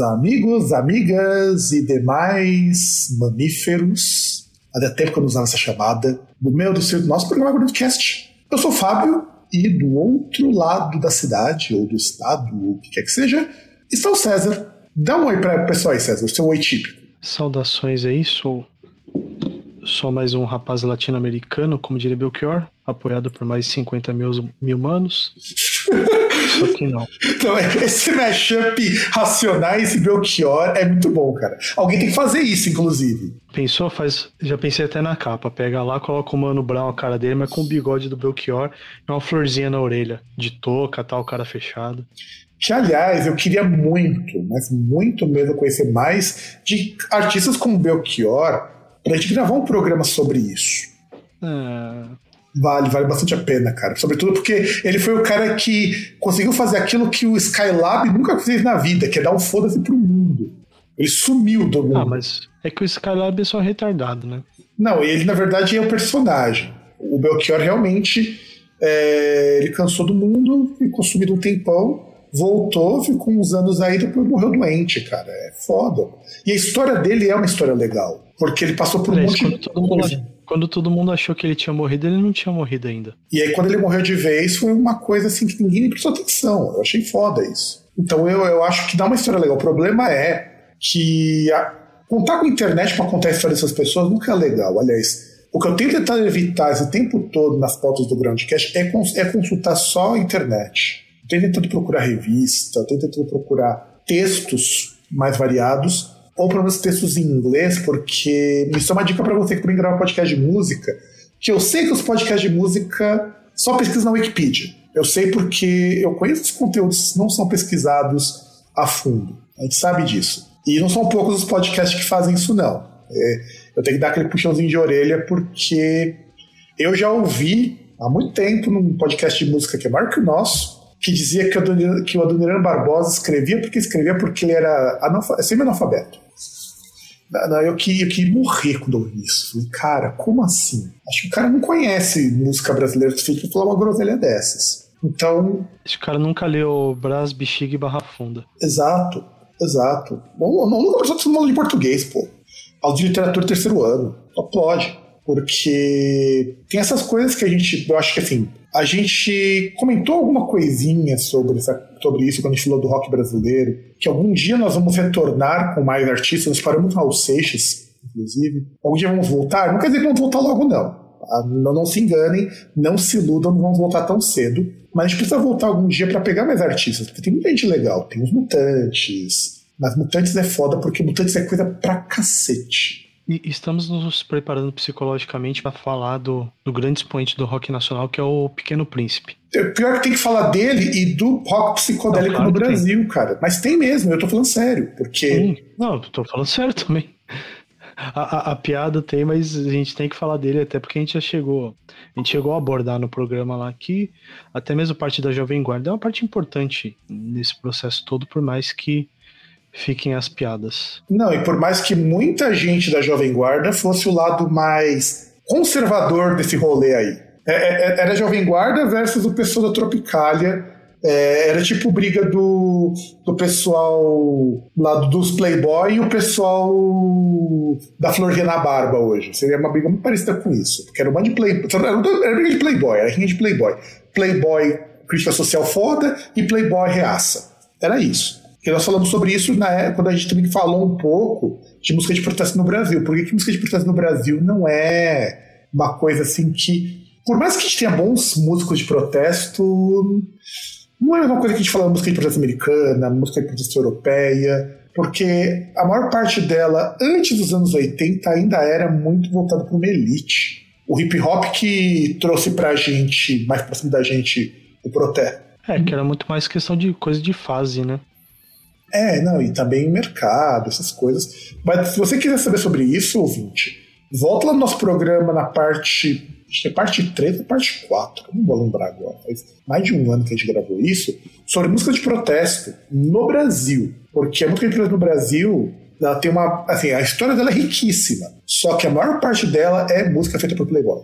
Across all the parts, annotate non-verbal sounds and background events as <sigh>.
Amigos, amigas e demais mamíferos. Há tempo que eu não usava essa chamada. No meu do seu, nosso programa Broadcast. Eu sou o Fábio e do outro lado da cidade, ou do estado, ou o que quer que seja, está o César. Dá um oi para o pessoal aí, César, o seu oi típico. Saudações aí, sou só mais um rapaz latino-americano, como diria Belchior, apoiado por mais 50 mil, mil manos. Só que não. Então, esse mashup Racionais e Belchior é muito bom, cara. Alguém tem que fazer isso, inclusive. Pensou? Faz. Já pensei até na capa. Pega lá, coloca o Mano Brown a cara dele, mas com o bigode do Belchior e uma florzinha na orelha. De touca, tal, cara fechado. Que, aliás, eu queria muito, mas muito mesmo conhecer mais de artistas como Belchior pra gente gravar um programa sobre isso. É, Vale, vale bastante a pena, cara. Sobretudo porque ele foi o cara que conseguiu fazer aquilo que o Skylab nunca fez na vida, que é dar um foda-se pro mundo. Ele sumiu do mundo. Ah, mas é que o Skylab é só retardado, né? Não, ele na verdade é o personagem. O Belchior realmente é, ele cansou do mundo, ficou sumido um tempão, voltou, ficou uns anos aí, depois morreu doente, cara. É foda. E a história dele é uma história legal. Porque ele passou por um Aliás, monte de mundo. Quando todo mundo achou que ele tinha morrido, ele não tinha morrido ainda. E aí, quando ele morreu de vez, foi uma coisa assim que ninguém prestou atenção. Eu achei foda isso. Então, eu, eu acho que dá uma história legal. O problema é que a- contar com a internet para contar a história dessas pessoas nunca é legal. Aliás, o que eu tenho tentado evitar esse tempo todo nas pautas do Groundcast é, cons- é consultar só a internet. Eu tenho tentado procurar revista, tenho tentado procurar textos mais variados, ou pelo menos textos em inglês, porque isso é uma dica para você que também grava podcast de música, que eu sei que os podcasts de música só pesquisam na Wikipedia. Eu sei porque eu conheço os conteúdos que não são pesquisados a fundo. A gente sabe disso. E não são poucos os podcasts que fazem isso, não. É, eu tenho que dar aquele puxãozinho de orelha porque eu já ouvi há muito tempo num podcast de música que é maior que o nosso, que dizia que o Adoniran, que o Adoniran Barbosa escrevia porque escrevia porque ele era analfa- semi-analfabeto. Não, não, Eu que, eu que morrer quando ouvi isso. Falei, cara, como assim? Acho que o cara não conhece música brasileira o suficiente pra falar uma groselha dessas. Então, Esse cara nunca leu Brás, Bexiga e Barra Funda. exato, exato. Bom, não, nunca precisou aula de português, pô. Aula de literatura terceiro ano. Só pode. Porque tem essas coisas que a gente. Eu acho que assim. A gente comentou alguma coisinha sobre, essa- sobre isso quando a gente falou do rock brasileiro. Que algum dia nós vamos retornar com mais artistas. Nós paramos no Raul Seixas, inclusive. Algum dia vamos voltar. Não quer dizer que vamos voltar logo, não. Ah, Não, não se enganem, não se iludam, não vamos voltar tão cedo. Mas a gente precisa voltar algum dia pra pegar mais artistas, porque tem muita gente legal. Tem os mutantes. Mas mutantes é foda porque mutantes é coisa pra cacete. E estamos nos preparando psicologicamente para falar do, do grande expoente do rock nacional, que é o Pequeno Príncipe. É Pior que tem que falar dele e do rock psicodélico Não, claro no que tem. Brasil, cara. Mas tem mesmo, eu tô falando sério. Porque. Sim. Não, eu tô falando sério também. A, a- a piada tem, mas a gente tem que falar dele, até porque a gente já chegou. A gente chegou a abordar no programa lá que até mesmo parte da Jovem Guarda é uma parte importante nesse processo todo, por mais que fiquem as piadas. Não, e por mais que muita gente da Jovem Guarda fosse o lado mais conservador desse rolê aí. É, é, Era a Jovem Guarda versus o pessoal da Tropicália. É, era tipo briga do, do pessoal lá dos Playboy e o pessoal da Florzinha na Barba hoje. Seria uma briga muito parecida com isso. Porque era uma de Playboy. Era briga de Playboy, era rinha de Playboy. Playboy, crítica social foda, e Playboy reaça. Era isso. Porque nós falamos sobre isso na época, quando a gente também falou um pouco de música de protesto no Brasil. Por que, que música de protesto no Brasil não é uma coisa assim que. Por mais que a gente tenha bons músicos de protesto, não é a mesma coisa que a gente fala música de protesto americana, música de protesto europeia, porque a maior parte dela, antes dos anos 80, ainda era muito voltada para uma elite. O hip hop que trouxe pra gente, mais próximo da gente, o protesto. É, que era muito mais questão de coisa de fase, né? É, não, e também mercado, essas coisas. Mas se você quiser saber sobre isso, ouvinte, volta lá no nosso programa na parte. Acho que é parte 3 ou parte 4, não vou lembrar agora. Faz mais de um ano que a gente gravou isso, sobre música de protesto no Brasil. Porque a música de protesto no Brasil, ela tem uma. Assim, a história dela é riquíssima. Só que a maior parte dela é música feita por Playboy.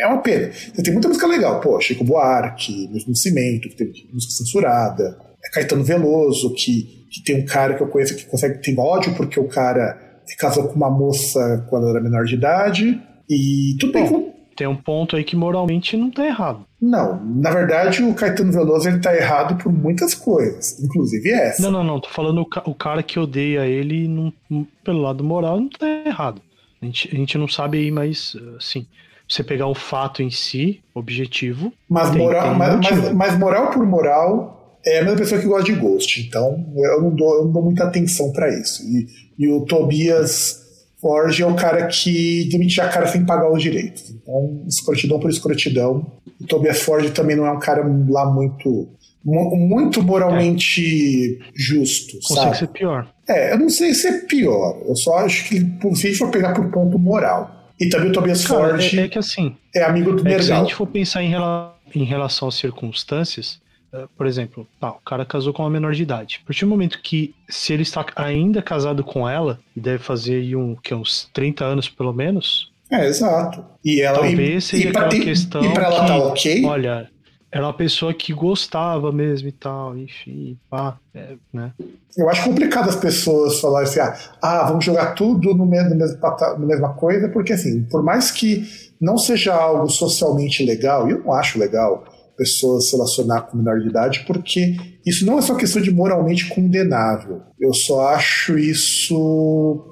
É uma pena. Tem muita música legal. Pô, Chico Buarque, Mesmo Cimento, que tem música censurada. É Caetano Veloso, que, que tem um cara que eu conheço que consegue ter ódio porque o cara se casou com uma moça quando era menor de idade. E tudo bem com. Tem um ponto aí que moralmente não tá errado. Não, na verdade o Caetano Veloso ele tá errado por muitas coisas, inclusive essa. Não, não, não, tô falando o, cara que odeia ele não, pelo lado moral não tá errado. A gente, a gente não sabe aí, mas assim, você pegar o fato em si, objetivo. Mas, tem, moral, tem um mas, mas, mas, moral por moral, é a mesma pessoa que gosta de Ghost, então eu não dou, eu não dou muita atenção para isso. E, e, o Tobias Forge é o cara que demite a cara sem pagar os direitos. Então, escrotidão por escrotidão. O Tobias Forge também não é um cara lá muito muito moralmente é. justo. Consegue sabe? ser pior. É, eu não sei se é pior. Eu só acho que se a gente for pegar por ponto moral. E também o Tobias Cara, Ford é, é, que assim, é amigo do é Se a gente for pensar em, rela em relação às circunstâncias, por exemplo, tá, o cara casou com uma menor de idade. A partir do momento que, se ele está ainda casado com ela, e deve fazer aí um, que, uns 30 anos pelo menos. É, exato. E ela talvez e, seja e aquela questão. E pra ela que, tá ok? Olha, era uma pessoa que gostava mesmo e tal, enfim, pá, é, né? Eu acho complicado as pessoas falarem assim, ah, ah vamos jogar tudo no mesmo, no mesmo, na mesma coisa, porque assim, por mais que não seja algo socialmente legal, e eu não acho legal pessoas se relacionar com menor de idade, porque isso não é só questão de moralmente condenável. Eu só acho isso.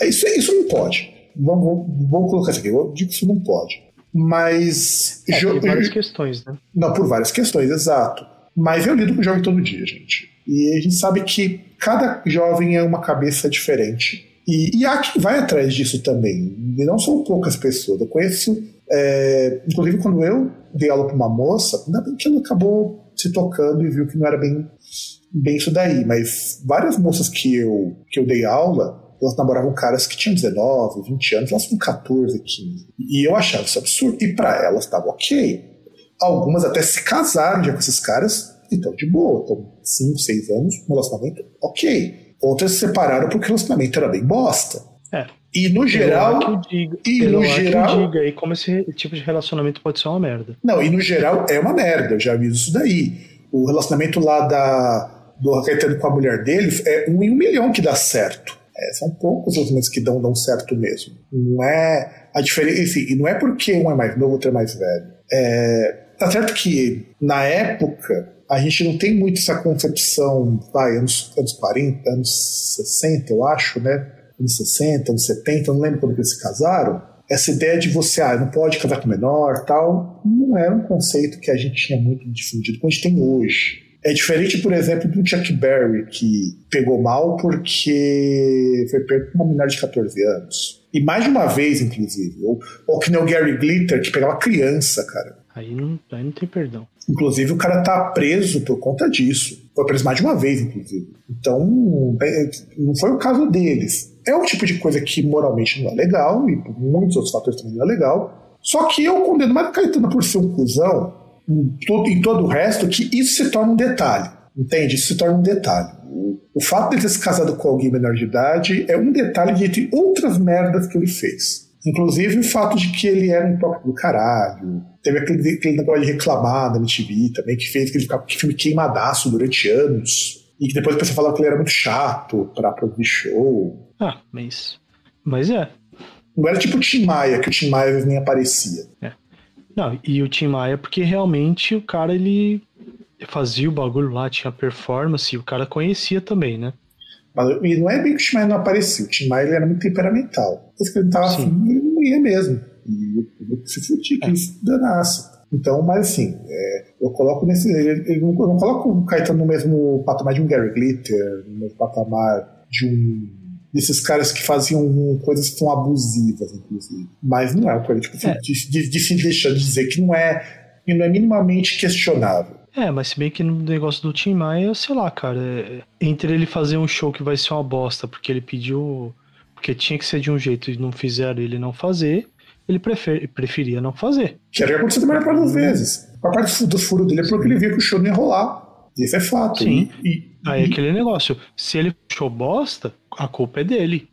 É, isso, isso não pode. Vamos, vamos, colocar isso aqui. Eu digo que isso não pode. Mas. É, por várias questões, né? Não, por várias questões, exato. Mas eu lido com jovem todo dia, gente. E a gente sabe que cada jovem é uma cabeça diferente. E, e há quem vai atrás disso também. E não são poucas pessoas. Eu conheço é, inclusive, quando eu dei aula para uma moça, ainda bem que ela acabou se tocando e viu que não era bem, bem isso daí, mas várias moças que eu, que eu dei aula, elas namoravam caras que tinham 19, 20 anos, elas com 14, 15. E eu achava isso absurdo. E para elas estava ok. Algumas até se casaram já com esses caras e estão de boa, estão 5, 6 anos, relacionamento ok. Outras se separaram porque o relacionamento era bem bosta. É. E no geral. E no geral. diga aí como esse tipo de relacionamento pode ser uma merda. Não, e no geral é uma merda, eu já vi isso daí. O relacionamento lá da, do Caetano com a mulher dele é um em um milhão que dá certo. É, são poucos relacionamentos que dão, dão certo mesmo. Não é a diferença. Assim, e não é porque um é mais novo, outro é mais velho. É, tá certo que na época a gente não tem muito essa concepção, vai, anos, anos 40, anos 60, eu acho, né? Anos 60, anos 70, não lembro quando eles se casaram, essa ideia de você, ah, não pode casar com menor tal, não era um conceito que a gente tinha muito difundido como a gente tem hoje. É diferente, por exemplo, do Chuck Berry, que pegou mal porque foi perto com uma menor de 14 anos. E mais de uma vez, inclusive. Ou, ou que nem o Gary Glitter, que pegava criança, cara. Aí não, aí não tem perdão. Inclusive, o cara tá preso por conta disso. Foi preso mais de uma vez, inclusive. Então, é, não foi o caso deles. É um tipo de coisa que moralmente não é legal, e por muitos outros fatores também não é legal. Só que eu condeno mais Caetano por ser um cuzão, em todo, em todo o resto, que isso se torna um detalhe. Entende? Isso se torna um detalhe. O, fato de ter se casado com alguém menor de idade é um detalhe de entre outras merdas que ele fez. Inclusive o fato de que ele era um toque do caralho. Teve aquele, aquele negócio de reclamar da MTV também, que fez que ele ficava com filme queimadaço durante anos. E que depois a pessoa falava que ele era muito chato pra produzir show. Ah, mas. Mas é. Não era tipo o Tim Maia, que o Tim Maia nem aparecia. É. Não, e o Tim Maia, porque realmente o cara, ele. fazia o bagulho lá, tinha performance, e o cara conhecia também, né? Mas, e não é bem que o Tim Maia não aparecia, o Tim Maia ele era muito temperamental. Se ele não tava afim, ele não ia mesmo. E eu, se fudia, que é. ele se danasse. Então, mas assim, é, eu coloco nesse. Ele não, eu não coloco o Caetano no mesmo patamar de um Gary Glitter, no mesmo patamar de um. desses caras que faziam coisas tão abusivas, inclusive. Mas não é coisa tipo, é. De, de, de, se deixar de dizer que não é, que não é minimamente questionável. É, mas se bem que no negócio do Tim Maia, sei lá, cara, é, entre ele fazer um show que vai ser uma bosta, porque ele pediu. Porque tinha que ser de um jeito e não fizeram ele não fazer, ele prefer, preferia não fazer. Que era acontecido a maior parte das vezes. A parte dos furos dele é porque ele via que o show não ia rolar. Isso é fato. Sim. E, e, Aí é aquele negócio. Se ele show bosta, a culpa é dele.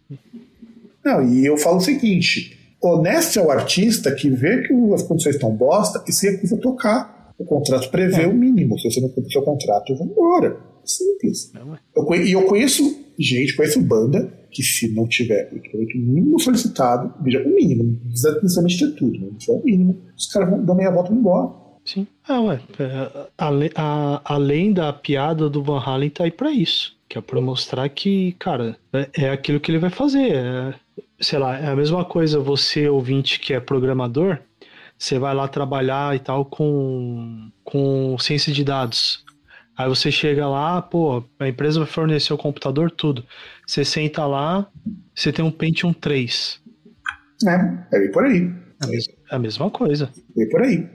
Não, e eu falo o seguinte: honesto é o artista que vê que as condições estão bosta e se recusa a tocar. O contrato prevê é. o mínimo. Se você não cumprir o seu contrato, vou embora. Simples. É, e eu conheço gente, conheço banda que se não tiver o equipamento mínimo solicitado, veja, o mínimo, não precisa necessariamente ter tudo, né? Se é o mínimo, os caras vão dar meia volta e vão embora. Sim. Ah, ué, é, além, a, além da piada do Van Halen tá aí pra isso. Que é pra mostrar que, cara, é, é aquilo que ele vai fazer. É, sei lá, é a mesma coisa você, ouvinte, que é programador, você vai lá trabalhar e tal com, com ciência de dados. Aí você chega lá, pô, a empresa vai fornecer o computador, tudo. Você senta lá, você tem um Pentium 3. É, é por aí. É a mesma coisa. É por aí.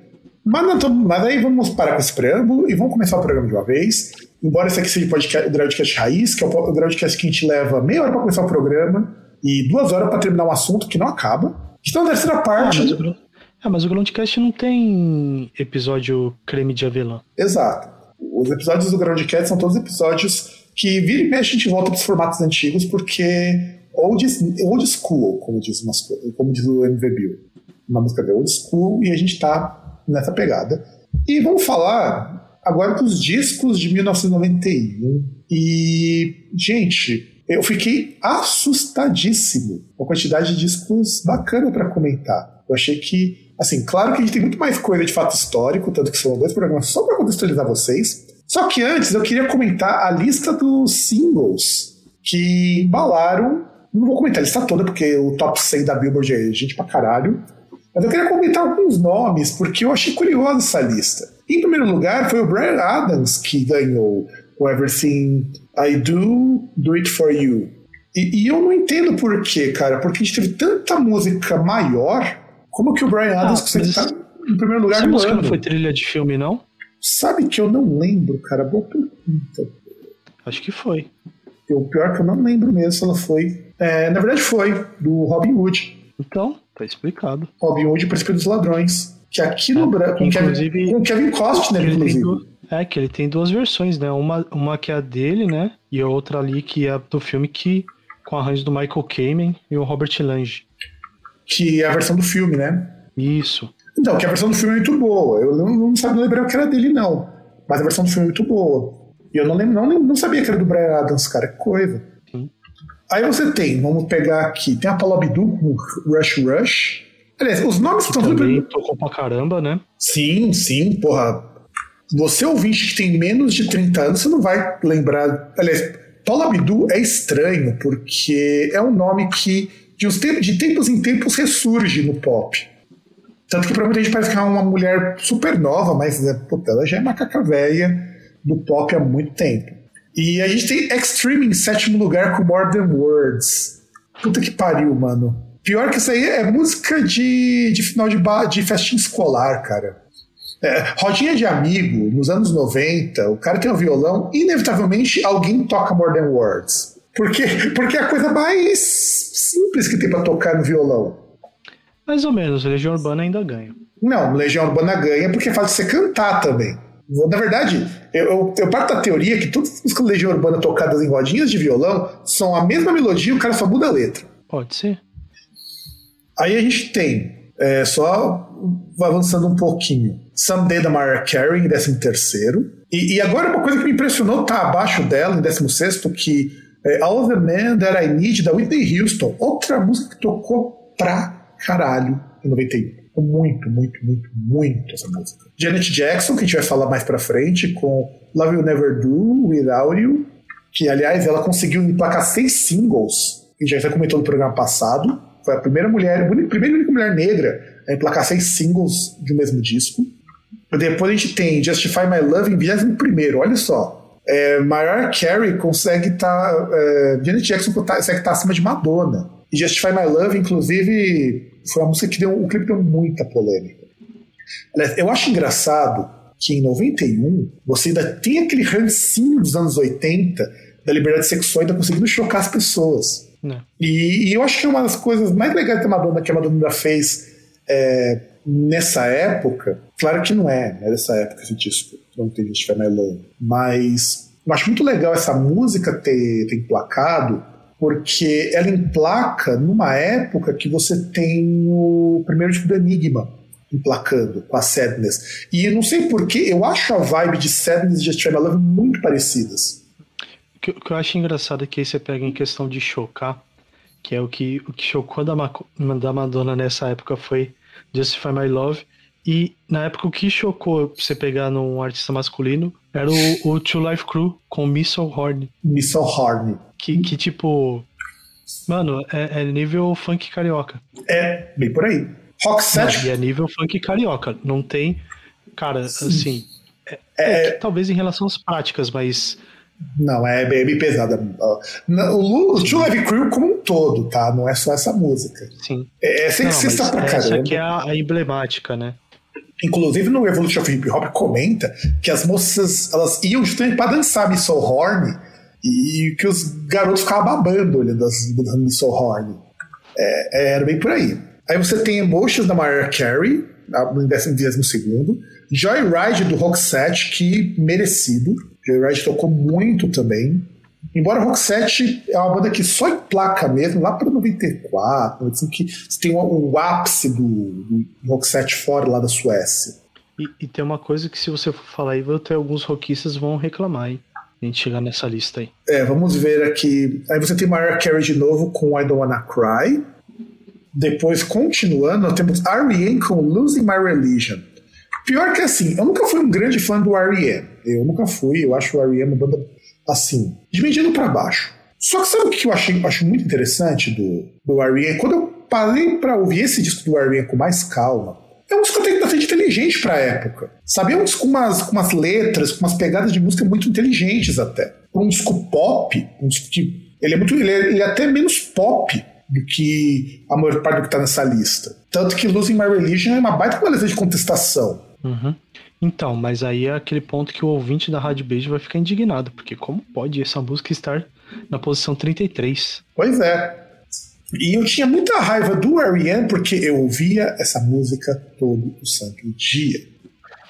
Mas, não, mas aí vamos parar com esse preâmbulo e vamos começar o programa de uma vez. Embora esse aqui seja podcast, o Groundcast Raiz, que é o Groundcast que a gente leva meia hora para começar o programa e duas horas para terminar um assunto que não acaba. Então, a terceira parte. Ah, mas, o, ah, mas o Groundcast não tem episódio creme de avelã. Exato. Os episódios do Groundcast são todos episódios que vira e mexe a gente volta para os formatos antigos, porque old, old school, como diz, umas, como diz o MV Bill. Uma música de old school e a gente está nessa pegada. E vamos falar agora dos discos de 1991. E, gente, eu fiquei assustadíssimo com a quantidade de discos bacana para comentar. Eu achei que, assim, claro que a gente tem muito mais coisa de fato histórico, tanto que são dois programas só para contextualizar vocês. Só que antes eu queria comentar a lista dos singles que embalaram. Não vou comentar a lista toda, porque o top 100 da Billboard é gente pra caralho. Mas eu queria comentar alguns nomes, porque eu achei curiosa essa lista. Em primeiro lugar, foi o Brian Adams que ganhou o Everything I Do, Do It For You. E, e eu não entendo por quê, cara, porque a gente teve tanta música maior, como que o Brian Adams ah, consegue estar em primeiro lugar essa no música ano? não foi trilha de filme, não? Sabe que eu não lembro, cara, boa pergunta. Acho que foi. O pior que eu não lembro mesmo se ela foi. É, na verdade foi, do Robin Hood. Então, tá explicado. Robin Hood, Príncipe dos Ladrões. Que aqui no é, Brasil. Inclusive. Com Kevin Costner, inclusive. É, que ele tem duas versões, né? Uma, uma que é a dele, né? E a outra ali que é do filme que. Com arranjo do Michael Kamen e o Robert Lange. Que é a versão do filme, né? Isso. Então, que a versão do filme é muito boa. Eu não, não sabia lembrar que era dele, não. Mas a versão do filme é muito boa. E eu não lembro, não, não sabia que era do Brian Adams, cara. Que coisa. Aí você tem, vamos pegar aqui, tem a Paula Abdul com Rush Rush. Aliás, os nomes estão Também tocou pra caramba, né? Sim, sim, porra. Você ouvinte que tem menos de 30 anos, você não vai lembrar. Aliás, Paula Abdul é estranho, porque é um nome que de tempos em tempos ressurge no pop. Tanto que pra muita gente parece que é uma mulher super nova, mas é, puta, ela já é macaca velha do pop há muito tempo. E a gente tem Extreme em sétimo lugar com More Than Words. Puta que pariu, mano. Pior que isso aí é música de, de final de, de festinha escolar, cara. É, rodinha de amigo, nos anos 90, o cara tem um violão, inevitavelmente alguém toca More Than Words. Porque, porque é a coisa mais simples que tem para tocar no violão. Mais ou menos, Legião Urbana ainda ganha. Não, Legião Urbana ganha porque faz você cantar também. Na verdade, eu, eu, eu parto da teoria que todas as músicas Legião Urbana tocadas em rodinhas de violão são a mesma melodia, o cara só muda a letra. Pode ser. Aí a gente tem, é, só avançando um pouquinho, Someday da Mariah Carey em 13 terceiro. E, e, agora uma coisa que me impressionou tá abaixo dela, em 16 que é All the Man That I Need, da Whitney Houston. Outra música que tocou pra caralho em 91. muito, muito, muito, muito essa música. Janet Jackson, que a gente vai falar mais pra frente, com Love You Never Do, Without You, que aliás ela conseguiu emplacar seis singles, gente já comentou no programa passado. Foi a primeira mulher, a primeira e única mulher negra a emplacar seis singles de um mesmo disco. Depois a gente tem Justify My Love em 21, olha só. É, Mariah Carey consegue estar. Tá, é, Janet Jackson consegue estar tá acima de Madonna. E Justify My Love, inclusive, foi uma música que deu. O clipe deu muita polêmica. Eu acho engraçado que em 91 você ainda tem aquele rancinho dos anos 80 da liberdade sexual ainda conseguindo chocar as pessoas. E, e, eu acho que é uma das coisas mais legais da Madonna que a Madonna fez é, nessa época. Claro que não é, né, nessa época esse disco, não tem Justify My Love. Mas eu acho muito legal essa música ter, ter emplacado porque ela emplaca numa época que você tem o primeiro disco do Enigma emplacando com a Sadness. E não sei porquê, eu acho a vibe de Sadness e Just My Love muito parecidas. O que, eu acho engraçado é que aí você pega em questão de chocar, que é o que, o que chocou da, da Madonna nessa época foi Justify My Love. E na época o que chocou você pegar num artista masculino era o, o Two Life Crew com Missile Horn. Missile Horn. Que, que tipo. Mano, é, é, nível funk carioca. É, bem por aí. Rock set. E é nível funk carioca. Não tem. Cara, Sim. assim. É, é, é talvez em relação às práticas, mas. Não, é bem, pesada. O, o Two Live Crew como um todo, tá? Não é só essa música. Sim. É, é sexista pra caramba. Essa aqui é a, a emblemática, né? Inclusive no Evolution of Hip Hop comenta que as moças elas iam justamente para dançar Missile Horn e que os garotos ficavam babando olhando as Missile Horn. É, é, era bem por aí. Aí você tem Emotions da Mariah Carey, no 12 segundo. Joyride do Roxette, que merecido. Joyride tocou muito também. Embora Roxette é uma banda que só em placa mesmo, lá para 94, assim, que tem o, o ápice do, do Roxette fora lá da Suécia. E, e, tem uma coisa que se você for falar aí, ter alguns rockistas vão reclamar, hein? A gente chegar nessa lista aí. É, vamos ver aqui. Aí você tem Mariah Carey de novo com I Don't Wanna Cry. Depois, continuando, nós temos R.E.M. com Losing My Religion. Pior que assim, eu nunca fui um grande fã do R.E.M. Eu nunca fui, eu acho o R.E.M. uma banda assim, de para baixo. Só que sabe o que eu achei, acho muito interessante do, do R.E.M.? Quando eu parei para ouvir esse disco do R.E.M. com mais calma, é um disco bastante inteligente pra época. Sabe? É um disco com umas, com umas letras, com umas pegadas de música muito inteligentes até. Um disco pop, um disco que. Ele é muito. Ele é, ele é até menos pop do que a maior parte do que está nessa lista. Tanto que Losing My Religion é uma baita uma de contestação. Uhum. Então, mas aí é aquele ponto que o ouvinte da Rádio Beijo vai ficar indignado, porque como pode essa música estar na posição 33? Pois é. E eu tinha muita raiva do R.E.M. porque eu ouvia essa música todo o santo dia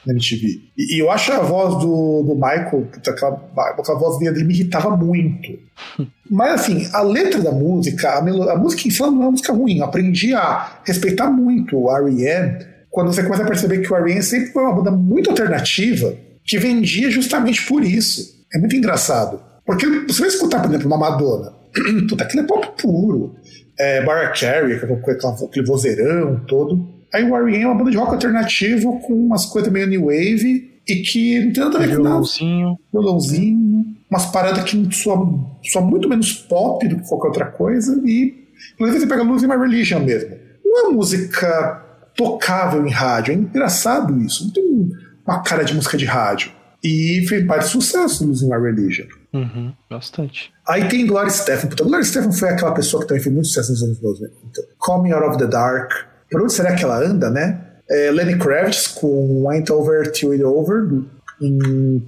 na MTV. E, e, eu acho a voz do, do Michael, aquela, aquela voz dele me irritava muito. <laughs> Mas assim, a letra da música, a, a música em si não é uma música ruim. Eu aprendi a respeitar muito o R.E.M quando você começa a perceber que o R.E.M. sempre foi uma banda muito alternativa que vendia justamente por isso. É muito engraçado. Porque você vai escutar, por exemplo, uma Madonna. <clears throat> Puta, aquilo é pop puro. É, Mariah Carey, aquele vozeirão todo. Aí o R.E.M. é uma banda de rock alternativo com umas coisas meio new wave e que não tem nada a ver com nada. Violãozinho. Umas paradas que soam, soam muito menos pop do que qualquer outra coisa. E, inclusive, você pega Losing My Religion mesmo. Não é música tocável em rádio. É engraçado isso. Não tem uma cara de música de rádio. E fez vários sucesso no My Religion. Uhum, bastante. Aí tem Gloria Stefan. Puta, Gloria Stefan foi aquela pessoa que também fez muito sucesso nos anos 90. Então, Call Me Out of the Dark. Por onde será que ela anda, né? É, Lenny Kravitz com Ain't Over Till It Over, em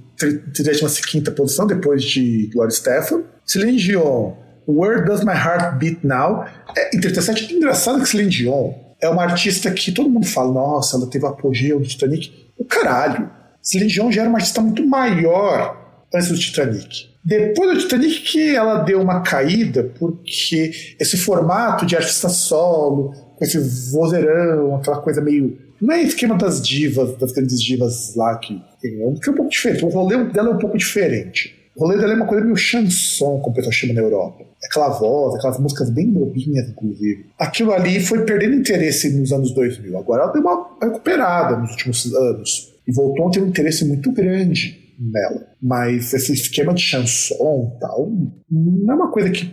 35 posição, depois de Gloria Stefan. Celine Dion, Where Does My Heart Beat Now? É interessante, engraçado que Celine Dion é uma artista que todo mundo fala, nossa, ela teve apogeu do Titanic. O caralho. Dion já era uma artista muito maior antes do Titanic. Depois do Titanic que ela deu uma caída, porque esse formato de artista solo, com esse vozeirão, aquela coisa meio. Não é esquema das divas, das grandes divas lá, que é um pouco diferente. O rolê dela é um pouco diferente. O rolê dela é uma coisa meio chanson, como o pessoal chama na Europa. Aquela voz, aquelas músicas bem bobinhas, inclusive. Aquilo ali foi perdendo interesse nos anos 2000. Agora ela deu uma recuperada nos últimos anos. E voltou a ter um interesse muito grande nela. Mas esse esquema de chanson e tal, não é uma coisa que.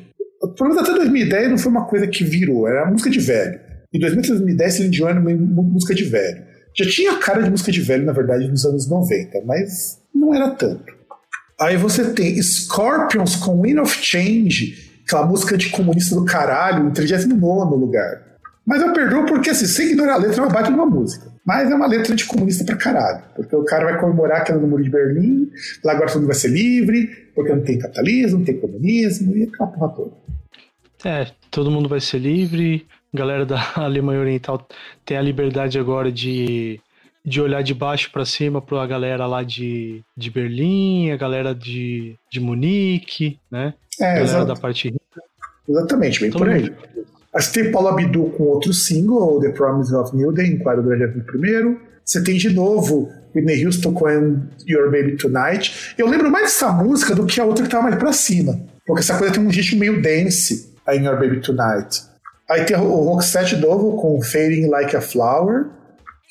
Pelo menos até 2010 não foi uma coisa que virou, era música de velho. Em 2010, Celine Dion era música de velho. Já tinha cara de música de velho, na verdade, nos anos 90, mas não era tanto. Aí você tem Scorpions com Wind of Change, aquela música anticomunista do caralho, em 39 lugar. Mas eu perdoo porque, assim, sem ignorar a letra, é uma baita de uma música. Mas é uma letra anticomunista pra caralho. Porque o cara vai comemorar aquela no Muro de Berlim, lá agora todo mundo vai ser livre, porque não tem capitalismo, não tem comunismo, e aquela porra toda. É, todo mundo vai ser livre, galera da <laughs> Alemanha Oriental tem a liberdade agora de, de olhar de baixo para cima para a galera lá de, de Berlim, a galera de, de Munique, né? É, a galera exato. da parte rica. Exatamente, bem Todo por aí. Você tem Paulo Abdul com outro single, The Promise of New Day, em quadro do primeiro. Você tem de novo Whitney Houston com Your Baby Tonight. Eu lembro mais dessa música do que a outra que tava mais pra cima. Porque essa coisa tem um ritmo meio dance aí em Your Baby Tonight. Aí tem o Roxette novo com Fading Like a Flower,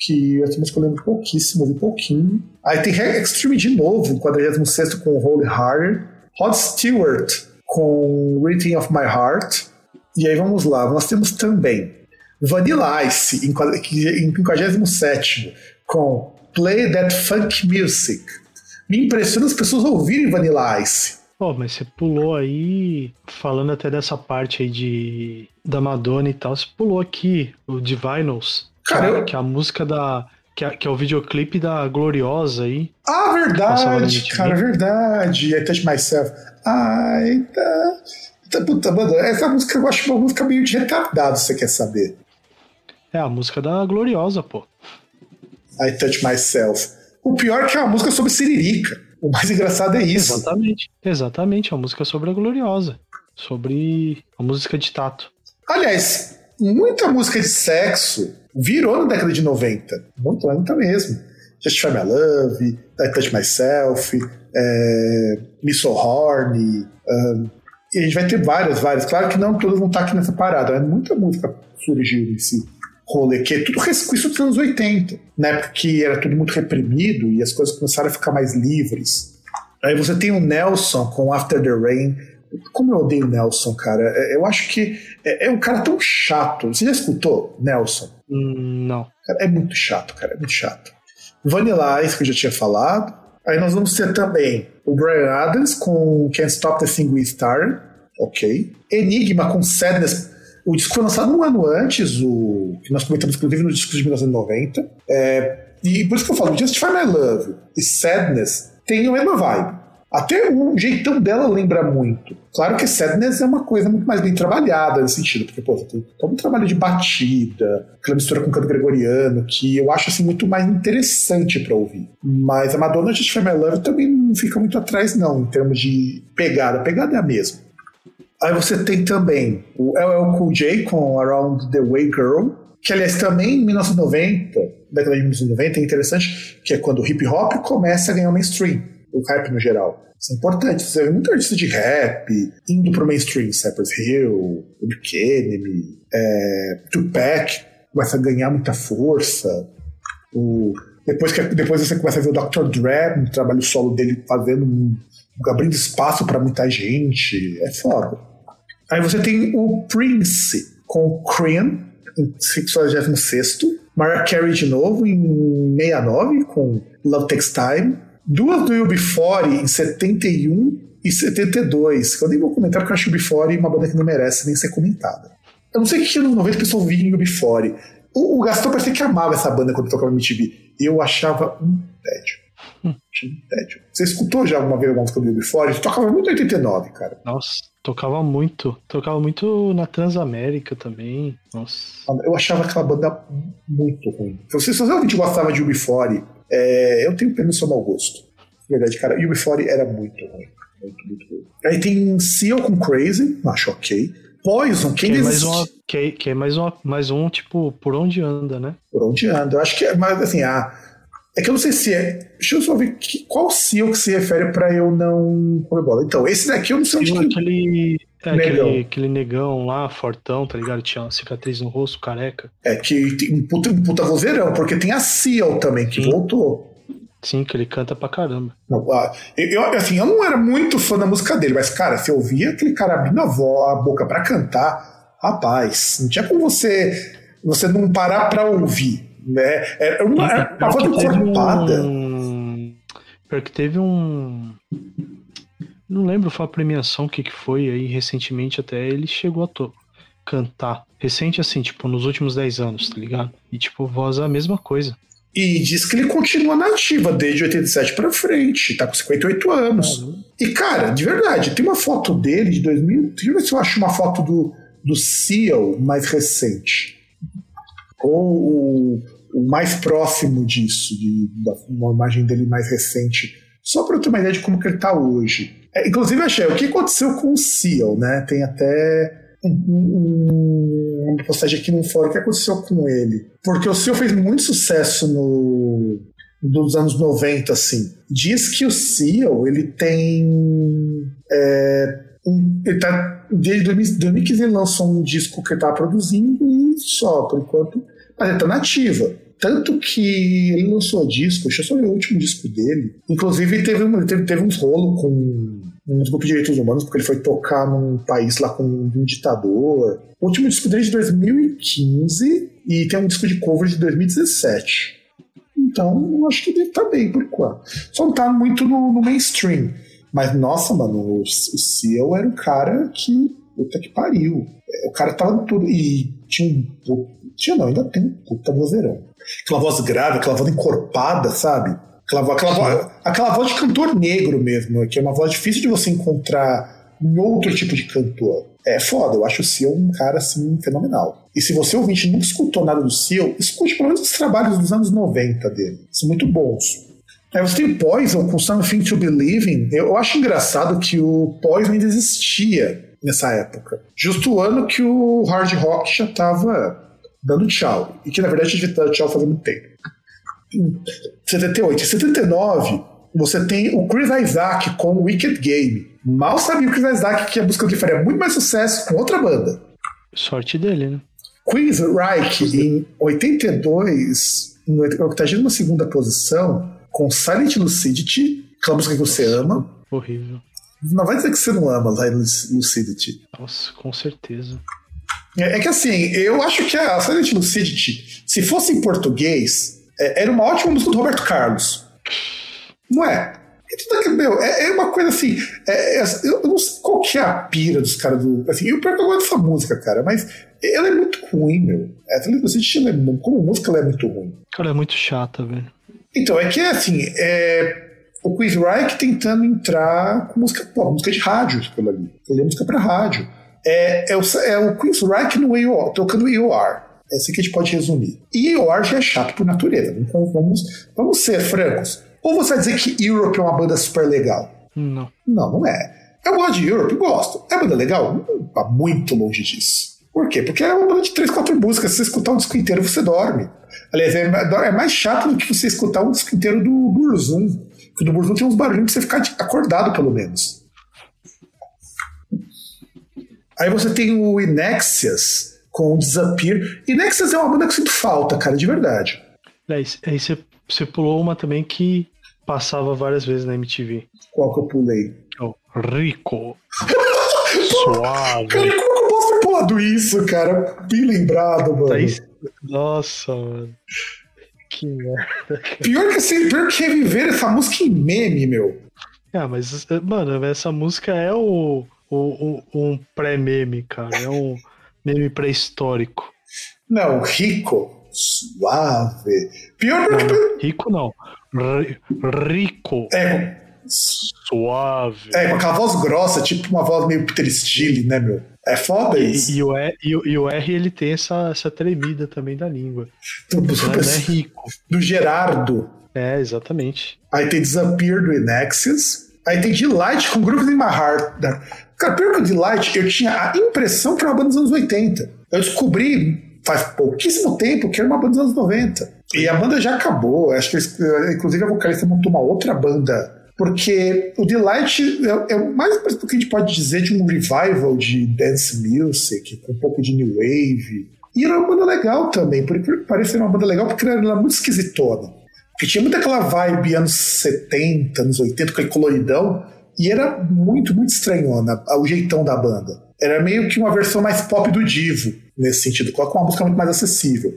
que essa música eu lembro pouquíssimo, ouvi pouquinho. Aí tem Extreme de novo, 46 com Holy Heart. Rod Stewart com Written of My Heart. E aí vamos lá, nós temos também Vanilla Ice em 57 com Play That Funk Music. Me impressiona as pessoas ouvirem Vanilla Ice. Pô, mas você pulou aí, falando até dessa parte aí de da Madonna e tal, você pulou aqui o Divinals, Cara, que, é, é a música da. Que é, que é o videoclipe da Gloriosa aí. Ah, verdade, cara, verdade. I Touch Myself. Ai, tá. Puta, mano, essa música eu acho uma música meio de retardado, você quer saber. É a música da Gloriosa, pô. I Touch Myself. O pior é que é uma música sobre Siririca. O mais engraçado é isso. Exatamente. Exatamente. A música sobre a Gloriosa. Sobre a música de tato. Aliás, muita música de sexo virou na década de 90. Muito, muita mesmo. Justify My Love, I Touch Myself, é, Me So Horny. Um, e a gente vai ter várias, várias. Claro que não todas vão estar aqui nessa parada. Né? Muita música surgiu nesse rolê, que é tudo resquício dos anos 80, na época que era tudo muito reprimido e as coisas começaram a ficar mais livres. Aí você tem o Nelson com After the Rain. Como eu odeio Nelson, cara. É, eu acho que é, é um cara tão chato. Você já escutou Nelson? Hum, não. É muito chato, cara. É muito chato. Vanilla Ice, que eu já tinha falado. Aí nós vamos ter também o Brian Adams com Can't Stop the Thing We Started. Ok. Enigma com Sadness o disco foi lançado um ano antes, o que nós comentamos inclusive no disco de 1990. É, e por isso que eu falo, Justify My Love e Sadness tem a mesma vibe. Até o jeitão dela lembra muito. Claro que Sadness é uma coisa muito mais bem trabalhada nesse sentido, porque, pô, tem todo um trabalho de batida, aquela mistura com canto gregoriano, que eu acho assim muito mais interessante para ouvir. Mas a Madonna Justify My Love também não fica muito atrás, não, em termos de pegada. A pegada é a mesma. Aí você tem também o LL Cool J com Around the Way Girl, que aliás também em 1990, década de 1990, é interessante, que é quando o hip hop começa a ganhar o mainstream, o rap no geral. Isso é importante. Você vê muito artista de rap indo pro mainstream, Cypress Hill, Public Enemy, é, Tupac começa a ganhar muita força. O, depois, que, depois você começa a ver o Dr. Dre, um trabalho solo dele fazendo um, abrindo espaço para muita gente. É foda. Aí você tem o Prince com Cream, em 66 Mariah Carey de novo em 69 com Love Takes Time. Duas do UB40 em 71 e 72. Eu nem vou comentar porque eu acho o UB40 uma banda que não merece nem ser comentada. Eu não sei que ano 90 o pessoal via em UB40. O, o Gastão parecia que amava essa banda quando tocava MTV. Eu achava um tédio. Hum. tédio. Você escutou já alguma vez alguma música do UB40? Tocava muito em 89, cara. Nossa. Tocava muito. Tocava muito na Transamérica também. Nossa. Eu achava aquela banda muito ruim. Se você, realmente gostava de UB40, é, eu tenho pena seu mau gosto. Na verdade, cara, UB40 era muito ruim. Muito, muito ruim. Aí tem Seal com Crazy, acho ok. Poison, quem que é mais uma, que, que, é mais, uma, mais um, tipo, por onde anda, né? Por onde anda. Eu acho que, é, mas assim, a, É que eu não sei se é. Deixa eu só ver que, qual Seal que se refere pra eu não comer bola. Então, esse daqui eu não sei onde que. Aquele, é, Negão. aquele, aquele negão lá, fortão, tá ligado? Tinha uma cicatriz no rosto, careca. É que tem um puta, um puta vozeirão, porque tem a Seal também, que Sim. voltou. Sim, que ele canta pra caramba. Não, eu, assim, eu não era muito fã da música dele, mas, cara, se eu via aquele cara abrindo a, vo- a boca pra cantar, rapaz, não tinha como você, você não parar pra ouvir. Né? Era uma, era uma Pior voz que teve encorpada. um... Pior que teve um... Não lembro foi a premiação, que que foi aí, recentemente até ele chegou a to... cantar. Recente assim, tipo, nos últimos 10 anos, tá ligado? E tipo, voz é a mesma coisa. E diz que ele continua na ativa desde 87 pra frente, tá com 58 anos. E, cara, de verdade, tem uma foto dele de 2000. Deixa eu ver se eu acho uma foto do, do Seal mais recente. Ou o, o mais próximo disso, de, uma imagem dele mais recente. Só para eu ter uma ideia de como que ele tá hoje. É, inclusive, achei, o que aconteceu com o Seal, né? Tem até um, um, uma postagem aqui no fórum, o que aconteceu com ele? Porque o Seal fez muito sucesso no, dos anos 90, assim. Diz que o Seal, ele tem. É, um, ele tá, desde 2000 2015 ele lançou um disco que ele tava produzindo e só, por enquanto. Mas ele tá nativa. Tanto que ele lançou disco, deixa eu só ver o último disco dele. Inclusive, teve, teve, teve uns rolos com uns grupos de direitos humanos, porque ele foi tocar num país lá com um ditador. O último disco dele é de 2015 e tem um disco de cover de 2017. Então, acho que ele tá bem por enquanto. Só não tá muito no, no mainstream. Mas, nossa, mano, o, o Seal era um cara que. Puta que pariu. É, O cara tava tudo. E tinha um. Tinha não, ainda tem um puta vozeirão. Aquela voz grave, aquela voz encorpada, sabe? Aquela, vo- aquela, voz, aquela voz de cantor negro mesmo, que é uma voz difícil de você encontrar em outro tipo de cantor. É foda, eu acho o Seal um cara assim fenomenal. E se você ouvinte nunca escutou nada do Seal, escute pelo menos os trabalhos dos anos 90 dele. São muito bons. Aí você tem o Poison com Something to Believe in. Eu, acho engraçado que o Poison ainda existia nessa época. Justo o ano que o hard rock já tava dando tchau. E que na verdade devia dar tchau muito tempo. Em 78. Em 79, você tem o Chris Isaac com o Wicked Game. Mal sabia o Chris Isaac que a música dele faria muito mais sucesso com outra banda. Sorte dele, né? Queen's Reich, em 82, em 82 posição, com Silent Lucidity, aquela música que você ama. Horrível. Não vai dizer que você não ama Silent Lucidity. Nossa, com certeza. É, é que assim, eu acho que a Silent Lucidity, se fosse em português, é- era uma ótima música do Roberto Carlos. Não é? Meu, é, é uma coisa assim. é- é- eu não sei qual que é a pira dos caras do. Assim, eu pior que eu gosto dessa música, cara, mas ela é muito ruim, meu. A Silent Lucidity, ela é- como música, ela é muito ruim. Cara, é muito chata, velho. Então, é que é assim, é, o Quiz Reich tentando entrar com música pop, música de rádio, aquilo ali. Ele é música pra rádio. É, é, o, é o Quiz Reich no EOR, tocando EOR. É assim que a gente pode resumir. E já é chato por natureza. Então vamos, vamos ser francos. Ou você vai dizer que Europe é uma banda super legal? Não. Não, não é. Eu gosto de Europe, gosto. É banda legal? Não tá muito longe disso. Por quê? Porque é uma banda de três, quatro músicas. Se você escutar um disco inteiro, você dorme. Aliás, é, é mais chato do que você escutar um disco inteiro do Burzum. Porque do Burzum tem uns barulhos pra você ficar acordado, pelo menos. Aí você tem o Inexias com o Disappear. Inexias é uma banda que eu sinto falta, cara, de verdade. Aliás, aí você, pulou uma também que passava várias vezes na MTV. Qual que eu pulei? É o Rico. <laughs> Suave. Cara, como que eu posso ter pulado isso, cara? Bem lembrado, mano. Tá Nossa, mano. Que merda. Pior que, assim, pior que reviver essa música em meme, meu. Ah, mas, mano, essa música é o, o, o- um pré-meme, cara. É um meme pré-histórico. Não, rico, suave. Pior que. Rico não. Ri- rico. É, Suave. é, com aquela voz grossa, tipo uma voz meio Peter Steele, né, meu? É foda isso. E, e o R, e, e o R ele tem essa, essa tremida também da língua. do, Não é, não é rico. do Gerardo. É, exatamente. Aí tem Disappear do Inexius. Aí tem Delight com Grooves in My Heart. Cara, pior que o Delight, eu tinha a impressão que era uma banda dos anos 80. Eu descobri faz pouquíssimo tempo que era uma banda dos anos 90. E a banda já acabou. Acho que eles, inclusive a vocalista montou uma outra banda. Porque o Delight é, é mais do que a gente pode dizer de um revival de dance music, com um pouco de new wave. E era uma banda legal também, porque parecia uma banda legal porque era muito esquisitona. Porque tinha muito aquela vibe anos 70, anos 80, com aquele coloridão, e era muito, muito estranhona o jeitão da banda. Era meio que uma versão mais pop do Divo, nesse sentido, com uma música muito mais acessível.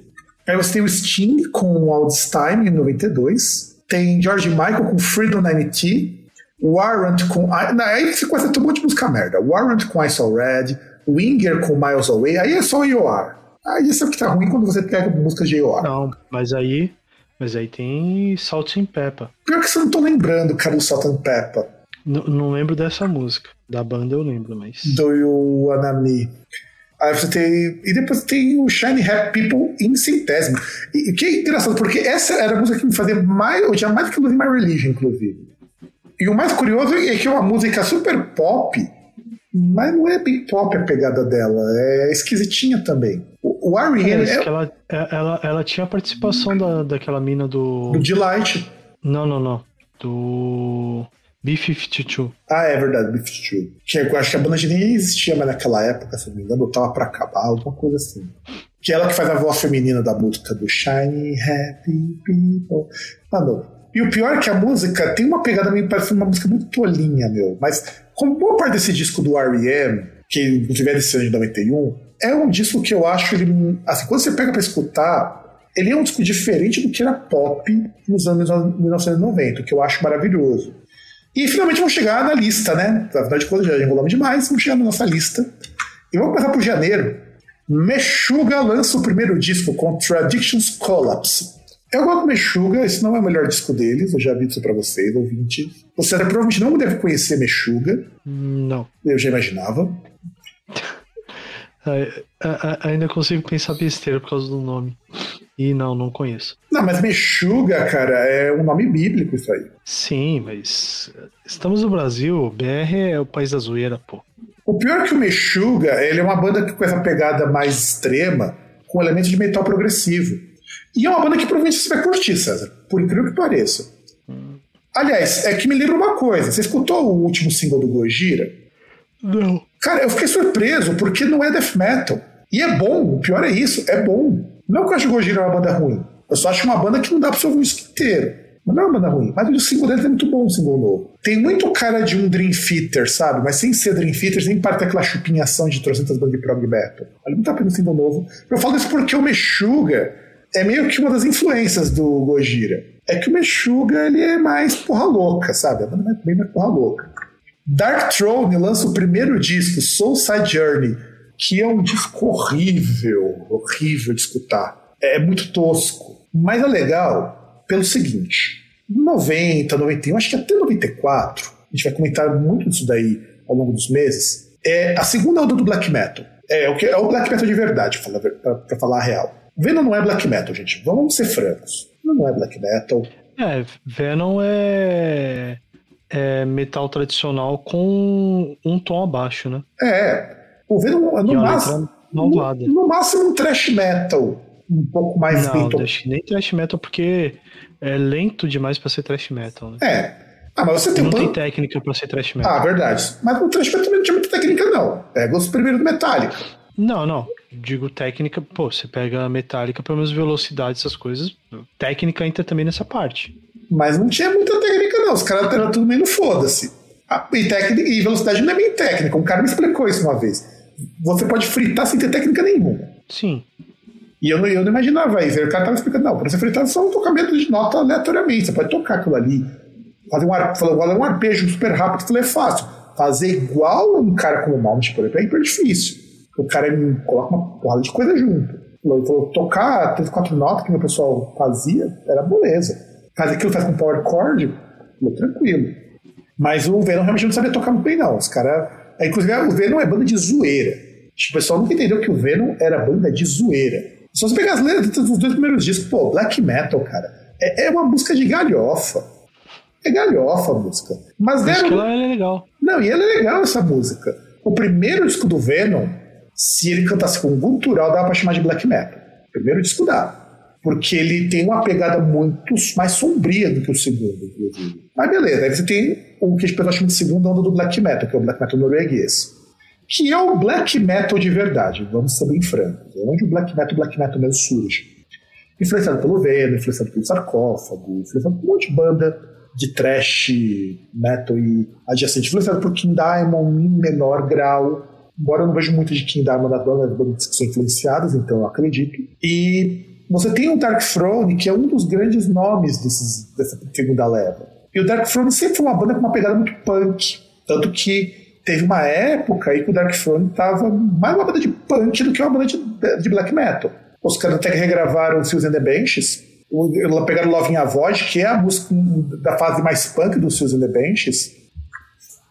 Aí você tem o Sting com All This Time, em 92. Tem George Michael com Freedom 90T. Warrant com. Aí você começa a ter um monte de música merda. Warrant com I Saw Red. Winger com Miles Away. Aí é só IOR. Aí sabe que tá ruim quando você pega músicas de IOR. Não, mas aí. Mas aí tem Salt and Peppa. Pior que você não tô lembrando, cara, do Salt and Peppa. Não lembro dessa música. Da banda eu lembro, mas. Do You Wanna Me. Aí você tem. E depois tem o Shiny Happy People em centésimo. E que é engraçado, porque essa era a música que me fazia mais. Eu tinha mais do que Losing My Religion, inclusive. E o mais curioso é que é uma música super pop, mas não é bem pop a pegada dela. É esquisitinha também. O, o R.E.M. É, é... Ela, ela, ela tinha a participação da, daquela mina do. Do Delight. Não, não, não. Do. B-52. Ah, é verdade, B-52. Que eu acho que a banda nem existia mais naquela época, se não me engano, tava pra acabar, alguma coisa assim. Que é ela que faz a voz feminina da música do Shiny Happy People. Mano, e o pior é que a música tem uma pegada meio parecendo uma música muito tolinha, meu. Mas, como boa parte desse disco do R.E.M., que inclusive é desse ano de 91, é um disco que eu acho ele. Assim, quando você pega pra escutar, ele é um disco diferente do que era pop nos anos 1990, que eu acho maravilhoso. E finalmente vamos chegar na lista, né? Afinal de contas, já enrolamos demais, vamos chegar na nossa lista. E vamos começar por janeiro. Meshuga lança o primeiro disco com Traditions Collapse. Eu gosto do Meshuga, esse não é o melhor disco deles, eu já vi isso pra vocês, ouvinte. Você provavelmente não deve conhecer Meshuga. Não. Eu já imaginava. ainda consigo pensar besteira por causa do nome. E não, não conheço. Não, mas Mexuga, cara, é um nome bíblico isso aí. Sim, mas estamos no Brasil, BR é o país da zoeira, pô. O pior é que o Mexuga, ele é uma banda que com essa pegada mais extrema, com elementos de metal progressivo. E é uma banda que provavelmente você vai curtir, César, por incrível que pareça. Hum. Aliás, é que me lembra uma coisa. Você escutou o último single do Gojira? Não. Cara, eu fiquei surpreso, porque não é death metal. E é bom, o pior é isso, é bom. Não que eu acho Gojira uma banda ruim. Eu só acho uma banda que não dá pra você ouvir isso inteiro. Mas não é uma banda ruim. Mas o single deles é muito bom, o single novo. Tem muito cara de um Dream Theater, sabe? Mas sem ser Dream Theater, sem parte daquela chupinhação de trocentas bandas de prog metal. Vale muito a pena o single novo. Eu falo isso porque o Meshuga é meio que uma das influências do Gojira. É que o Meshuga, ele é mais porra louca, sabe? A banda é bem mais porra louca. Dark Throne lança o primeiro disco, Soul Side Journey, que é um disco horrível, horrível de escutar. É muito tosco. Mas é legal pelo seguinte: 90, 91, acho que até 94, a gente vai comentar muito disso daí ao longo dos meses. É a segunda onda do black metal. É o, que, é o black metal de verdade, para falar a real. Venom não é black metal, gente. Vamos ser francos. Não é black metal. É, Venom é, é metal tradicional com um tom abaixo, né? É, o Venom, no, máximo, no, no, máximo um thrash metal. Um pouco mais não, lento. nem thrash metal, porque é lento demais pra ser thrash metal. Né? É. Ah, mas você tem Não um... tem técnica pra ser thrash metal. Ah, verdade. Mas o thrash metal não tinha muita técnica, não. Pega os primeiros do Metallica. Não, não. Digo técnica, pô, você pega a Metallica, pelo menos velocidade, essas coisas. Técnica entra também nessa parte. Mas não tinha muita técnica, não. Os caras eram tudo meio no foda-se. E, técnica, e velocidade não é bem técnica. Um cara me explicou isso uma vez você pode fritar sem ter técnica nenhuma. Sim. E eu não, eu não imaginava isso. Aí o cara estava explicando, não, para você fritar é só um tocamento de nota aleatoriamente. Você pode tocar aquilo ali. Fazer um, ar, um arpejo super rápido, falei, é fácil. Fazer igual um cara como o Malmich, por exemplo, é hiper difícil. O cara coloca uma porrada de coisa junto. Ele falou, tocar três, quatro notas que o pessoal fazia, era beleza. Fazer aquilo faz com power chord, falou, tranquilo. Mas o Venom realmente não sabia tocar muito bem, não. Os caras inclusive, o Venom é banda de zoeira. Tipo, o pessoal nunca entendeu que o Venom era banda de zoeira. Só você pegar as letras dos dois primeiros discos, pô, black metal, cara, é, é uma música de galhofa. É galhofa a música. Mas deram... ela é legal. Não, e ela é legal essa música. O primeiro disco do Venom, se ele cantasse com gutural, dava pra chamar de black metal. Primeiro disco dá. Porque ele tem uma pegada muito mais sombria do que o segundo. Mas beleza, aí você tem o que as pessoas chamam de segunda onda do black metal, que é o black metal norueguês. Que é o black metal de verdade, vamos ser bem francos. É onde o black metal, black metal mesmo surge. Influenciado pelo Venom, influenciado pelo Sarcófago, influenciado por um monte de banda de trash metal e adjacente, influenciado por King Diamond em menor grau, embora eu não vejo muito de King Diamond na banda, as bandas que são influenciadas, então eu acredito. E você tem o Dark Throne, que é um dos grandes nomes desses, dessa segunda leva. E o Dark Throne sempre foi uma banda com uma pegada muito punk, tanto que teve uma época aí que o Dark Throne tava mais uma banda de punk do que uma banda de, de black metal. Os caras até regravaram Seals and the Benches, pegaram Love in a Void, que é a música da fase mais punk do Seals and the Benches.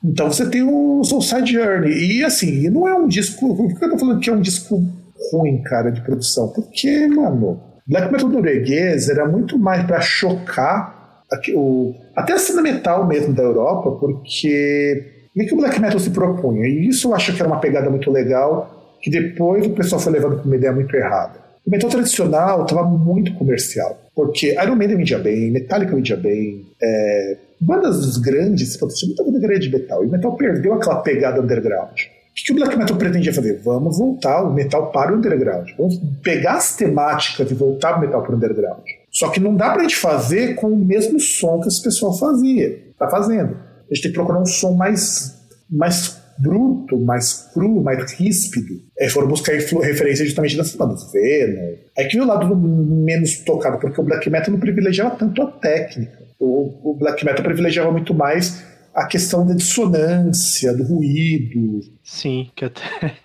Então você tem o Soulside Journey. E assim, não é um disco. Por que eu tô falando que é um disco ruim, cara, de produção? Porque, mano, Black Metal norueguês era muito mais para chocar o, até a cena metal mesmo da Europa, porque o que o Black Metal se propunha? E isso eu acho que era uma pegada muito legal, que depois o pessoal foi levando para uma ideia muito errada. O metal tradicional estava muito comercial, porque Iron Maiden vendia bem, Metallica vendia bem, é, bandas grandes, tinha muita banda grande de metal, e o metal perdeu aquela pegada underground. O que, que o black metal pretendia fazer? Vamos voltar o metal para o underground. Vamos pegar as temáticas e voltar o metal para o underground. Só que não dá pra gente fazer com o mesmo som que esse pessoal fazia, tá fazendo. A gente tem que procurar um som mais, mais bruto, mais cru, mais ríspido. É, foram buscar referências justamente das bandas Venom. Aí que veio o lado menos tocado, porque o black metal não privilegiava tanto a técnica. O, o black metal privilegiava muito mais a questão da dissonância, do ruído. Sim, que até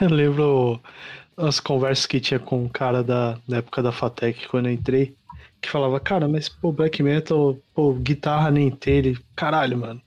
eu <laughs> lembro as conversas que tinha com um cara da, da época da Fatec quando eu entrei, que falava, cara, mas pô, black metal, pô, guitarra nem ele. Caralho, mano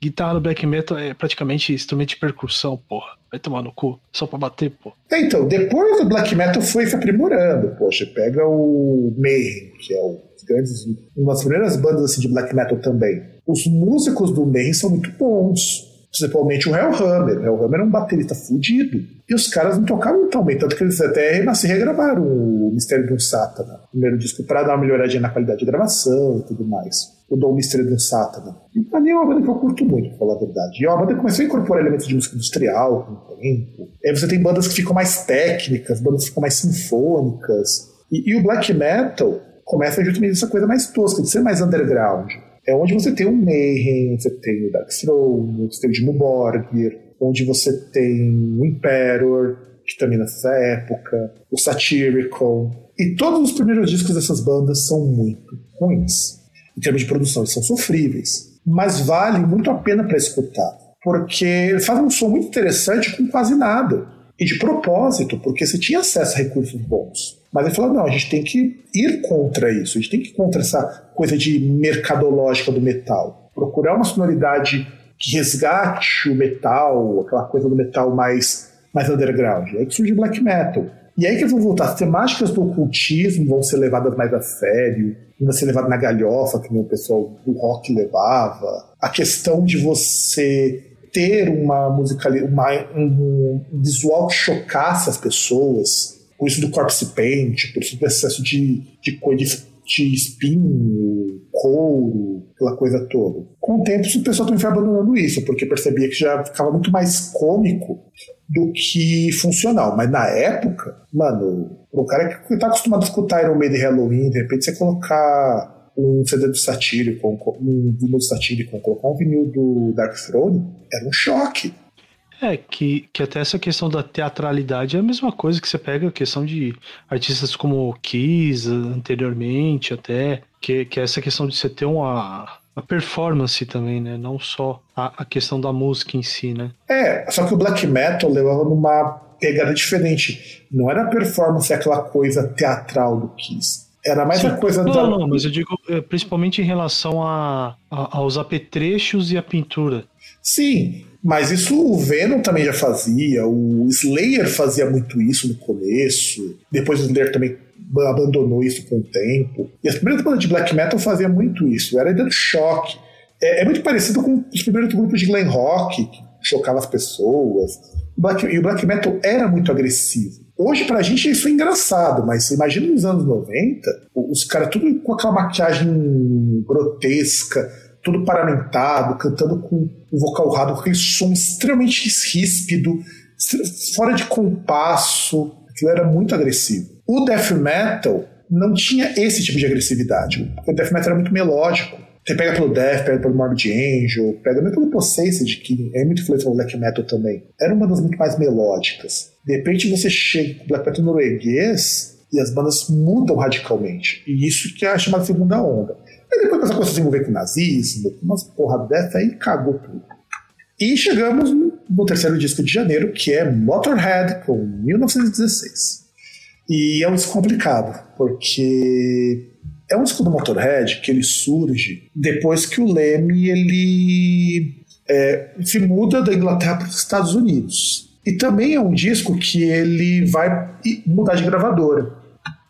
guitarra no black metal é praticamente instrumento de percussão, porra. Vai tomar no cu, só pra bater, pô. É, então, depois o black metal foi se aprimorando. Poxa, pega o Mayhem, que é o grandes, uma das primeiras bandas assim, de black metal também. Os músicos do Mayhem são muito bons. Principalmente o Hellhammer. O Hellhammer é um baterista fudido. E os caras não tocavam tão bem, tanto que eles até nasci regravaram o Mistério de um Sátana, o primeiro disco, para dar uma melhoradinha na qualidade de gravação e tudo mais o Dom Mistério do Sátana. E pra mim é uma banda que eu curto muito, pra falar a verdade. E é uma banda começou a incorporar elementos de música industrial com o tempo. Aí você tem bandas que ficam mais técnicas, bandas que ficam mais sinfônicas. E, e o black metal começa justamente essa coisa mais tosca, de ser mais underground. É onde você tem o Mayhem, você tem o Dark Throne, você tem o Jimmy Borgir, onde você tem o Emperor, que também nessa época, o Satirical. E todos os primeiros discos dessas bandas são muito ruins em termos de produção, eles são sofríveis, mas vale muito a pena para escutar, porque ele faz um som muito interessante com quase nada. E de propósito, porque você tinha acesso a recursos bons. Mas ele falou: não, a gente tem que ir contra isso, a gente tem que ir contra essa coisa de mercadológica do metal. Procurar uma sonoridade que resgate o metal, aquela coisa do metal mais, mais underground. É aí que surge o black metal. E aí que vão voltar, as temáticas do ocultismo vão ser levadas mais a sério, não ser levado na galhofa, que o pessoal do rock levava. A questão de você ter uma musical, uma, um visual que chocasse as pessoas, por isso do corpse paint, por isso do excesso de, de de, de espinho, couro, aquela coisa toda. Com o tempo, o pessoal também foi abandonando isso, porque percebia que já ficava muito mais cômico do que funcional. Mas na época, mano, o cara que tá acostumado a escutar Iron Maiden Halloween, de repente você colocar um CD do Satírico, um vinil do Satírico, colocar um vinil do Dark Throne, era um choque. É, que, que até essa questão da teatralidade é a mesma coisa que você pega a questão de artistas como Kiss anteriormente, até, que, que é essa questão de você ter uma, a performance também, né? Não só a, a, questão da música em si, né? É, só que o black metal levava numa pegada diferente. Não era a performance aquela coisa teatral do Kiss. Era mais Sim. a coisa não, da. Não, mas eu digo é, principalmente em relação a, a, aos apetrechos e a pintura. Sim, mas isso o Venom também já fazia, o Slayer fazia muito isso no começo, depois o Slayer também abandonou isso com o tempo. E as primeiras bandas de black metal faziam muito isso, era dando choque. É, é, muito parecido com os primeiros grupos de glam rock, que chocava as pessoas. Black, e o black metal era muito agressivo. Hoje, pra gente, isso é engraçado, mas imagina nos anos 90, os caras tudo com aquela maquiagem grotesca, tudo paramentado, cantando com o vocal raro, com aquele som extremamente ríspido, fora de compasso. Aquilo era muito agressivo. O death metal não tinha esse tipo de agressividade. O death metal era muito melódico. Você pega pelo Death, pega pelo Morbid Angel, pega muito pelo Possessed, que é muito influência no black metal também. Eram bandas muito mais melódicas. De repente você chega com black metal norueguês e as bandas mudam radicalmente. E isso que é a chamada segunda onda. Aí depois essa coisa se envolver com nazismo, com umas porra dessa aí cagou tudo. E chegamos no terceiro disco de janeiro, que é Motorhead, com 1916. E é um disco complicado, porque é um disco do Motorhead que ele surge depois que o Leme ele é, se muda da Inglaterra para os Estados Unidos. E também é um disco que ele vai mudar de gravadora.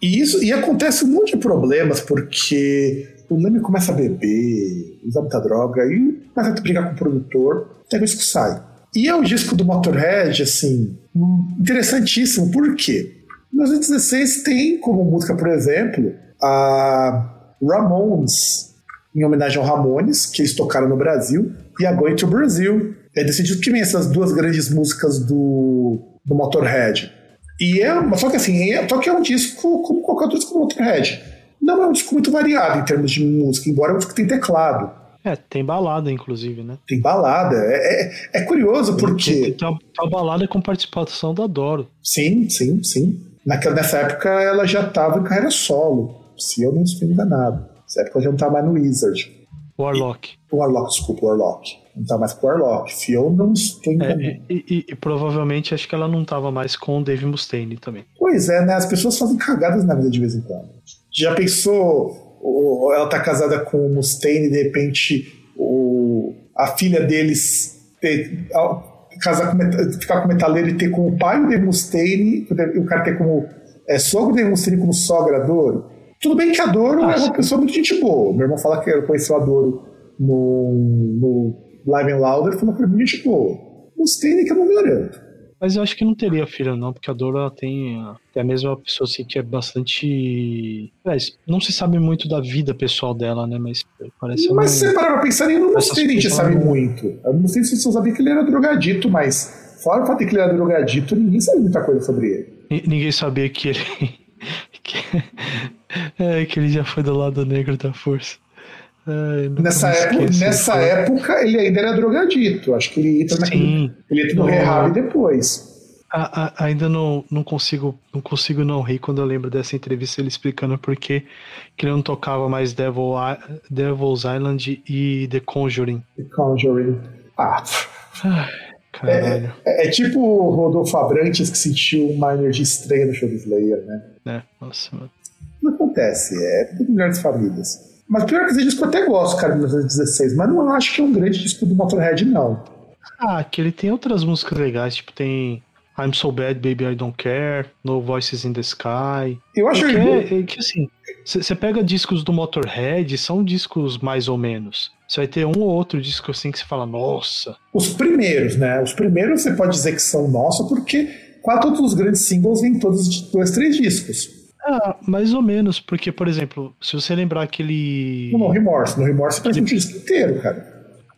E isso e acontece um monte de problemas, porque o Leme começa a beber, usar muita droga, e começa a brigar com o produtor, até o disco sai. E é um disco do Motorhead, assim, interessantíssimo, por quê? Em 2016 tem como música, por exemplo, a Ramones, em homenagem ao Ramones, que eles tocaram no Brasil, e a Going to Brazil. É desse disco que vem essas duas grandes músicas do, do Motorhead. E é, só que assim, é, só que é um disco como qualquer outro disco do Motorhead. Não é um disco muito variado em termos de música, embora é um disco que tem teclado. É, tem balada, inclusive, né? Tem balada. É, é, é curioso porque. Tem, tem, uma, tem uma balada com participação da Doro. Sim, sim, sim. Naquela, nessa época ela já estava em carreira solo se eu não estou enganado. Nessa época eu já não estava mais no Wizard. Warlock. E, Warlock, desculpa, Warlock. Não estava mais com Warlock. Se eu não estou enganado. É, e, e, e, provavelmente acho que ela não estava mais com o Dave Mustaine também. Pois é, né? As pessoas fazem cagadas na vida de vez em quando. Já pensou ela tá casada com o Mustaine e de repente o, a filha deles ter, casar com, ficar com o metaleiro e ter como pai o Dave Mustaine e o cara ter como é, sogro o Dave Mustaine como sogra Doro? Tudo bem que a Doro ah, é uma pessoa muito gente boa. Meu irmão fala que conheceu a Doro no, no Live and Louder, foi uma coisa muito gente boa. Mustaine que eu não garanto. Mas eu acho que não teria filho, não, porque a Dora tem, tem a mesma pessoa assim, que é bastante. Mas não se sabe muito da vida pessoal dela, né? Mas parece. Mas se você parar pra pensar, nem no Mustaine a gente sabe não... muito. Eu não sei se você sabia que ele era drogadito, mas fora o fato de que ele era drogadito, ninguém sabe muita coisa sobre ele. N ninguém sabia que ele. <laughs> que... É, que ele já foi do lado negro da força. Ai, nessa, época, nessa época ele ainda era drogadito. Acho que ele entra, naquele, ele entra no rehab depois. A, a, ainda não, não consigo não consigo não rir quando eu lembro dessa entrevista ele explicando por que ele não tocava mais Devil, Devil's Island e The Conjuring. The Conjuring. Ah. Caralho. É, é, é, tipo o Rodolfo Abrantes que sentiu uma energia estranha no show do Slayer, né? É, nossa, mano. Não acontece, é tudo melhor das famílias. Mas pior que esse disco eu até gosto, cara, de 1916, mas não acho que é um grande disco do Motorhead, não. Ah, que ele tem outras músicas legais, tipo, tem I'm So Bad, Baby I Don't Care, No Voices in the Sky. Eu acho que, é, é, que assim, você pega discos do Motorhead, são discos mais ou menos. Você vai ter um ou outro disco assim que você fala, nossa. Os primeiros, né? Os primeiros você pode dizer que são nossa, porque quase todos os grandes singles vêm todos de dois, três discos. Ah, mais ou menos, porque, por exemplo, se você lembrar aquele. No Remorse, no Remorse parece um disco inteiro, cara.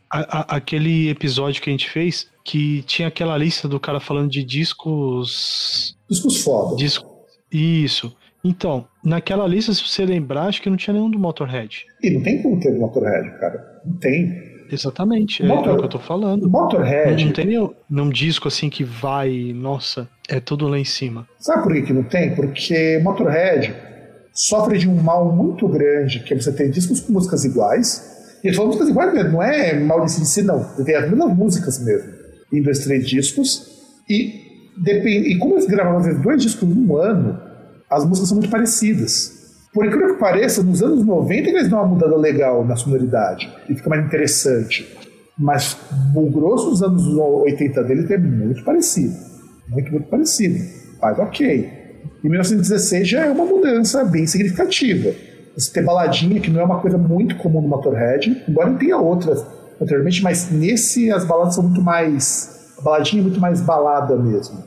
A, a, aquele episódio que a gente fez, que tinha aquela lista do cara falando de discos. Discos foda. Disco... Isso. Então, naquela lista, se você lembrar, acho que não tinha nenhum do Motorhead. E não tem como ter do Motorhead, cara. Não tem. Exatamente, Motor... é o que eu tô falando. Motorhead. Não, tem nenhum, nenhum disco assim que vai, nossa, é tudo lá em cima. Sabe por que, que não tem? Porque Motorhead sofre de um mal muito grande, que é você tem discos com músicas iguais. E são músicas iguais mesmo, não é mal de si, não. Tem as mesmas músicas mesmo. Em dois, três discos. E, depend... e como eles gravavam às vezes dois discos num ano, as músicas são muito parecidas. Por incrível que pareça, nos anos 90 eles dão uma mudada legal na sonoridade e fica mais interessante. Mas o grosso dos anos 80 dele é muito parecido. Muito, muito parecido. Mas ok. Em 1916 já é uma mudança bem significativa. Você ter baladinha, que não é uma coisa muito comum no Motorhead, embora tenha outras anteriormente, mas nesse as baladas são muito mais. A baladinha é muito mais balada mesmo.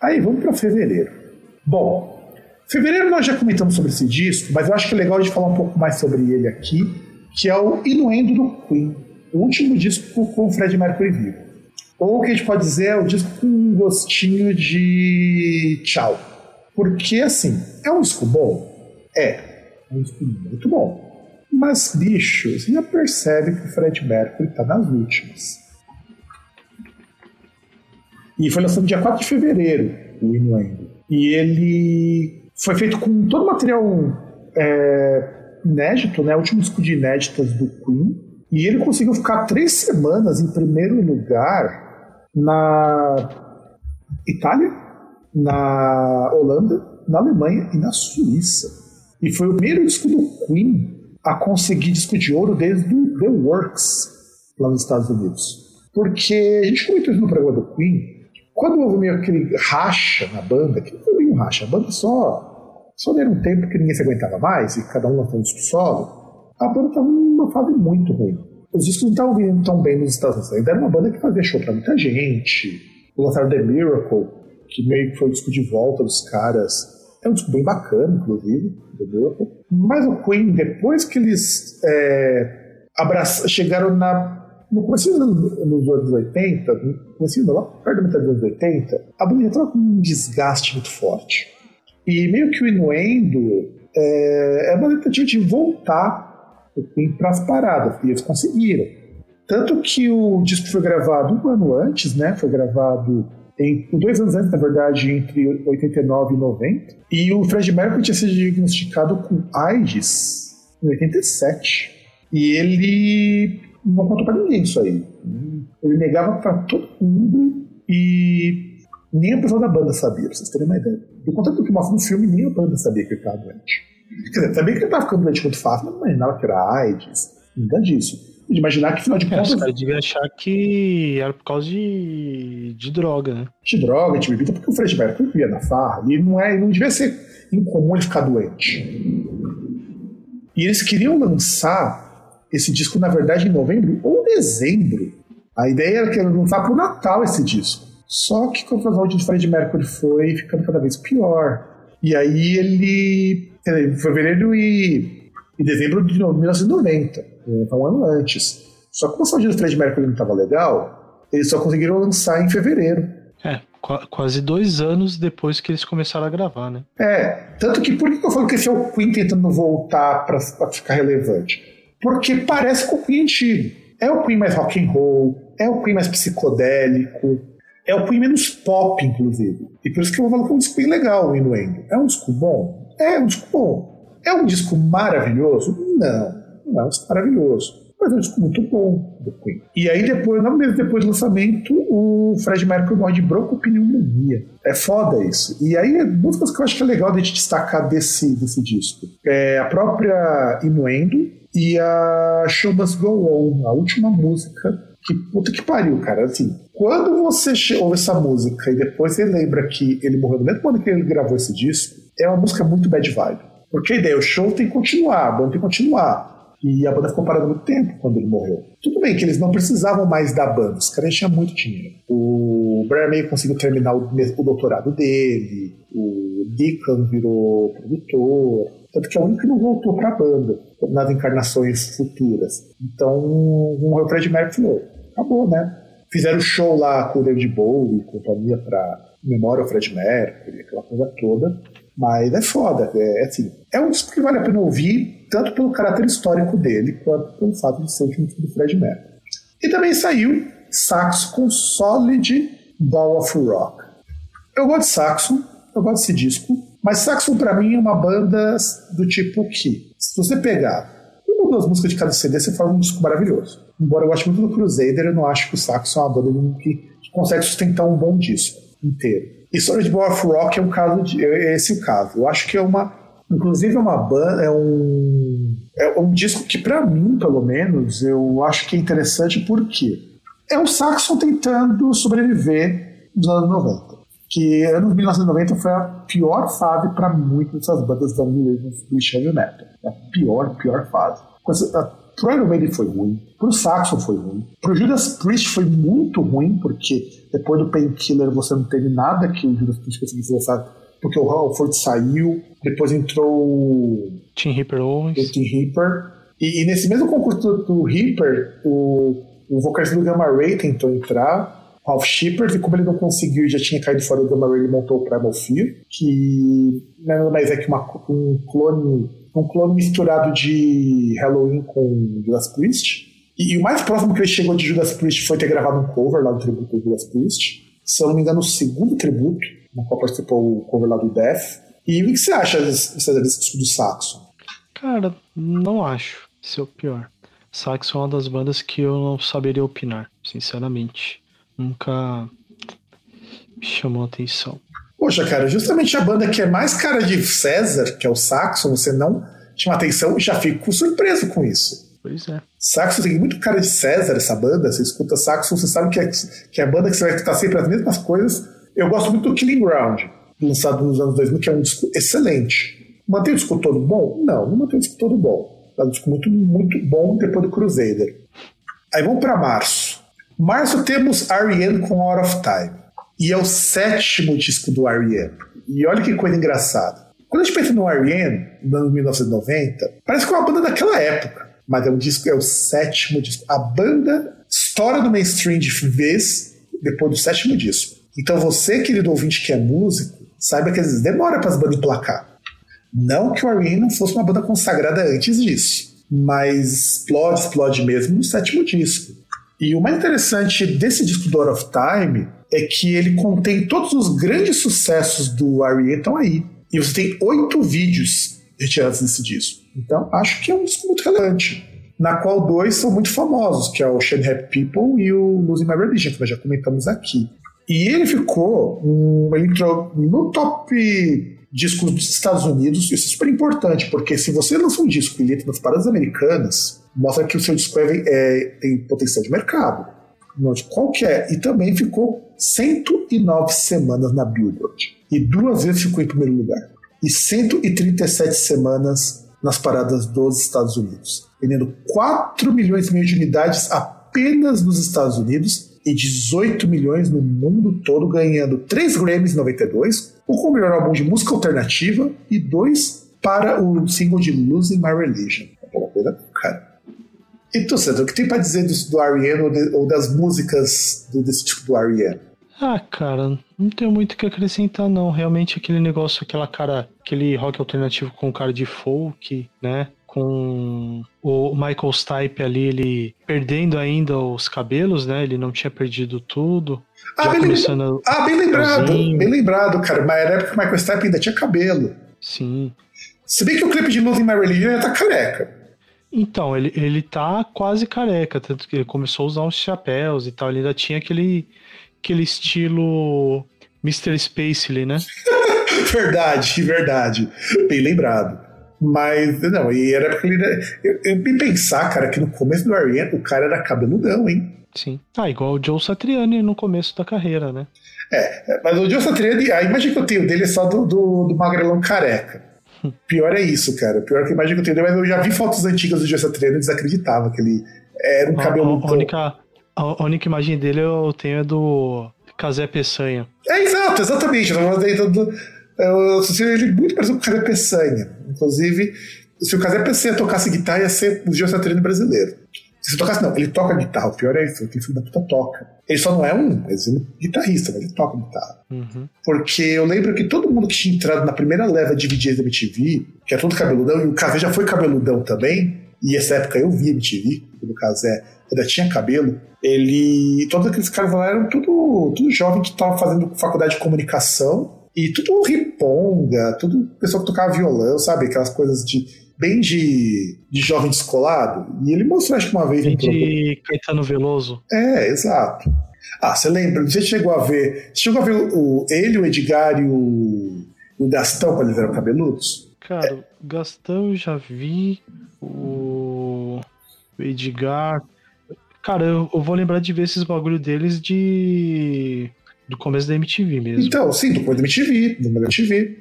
Aí vamos para fevereiro. Bom, fevereiro nós já comentamos sobre esse disco, mas eu acho que é legal de falar um pouco mais sobre ele aqui, que é o Inuendo do Queen, o último disco com o Fred Mercury vivo. Ou o que a gente pode dizer é o disco com um gostinho de tchau. Porque, assim, é um disco bom? É. É um disco muito bom. Mas, bicho, você já percebe que o Fred Mercury tá nas últimas. E foi lançado dia 4 de fevereiro, o Inuendo. E ele foi feito com todo material é, inédito, né? O último disco de inéditas do Queen. E ele conseguiu ficar três semanas em primeiro lugar na Itália, na Holanda, na Alemanha e na Suíça. E foi o primeiro disco do Queen a conseguir disco de ouro desde o The Works, lá nos Estados Unidos. Porque a gente comentou isso no programa do Queen, quando houve meio aquele racha na banda, que não foi um racha, a banda só, só deu um tempo que ninguém se aguentava mais e cada um lançou um disco solo, a banda estava numa fase muito ruim. Os discos não estavam vindo tão bem nos Estados Unidos. Era uma banda que fazia show para muita gente. Lançaram The Miracle, que meio que foi o disco de volta dos caras. É um disco bem bacana, inclusive, The Miracle. Mas o Queen, depois que eles é, chegaram na no começo dos anos 80, no começo, lá perto da metade dos anos 80, a banda estava com um desgaste muito forte. E meio que o Inuendo é, é uma tentativa de voltar para as paradas, e eles conseguiram. Tanto que o disco foi gravado um ano antes, né? Foi gravado em dois anos antes, na verdade, entre 89 e 90. E o Fred Mercury tinha sido diagnosticado com AIDS em 87. E ele não contou pra ninguém isso aí. Ele negava pra todo mundo e nem a pessoa da banda sabia, pra vocês terem uma ideia. Do contanto do que mostra no filme, nem a banda sabia que ele estava doente. Quer dizer, sabia que ele estava ficando doente muito fácil, mas não imaginava que era AIDS, nada disso. De imaginar que, afinal de contas. É, os caras deviam achar que era por causa de, de droga, né? De droga, de bebida, porque o Fred Mercury vivia na farra e não, é, não devia ser incomum ele ficar doente. E eles queriam lançar esse disco, na verdade, em novembro ou dezembro. A ideia era que ele lançar para o Natal esse disco. Só que com o de Fred Mercury foi ficando cada vez pior. E aí ele. Em fevereiro e, e dezembro de 1990, então um ano antes. Só que a saúde do Fred Mercury não estava legal, eles só conseguiram lançar em fevereiro. É, qu quase dois anos depois que eles começaram a gravar, né? É, tanto que por que eu falo que esse é o Queen tentando voltar para ficar relevante? porque parece com o Queen antigo. É o Queen mais rock and roll, é o Queen mais psicodélico, é o Queen menos pop, inclusive. E por isso que eu vou falar que é um disco bem legal, o Inuendo. É um disco bom? É um disco bom. É um disco maravilhoso? Não, não é um disco maravilhoso. Mas é um disco muito bom do Queen. E aí, depois, não mesmo depois do lançamento, o Fred Mercury morre de broncopneumonia. É foda isso. E aí, músicas que eu acho que é legal de destacar desse, desse disco. É a própria Inuendo, e a Show Must Go On, a última música. Que puta que pariu, cara. Assim, quando você ouve essa música e depois você lembra que ele morreu no mesmo ano que ele gravou esse disco, é uma música muito bad vibe. Porque a ideia, o show tem que continuar, a banda tem que continuar. E a banda ficou parada muito tempo quando ele morreu. Tudo bem que eles não precisavam mais da banda, os caras tinham muito dinheiro. O Brian May conseguiu terminar o, o doutorado dele, o Deacon virou produtor, tanto que é o único que não voltou para a banda nas encarnações futuras. Então, o Fred Mercury falou: acabou, né? Fizeram show lá com o David Bowie, companhia para memória ao Fred Mercury, aquela coisa toda. Mas é foda, é, é assim. É um disco que vale a pena ouvir, tanto pelo caráter histórico dele, quanto pelo fato de ser o último do Fred Mercury. E também saiu Saxo com Solid Ball of Rock. Eu gosto de Saxo, eu gosto desse disco, mas Saxon para mim é uma banda do tipo que, se você pegar uma ou duas músicas de cada CD, você forma um disco maravilhoso. Embora eu goste muito do Crusader, eu não acho que o Saxon é uma banda que consegue sustentar um bom disco inteiro. E Solid Ball of Rock é um caso de, é esse o caso. Eu acho que é uma, inclusive é uma banda, é um é um disco que para mim, pelo menos, eu acho que é interessante porque é o Saxon tentando sobreviver nos anos 90 que anos 1990 foi a pior fase para muitas dessas bandas da New Wave do Heavy Metal. A pior, pior fase. Pro Iron Maiden foi ruim, pro Saxon foi ruim, pro Judas Priest foi muito ruim, porque depois do Painkiller você não teve nada que o Judas Priest conseguisse lançar porque o Halford saiu, depois entrou o Tim Ripper Owens. o Tim Ripper. E, e nesse mesmo concurso do, do Ripper, o, o vocalista do Gamma Ray tentou entrar, Ralph Shepard, e como ele não conseguiu e já tinha caído fora do Gamma Ray, ele montou o Primal Fear, que nada mais é que uma, um clone um clone misturado de Halloween com Judas Priest. E, e, o mais próximo que ele chegou de Judas Priest foi ter gravado um cover lá do tributo do Judas Priest. Se eu não me engano, o segundo tributo, no qual participou o cover lá do Death. E o que você acha desse disco do Saxon? Cara, não acho. Esse é o pior. Saxon é uma das bandas que eu não saberia opinar, sinceramente. Nunca me chamou atenção. Poxa, cara, justamente a banda que é mais cara de César, que é o Saxon, você não chama atenção e já fico surpreso com isso. Pois é. Saxon tem muito cara de César, essa banda. Você escuta Saxon, você sabe que é, que é a banda que você vai escutar sempre as mesmas coisas. Eu gosto muito do Killing Ground, lançado nos anos 2000, que é um disco excelente. Mantém o disco todo bom? Não, não mantém o disco todo bom. É um disco muito, muito bom depois do Crusader. Aí vamos para março. Março temos R.E.M. com Out of Time. E é o sétimo disco do R.E.M. E olha que coisa engraçada. Quando a gente pensa no R.E.M., no ano 1990, parece que é uma banda daquela época. Mas é um disco, é o sétimo disco. A banda estoura no mainstream de vez depois do sétimo disco. Então você, querido ouvinte que é músico, saiba que às vezes demora para as bandas emplacar. Não que o R.E.M. não fosse uma banda consagrada antes disso. Mas explode, explode mesmo no sétimo disco. E o mais interessante desse disco do of Time é que ele contém todos os grandes sucessos do R.E. estão aí. E você tem oito vídeos retirados desse disco. Então, acho que é um disco muito relevante. Na qual dois são muito famosos, que é o Shane Happy People e o Losing My Religion, que nós já comentamos aqui. E ele ficou, ele entrou no top discos dos Estados Unidos, isso é super importante, porque se você lança um disco e entra nas paradas americanas, mostra que o seu disco é, é, tem potencial de mercado. Qualquer. E também ficou 109 semanas na Billboard. E duas vezes ficou em primeiro lugar. E 137 semanas nas paradas dos Estados Unidos. Vendendo 4 milhões e meio de unidades apenas nos Estados Unidos e 18 milhões no mundo todo, ganhando 3 Grammys em 92, o como melhor álbum de música alternativa e dois para o single de Losing My Religion. Aquela coisa, cara. E tu, Sandro, o que tem pra dizer do, do R.E.M. Ou, ou, das músicas do, desse tipo do R.E.M.? Ah, cara, não tenho muito o que acrescentar, não. Realmente aquele negócio, aquela cara, aquele rock alternativo com cara de folk, né? Com o Michael Stipe ali, ele perdendo ainda os cabelos, né? Ele não tinha perdido tudo. Ah, bem, começando ah, bem lembrado, bem lembrado, cara. Mas era época que o Michael Stipe ainda tinha cabelo. Sim. Se bem que o clipe de Losing My Religion já tá careca. Então, ele, ele tá quase careca, tanto que ele começou a usar uns chapéus e tal. Ele ainda tinha aquele, aquele estilo Mr. Spacely, né? <laughs> verdade, verdade. Bem lembrado. Mas, não, e era porque ele. Eu, eu me pensar, cara, que no começo do R.E.M. o cara era cabeludão, hein? Sim. Ah, igual o Joe Satriani no começo da carreira, né? É, mas o Joe Satriani, a imagem que eu tenho dele é só do, do, do magrelão careca. Pior é isso, cara. Pior que a imagem que eu tenho, mas eu já vi fotos antigas do Joe Satriani e desacreditava que ele era um a, cabelo. A, a, única, a única imagem dele eu tenho é do Casé Peçanha. É, exato, exatamente. Eu, do, eu associo ele muito parecido com o Casé Peçanha. Inclusive, se o Casé Peçanha tocasse guitarra, ia ser o Joe Satriani brasileiro. Se tocasse, não, ele toca guitarra, o pior é isso, que filho da puta toca. Ele só não é um exemplo guitarrista, mas ele toca guitarra. Uhum. Porque eu lembro que todo mundo que tinha entrado na primeira leva de DJs da MTV, que é todo cabeludão, e o Kazé já foi cabeludão também, e essa época eu vi MTV, quando o Kazé ainda tinha cabelo, ele. Todos aqueles caras lá eram tudo, tudo jovem que tava fazendo faculdade de comunicação, e tudo riponga, tudo pessoal que tocava violão, sabe? Aquelas coisas de bem de, de jovem descolado. E ele mostrou, acho que uma vez. Bem de Caetano Veloso. É, exato. Ah, você lembra? Você chegou a ver. Você chegou a ver o, ele, o Edgar e o, o Gastão quando eles eram cabeludos? Cara, é. Gastão eu já vi. O, o Edgar. Cara, eu, eu, vou lembrar de ver esses bagulho deles de. Do começo da MTV mesmo. Então, sim, do começo da MTV, do MTV.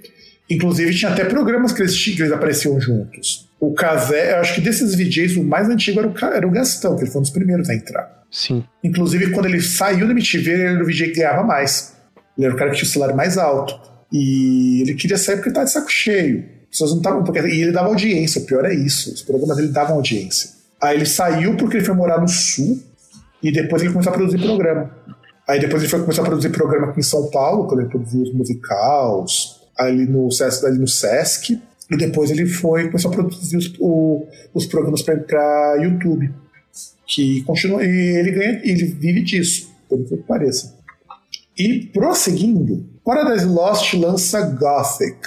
Inclusive, tinha até programas que eles, que eles apareciam juntos. O Cazé, eu acho que desses VJs, o mais antigo era o, era o Gastão, que ele foi um dos primeiros a entrar. Sim. Inclusive, quando ele saiu da MTV, ele era o VJ que ganhava mais. Ele era o cara que tinha o salário mais alto. E ele queria sair porque estava de saco cheio. As pessoas não estavam. Porque, e ele dava audiência, o pior é isso. Os programas dele davam audiência. Aí ele saiu porque ele foi morar no sul e depois ele começou a produzir programa. Aí depois ele foi começar a produzir programa aqui em São Paulo, quando ele produziu os musicais, ali no, ali no Sesc. E depois ele foi começou a produzir os, o, os programas para YouTube. Que continua. E ele ganha, ele vive disso, pelo que pareça. E prosseguindo, Paradise Lost lança Gothic,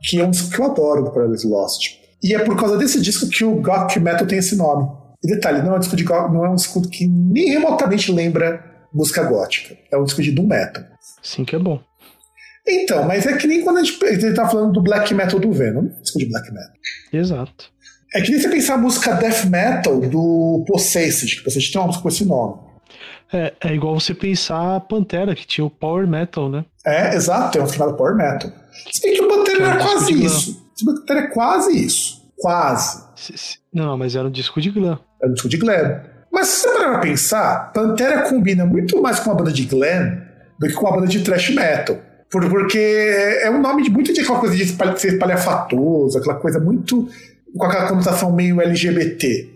que é um disco que eu adoro do Paradise Lost. E é por causa desse disco que o Gothic Metal tem esse nome. E detalhe, não é um disco, de, não é um disco que nem remotamente lembra música gótica. É um disco de doom metal. Sim, que é bom. Então, mas é que nem quando a gente, a gente tá falando do black metal do Venom, disco de black metal. Exato. É que nem você pensar a música death metal do Possessed, que você tem uma música com esse nome. É, é igual você pensar a Pantera, que tinha o Power Metal, né? É, exato, tem um chamado Power Metal. Se bem que o Pantera era quase isso. O Pantera é quase isso. Quase. Não, mas era um disco de glam. Era um disco de glam. Mas se você parar pra pensar, Pantera combina muito mais com uma banda de glam do que com uma banda de thrash metal. Porque é um nome de muito de aquela coisa de ser espalhafatoso, aquela coisa muito. com aquela conotação meio LGBT.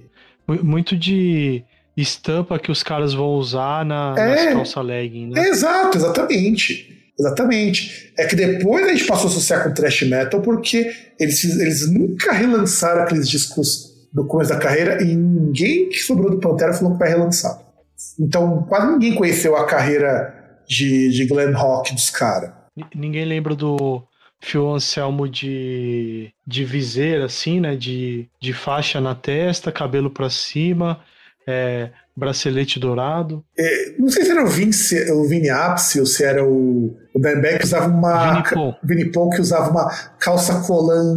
Muito de estampa que os caras vão usar na, é, calça legging, né? exato, exatamente. Exatamente. É que depois a gente passou a associar com thrash metal porque eles, eles nunca relançaram aqueles discos do começo da carreira e ninguém que sobrou do Pantera falou que vai relançar. Então quase ninguém conheceu a carreira de, de glam rock dos caras. Ninguém lembra do Phil Anselmo de, de viseira, assim, né? De, de faixa na testa, cabelo pra cima, é, bracelete dourado. É, não sei se era o, Vince, o Vini Apse ou se era o, o Dan Beck que usava uma. Vini. Vini Paul que usava uma calça colã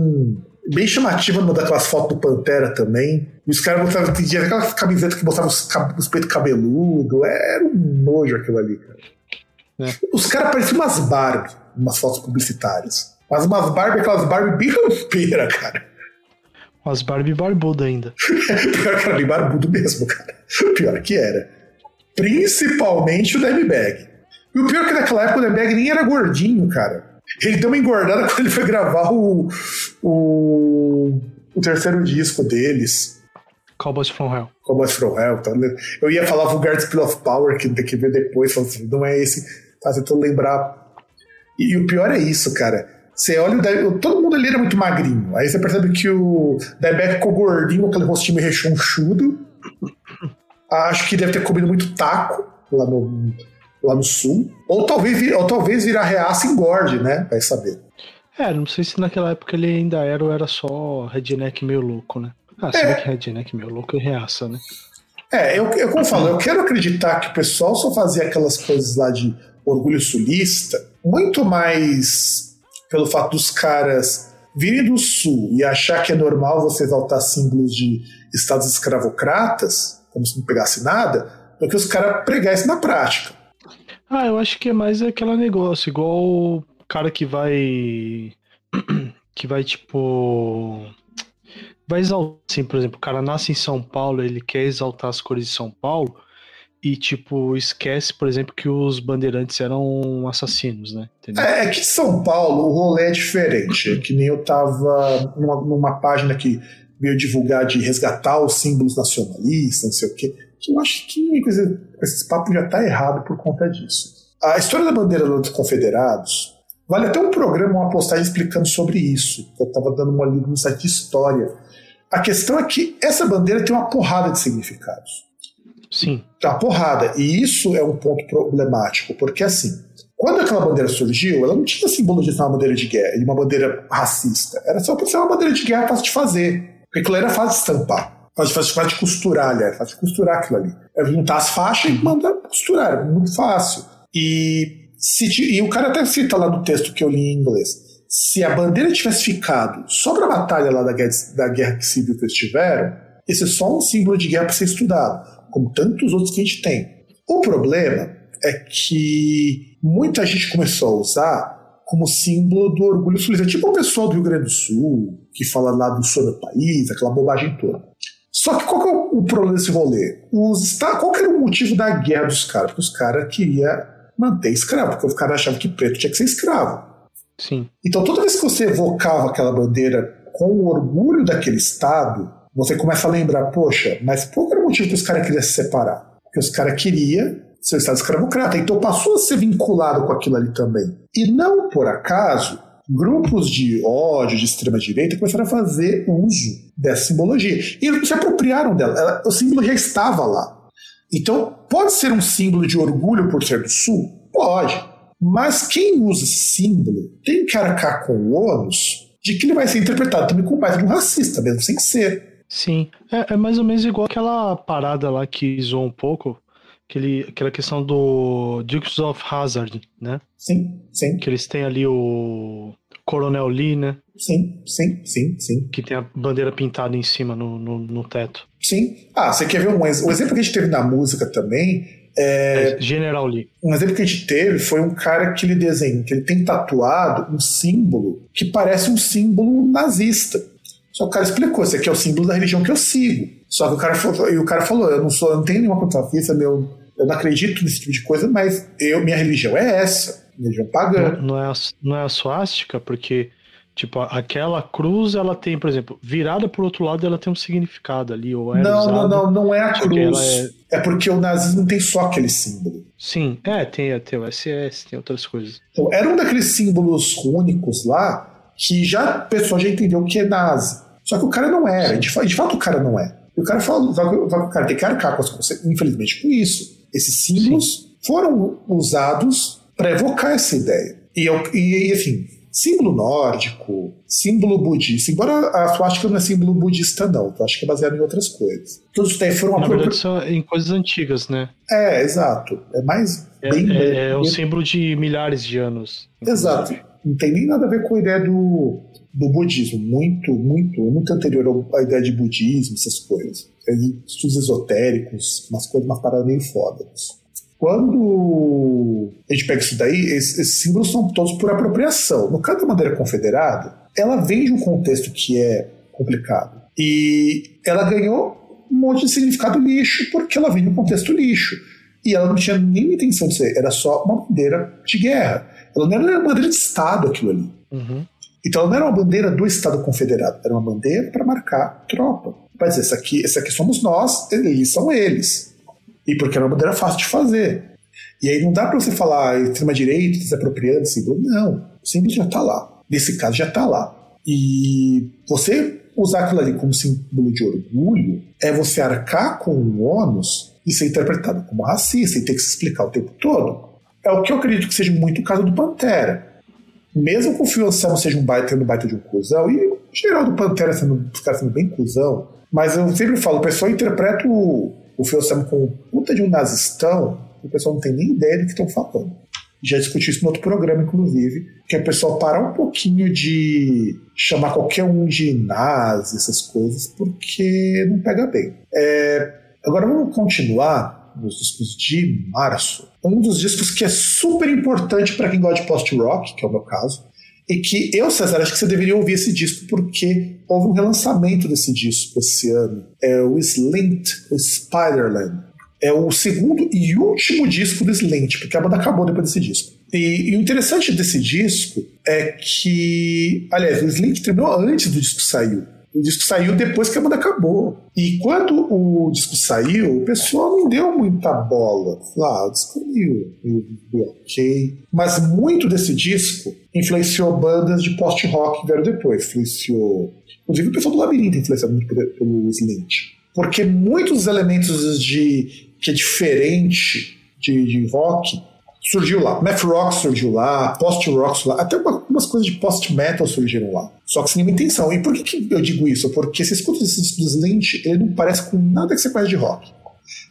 bem chamativa no daquelas fotos do Pantera também. E os caras botavam, tinha aquela camiseta que botava os, os peitos cabeludos. Era um nojo aquilo ali, cara. É. Os caras pareciam umas Barbie, umas fotos publicitárias. Mas umas Barbie, aquelas Barbie bem cara. Umas Barbie barbuda ainda. <laughs> Pior que era bem barbudo mesmo, cara. Pior que era. Principalmente o Bag. E o pior é que naquela época o Bag nem era gordinho, cara. Ele deu uma engordada <laughs> quando ele foi gravar o, o, o terceiro disco deles. Cowboys from Hell. Cowboys from Hell. Então, eu ia falar Vulgar Spill of Power, que tem que ver depois, assim, não é esse. Tá tentando lembrar. E, e, o pior é isso, cara. Você olha o todo mundo ali era muito magrinho. Aí você percebe que o Debeck ficou gordinho, aquele rostinho meio rechonchudo. Acho que deve ter comido muito taco lá no, lá no sul. Ou talvez, ou talvez virar reaça engorde, né? Vai saber. É, não sei se naquela época ele ainda era ou era só redneck meio louco, né? Ah, se é. que redneck meio louco é reaça, né? É, eu, eu como eu falo, eu quero acreditar que o pessoal só fazia aquelas coisas lá de orgulho sulista, muito mais pelo fato dos caras virem do sul e achar que é normal você exaltar símbolos de estados escravocratas, como se não pegasse nada, do que os caras pregassem na prática. Ah, eu acho que é mais aquele negócio, igual o cara que vai. <clears throat> que vai, tipo. Vai exaltar, assim, por exemplo, o cara nasce em São Paulo, ele quer exaltar as cores de São Paulo e, tipo, esquece, por exemplo, que os bandeirantes eram assassinos, né? Entendeu? É, é que São Paulo o rolê é diferente. É que nem eu tava numa, numa página que veio divulgar de resgatar os símbolos nacionalistas, não sei o quê que eu acho que esse papo já está errado por conta disso. A história da bandeira dos confederados vale até um programa, uma postagem explicando sobre isso. Eu estava dando uma lida no site de história. A questão é que essa bandeira tem uma porrada de significados. Sim. Tem uma porrada. E isso é um ponto problemático, porque assim, quando aquela bandeira surgiu, ela não tinha simbologia de uma bandeira de guerra, de uma bandeira racista. Era só para ser uma bandeira de guerra fácil de fazer. Porque aquilo era fácil de estampar. Faz, faz, faz de costurar, aliás, faz de costurar aquilo ali. É juntar as faixas e manda costurar, é muito fácil. E, se, e o cara até cita lá no texto que eu li em inglês. Se a bandeira tivesse ficado só para a batalha lá da guerra, da guerra civil que eles tiveram, esse é só um símbolo de guerra para ser estudado, como tantos outros que a gente tem. O problema é que muita gente começou a usar como símbolo do orgulho sulista. Tipo o pessoal do Rio Grande do Sul, que fala lá do sul do país, aquela bobagem toda. Só que qual que é o problema desse rolê? Os, qual que era o motivo da guerra dos caras? Porque os caras queriam manter escravo, porque os caras achavam que preto tinha que ser escravo. Sim. Então toda vez que você evocava aquela bandeira com o orgulho daquele Estado, você começa a lembrar, poxa, mas qual era o motivo que os caras queriam se separar? Porque os caras queriam ser Estado escravocrata, então passou a ser vinculado com aquilo ali também. E não por acaso, grupos de ódio, de extrema-direita, começaram a fazer uso dessa simbologia. E eles se apropriaram dela. Ela, o símbolo já estava lá. Então, pode ser um símbolo de orgulho por ser do Sul? Pode. Mas quem usa esse símbolo tem que arcar com o ônus de que ele vai ser interpretado também como mais de um racista, mesmo sem ser. Sim, é, é, mais ou menos igual aquela parada lá que zoou um pouco, aquele, aquela questão do Dukes of Hazard, né? Sim, sim. Que eles têm ali o Coronel Lee, né? Sim, sim, sim, sim. Que tem a bandeira pintada em cima no, no, no teto. Sim. Ah, você quer ver um, um exemplo que a gente teve na música também é, é, General Lee. Um exemplo que a gente teve foi um cara que ele desenha, que ele tem tatuado um símbolo que parece um símbolo nazista. Só que o cara explicou, esse aqui é o símbolo da religião que eu sigo. Só que o cara falou, e o cara falou, eu não sou, eu não tenho nenhuma contrafista, meu, eu não acredito nesse tipo de coisa, mas eu, minha religião é essa, religião pagã. Não, não, é, a, não é a suástica, porque Tipo, aquela cruz, ela tem, por exemplo, virada por outro lado, ela tem um significado ali. Ou era não, não, não, não é a cruz. É... é... porque o nazismo tem só aquele símbolo. Sim, é, tem, tem o SS, tem outras coisas. Então, era um daqueles símbolos únicos lá que já a pessoa já entendeu que é nazi. Só que o cara não era, de, de fato o cara não é. E o cara fala, o cara tem que arcar com as infelizmente, com isso. Esses símbolos Sim. foram usados para evocar essa ideia. E, eu, e, assim, símbolo nórdico, símbolo budista. Embora a suástica não é símbolo budista, não. Eu acho que é baseado em outras coisas. Tudo isso daí foram Na verdade, são em coisas antigas, né? É, exato. É mais. É, bem, é, é um símbolo de milhares de anos. Exato. Não tem nem nada a ver com a ideia do, do budismo. Muito, muito, muito anterior à ideia de budismo, essas coisas. É estudos esotéricos, umas coisas, umas paradas meio fodas. Quando a gente pega isso daí, esses, esses, símbolos são todos por apropriação. No caso da bandeira confederada, ela vem de um contexto que é complicado. E ela ganhou um monte de significado lixo porque ela vem de um contexto lixo. E ela não tinha nenhuma intenção de ser, era só uma bandeira de guerra. Ela não era uma bandeira de Estado aquilo ali. Uhum. Então ela não era uma bandeira do Estado Confederado, era uma bandeira para marcar tropa. Mas essa aqui, essa aqui somos nós, eles são eles. E porque era uma bandeira fácil de fazer. E aí não dá para você falar extrema-direita, se apropriando, símbolo. Não, o símbolo já está lá. Nesse caso já está lá. E você usar aquilo ali como símbolo de orgulho é você arcar com o ônus e ser interpretado como racista e ter que se explicar o tempo todo. É o que eu acredito que seja muito o caso do Pantera. Mesmo que o Phil Anselmo seja um baita, tendo baita de um cuzão, e o geral do Pantera sendo, sendo bem cuzão, mas eu sempre falo, o pessoal interpreta o, o Felsam com puta de um nazistão, o pessoal não tem nem ideia do que estão falando. Já discuti isso no outro programa, inclusive, que é o pessoal parar um pouquinho de chamar qualquer um de nazi, essas coisas, porque não pega bem. É, agora vamos continuar nos discos de março. Um dos discos que é super importante para quem gosta de post-rock, que é o meu caso, e que eu, César, acho que você deveria ouvir esse disco porque houve um relançamento desse disco esse ano. É o Slint, Spiderland. É o segundo e último disco do Slint, porque a banda acabou depois desse disco. E, e, o interessante desse disco é que, aliás, o Slint terminou antes do disco sair. O disco saiu depois que a banda acabou. E quando o disco saiu, o pessoal não deu muita bola. Ah, o disco é meio, meio ok. Mas muito desse disco influenciou bandas de post-rock que vieram depois. Influenciou. Inclusive o pessoal do Labirinto influenciado muito pelo Slint. Porque muitos elementos de que é diferente de, de rock surgiu lá. Math rock surgiu lá, post rock surgiu lá, até algumas coisas de post metal surgiram lá. Só que sem nenhuma intenção. E por que, que eu digo isso? Porque você escuta esse disco do Slint, ele não parece com nada que você conhece de rock.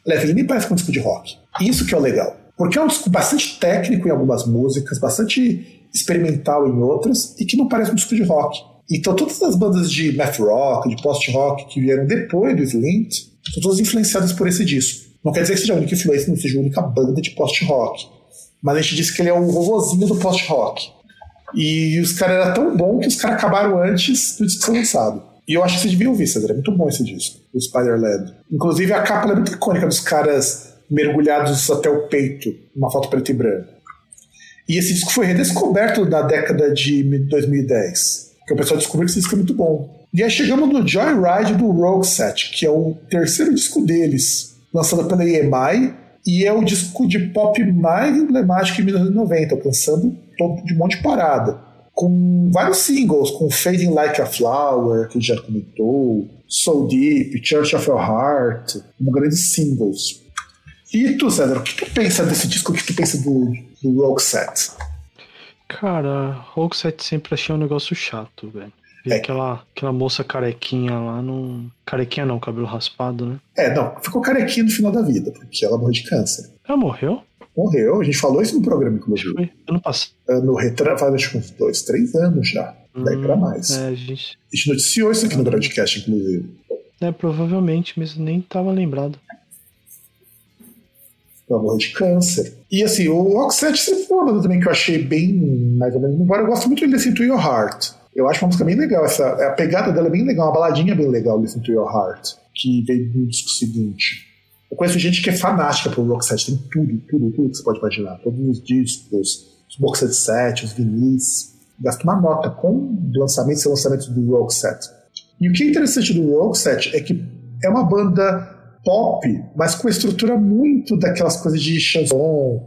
Aliás, ele nem parece com um disco de rock. Isso que é o legal. Porque é um disco bastante técnico em algumas músicas, bastante experimental em outras, e que não parece um disco de rock. Então todas as bandas de math rock, de post rock que vieram depois do Slint, são todas influenciadas por esse disco. Não quer dizer que seja a única influência, não seja a única banda de post rock. Mas a gente disse que ele é o vovozinho do post rock. E os caras eram tão bom que os caras acabaram antes do disco ser lançado. E eu acho que você devia ouvir, César. É muito bom esse disco, o Spider-Land. Inclusive, a capa é muito icônica dos caras mergulhados até o peito, uma foto preto e branco. E esse disco foi redescoberto na década de 2010. Que o pessoal descobriu que esse disco é muito bom. E aí chegamos no Joyride do Rogue Set, que é o terceiro disco deles, lançado pela EMI, e é o disco de pop mais emblemático em 1990, alcançando topo de um monte de parada. Com vários singles, com Fading Like a Flower, que já comentou, So Deep, Church of Your Heart, como grandes singles. E tu, César, o que tu pensa desse disco? O que tu pensa do, do Set? Cara, Rogue Set sempre achei um negócio chato, velho. E É. aquela, aquela moça carequinha lá, não. Carequinha não, cabelo raspado, né? É, não, ficou carequinha no final da vida, porque ela morreu de câncer. Ela morreu? Morreu, a gente falou isso no programa, inclusive. ano passado. No retra... faz acho que uns dois, três anos já. Daí pra mais. É, a gente. A gente noticiou isso aqui no broadcast, inclusive. É, provavelmente, mas nem tava lembrado. Ela morreu de câncer. E assim, o sempre foi uma banda também que eu achei bem, mais ou menos. Embora eu gosto muito de Listen to Your Heart. Eu acho uma música bem legal. Essa, a pegada dela é bem legal, uma baladinha bem legal, Listen to Your Heart, que veio no disco seguinte. Eu conheço gente que é fanática pro Roxette, tem tudo, tudo, tudo que você pode imaginar. Todos os discos, os box set set, os vinis. Gasta uma nota com lançamentos e lançamentos do Roxette. E o que é interessante do Roxette é que é uma banda pop, mas com estrutura muito daquelas coisas de chanson,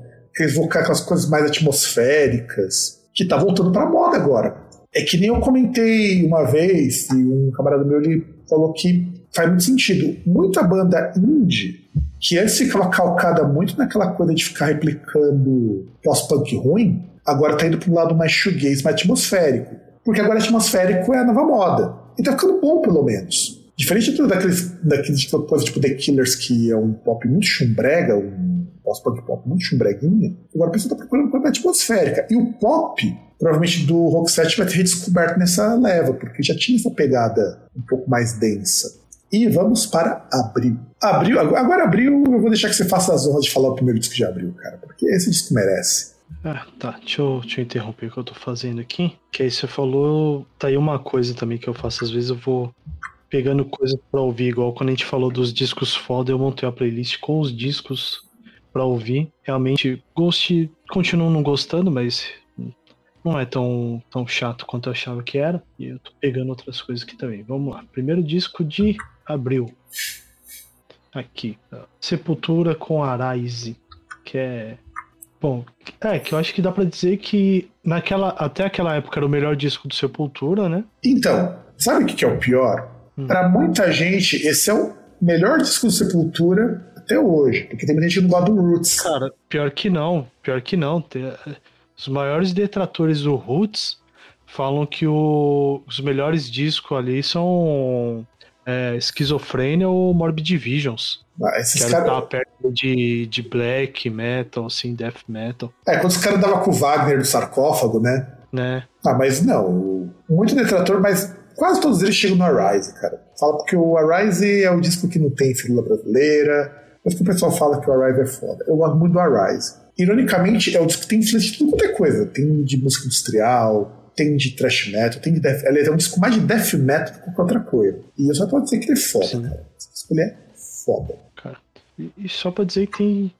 vocal, aquelas coisas mais atmosféricas, que tá voltando pra moda agora. É que nem eu comentei uma vez, e um camarada meu ele falou que faz muito sentido. Muita banda indie, que antes ficava calcada muito naquela coisa de ficar replicando pós-punk ruim, agora tá indo para um lado mais shoegaze, mais atmosférico. Porque agora atmosférico é a nova moda. E tá ficando bom, pelo menos. Diferente de daqueles, daqueles coisa tipo The Killers, que é um pop muito chumbrega, um pós-punk pop muito chumbreguinha, agora a pessoa tá procurando coisa mais atmosférica. E o pop, provavelmente do Rock 7, vai ter redescoberto nessa leva, porque já tinha essa pegada um pouco mais densa. E vamos para abril. Abril, agora abril, eu vou deixar que você faça as honras de falar o primeiro disco de abril, cara, porque esse disco merece. Ah, tá. Deixa eu, deixa eu interromper o que eu tô fazendo aqui. Que aí você falou. Tá aí uma coisa também que eu faço. Às vezes eu vou pegando coisa pra ouvir. Igual quando a gente falou dos discos foda, eu montei a playlist com os discos pra ouvir. Realmente, Ghost continuo não gostando, mas não é tão, tão chato quanto eu achava que era. E eu tô pegando outras coisas aqui também. Vamos lá. Primeiro disco de abril. Aqui. Sepultura com Arise. Que é. Bom, é que eu acho que dá pra dizer que naquela, até aquela época era o melhor disco do Sepultura, né? Então, sabe o que que é o pior? Hum. Pra muita gente, esse é o melhor disco do Sepultura até hoje, porque tem muita gente que não gosta do Roots. Cara, pior que não, pior que não. Tem- Os maiores detratores do Roots falam que o- os melhores discos ali são é, Esquizofrênia ou Morbid Visions. Ah, Esses Que caras. tá perto de, de black metal, assim, death metal, É, quando os caras davam com o Wagner do sarcófago, né? né? Ah, mas não. Muito detrator, mas quase todos eles chegam no Arise, cara. Fala porque o Arise é o disco que não tem figura brasileira, mas que o pessoal fala que o Arise é foda. Eu gosto muito do Arise. Ironicamente, é o disco que tem influência de tudo quanto é coisa. Tem de música industrial, tem de thrash metal, tem de death. Aliás, é um disco mais de death metal do que qualquer outra coisa. E eu só posso dizer que ele é foda, Sim. cara. Esse disco ele é foda. Cara. E, e só pra dizer que tem.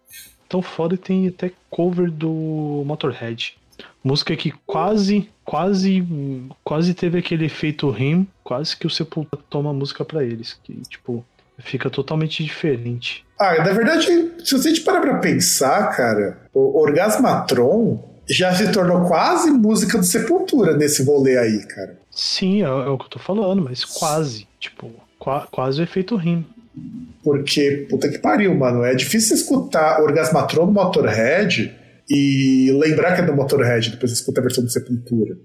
Tão foda que tem até cover do Motorhead. Música que quase, quase, quase teve aquele efeito rim, quase que o Sepultura toma a música pra eles. Que, tipo, fica totalmente diferente. Ah, na verdade, se você te parar pra pensar, cara, o Orgasmatron já se tornou quase música do Sepultura nesse rolê aí, cara. Sim, é, é o que eu tô falando, mas quase. Tipo, qua- quase o efeito rim. Porque, puta que pariu, mano. É difícil escutar Orgasmatron no Motorhead e lembrar que é do Motorhead, depois você escuta a versão do Sepultura.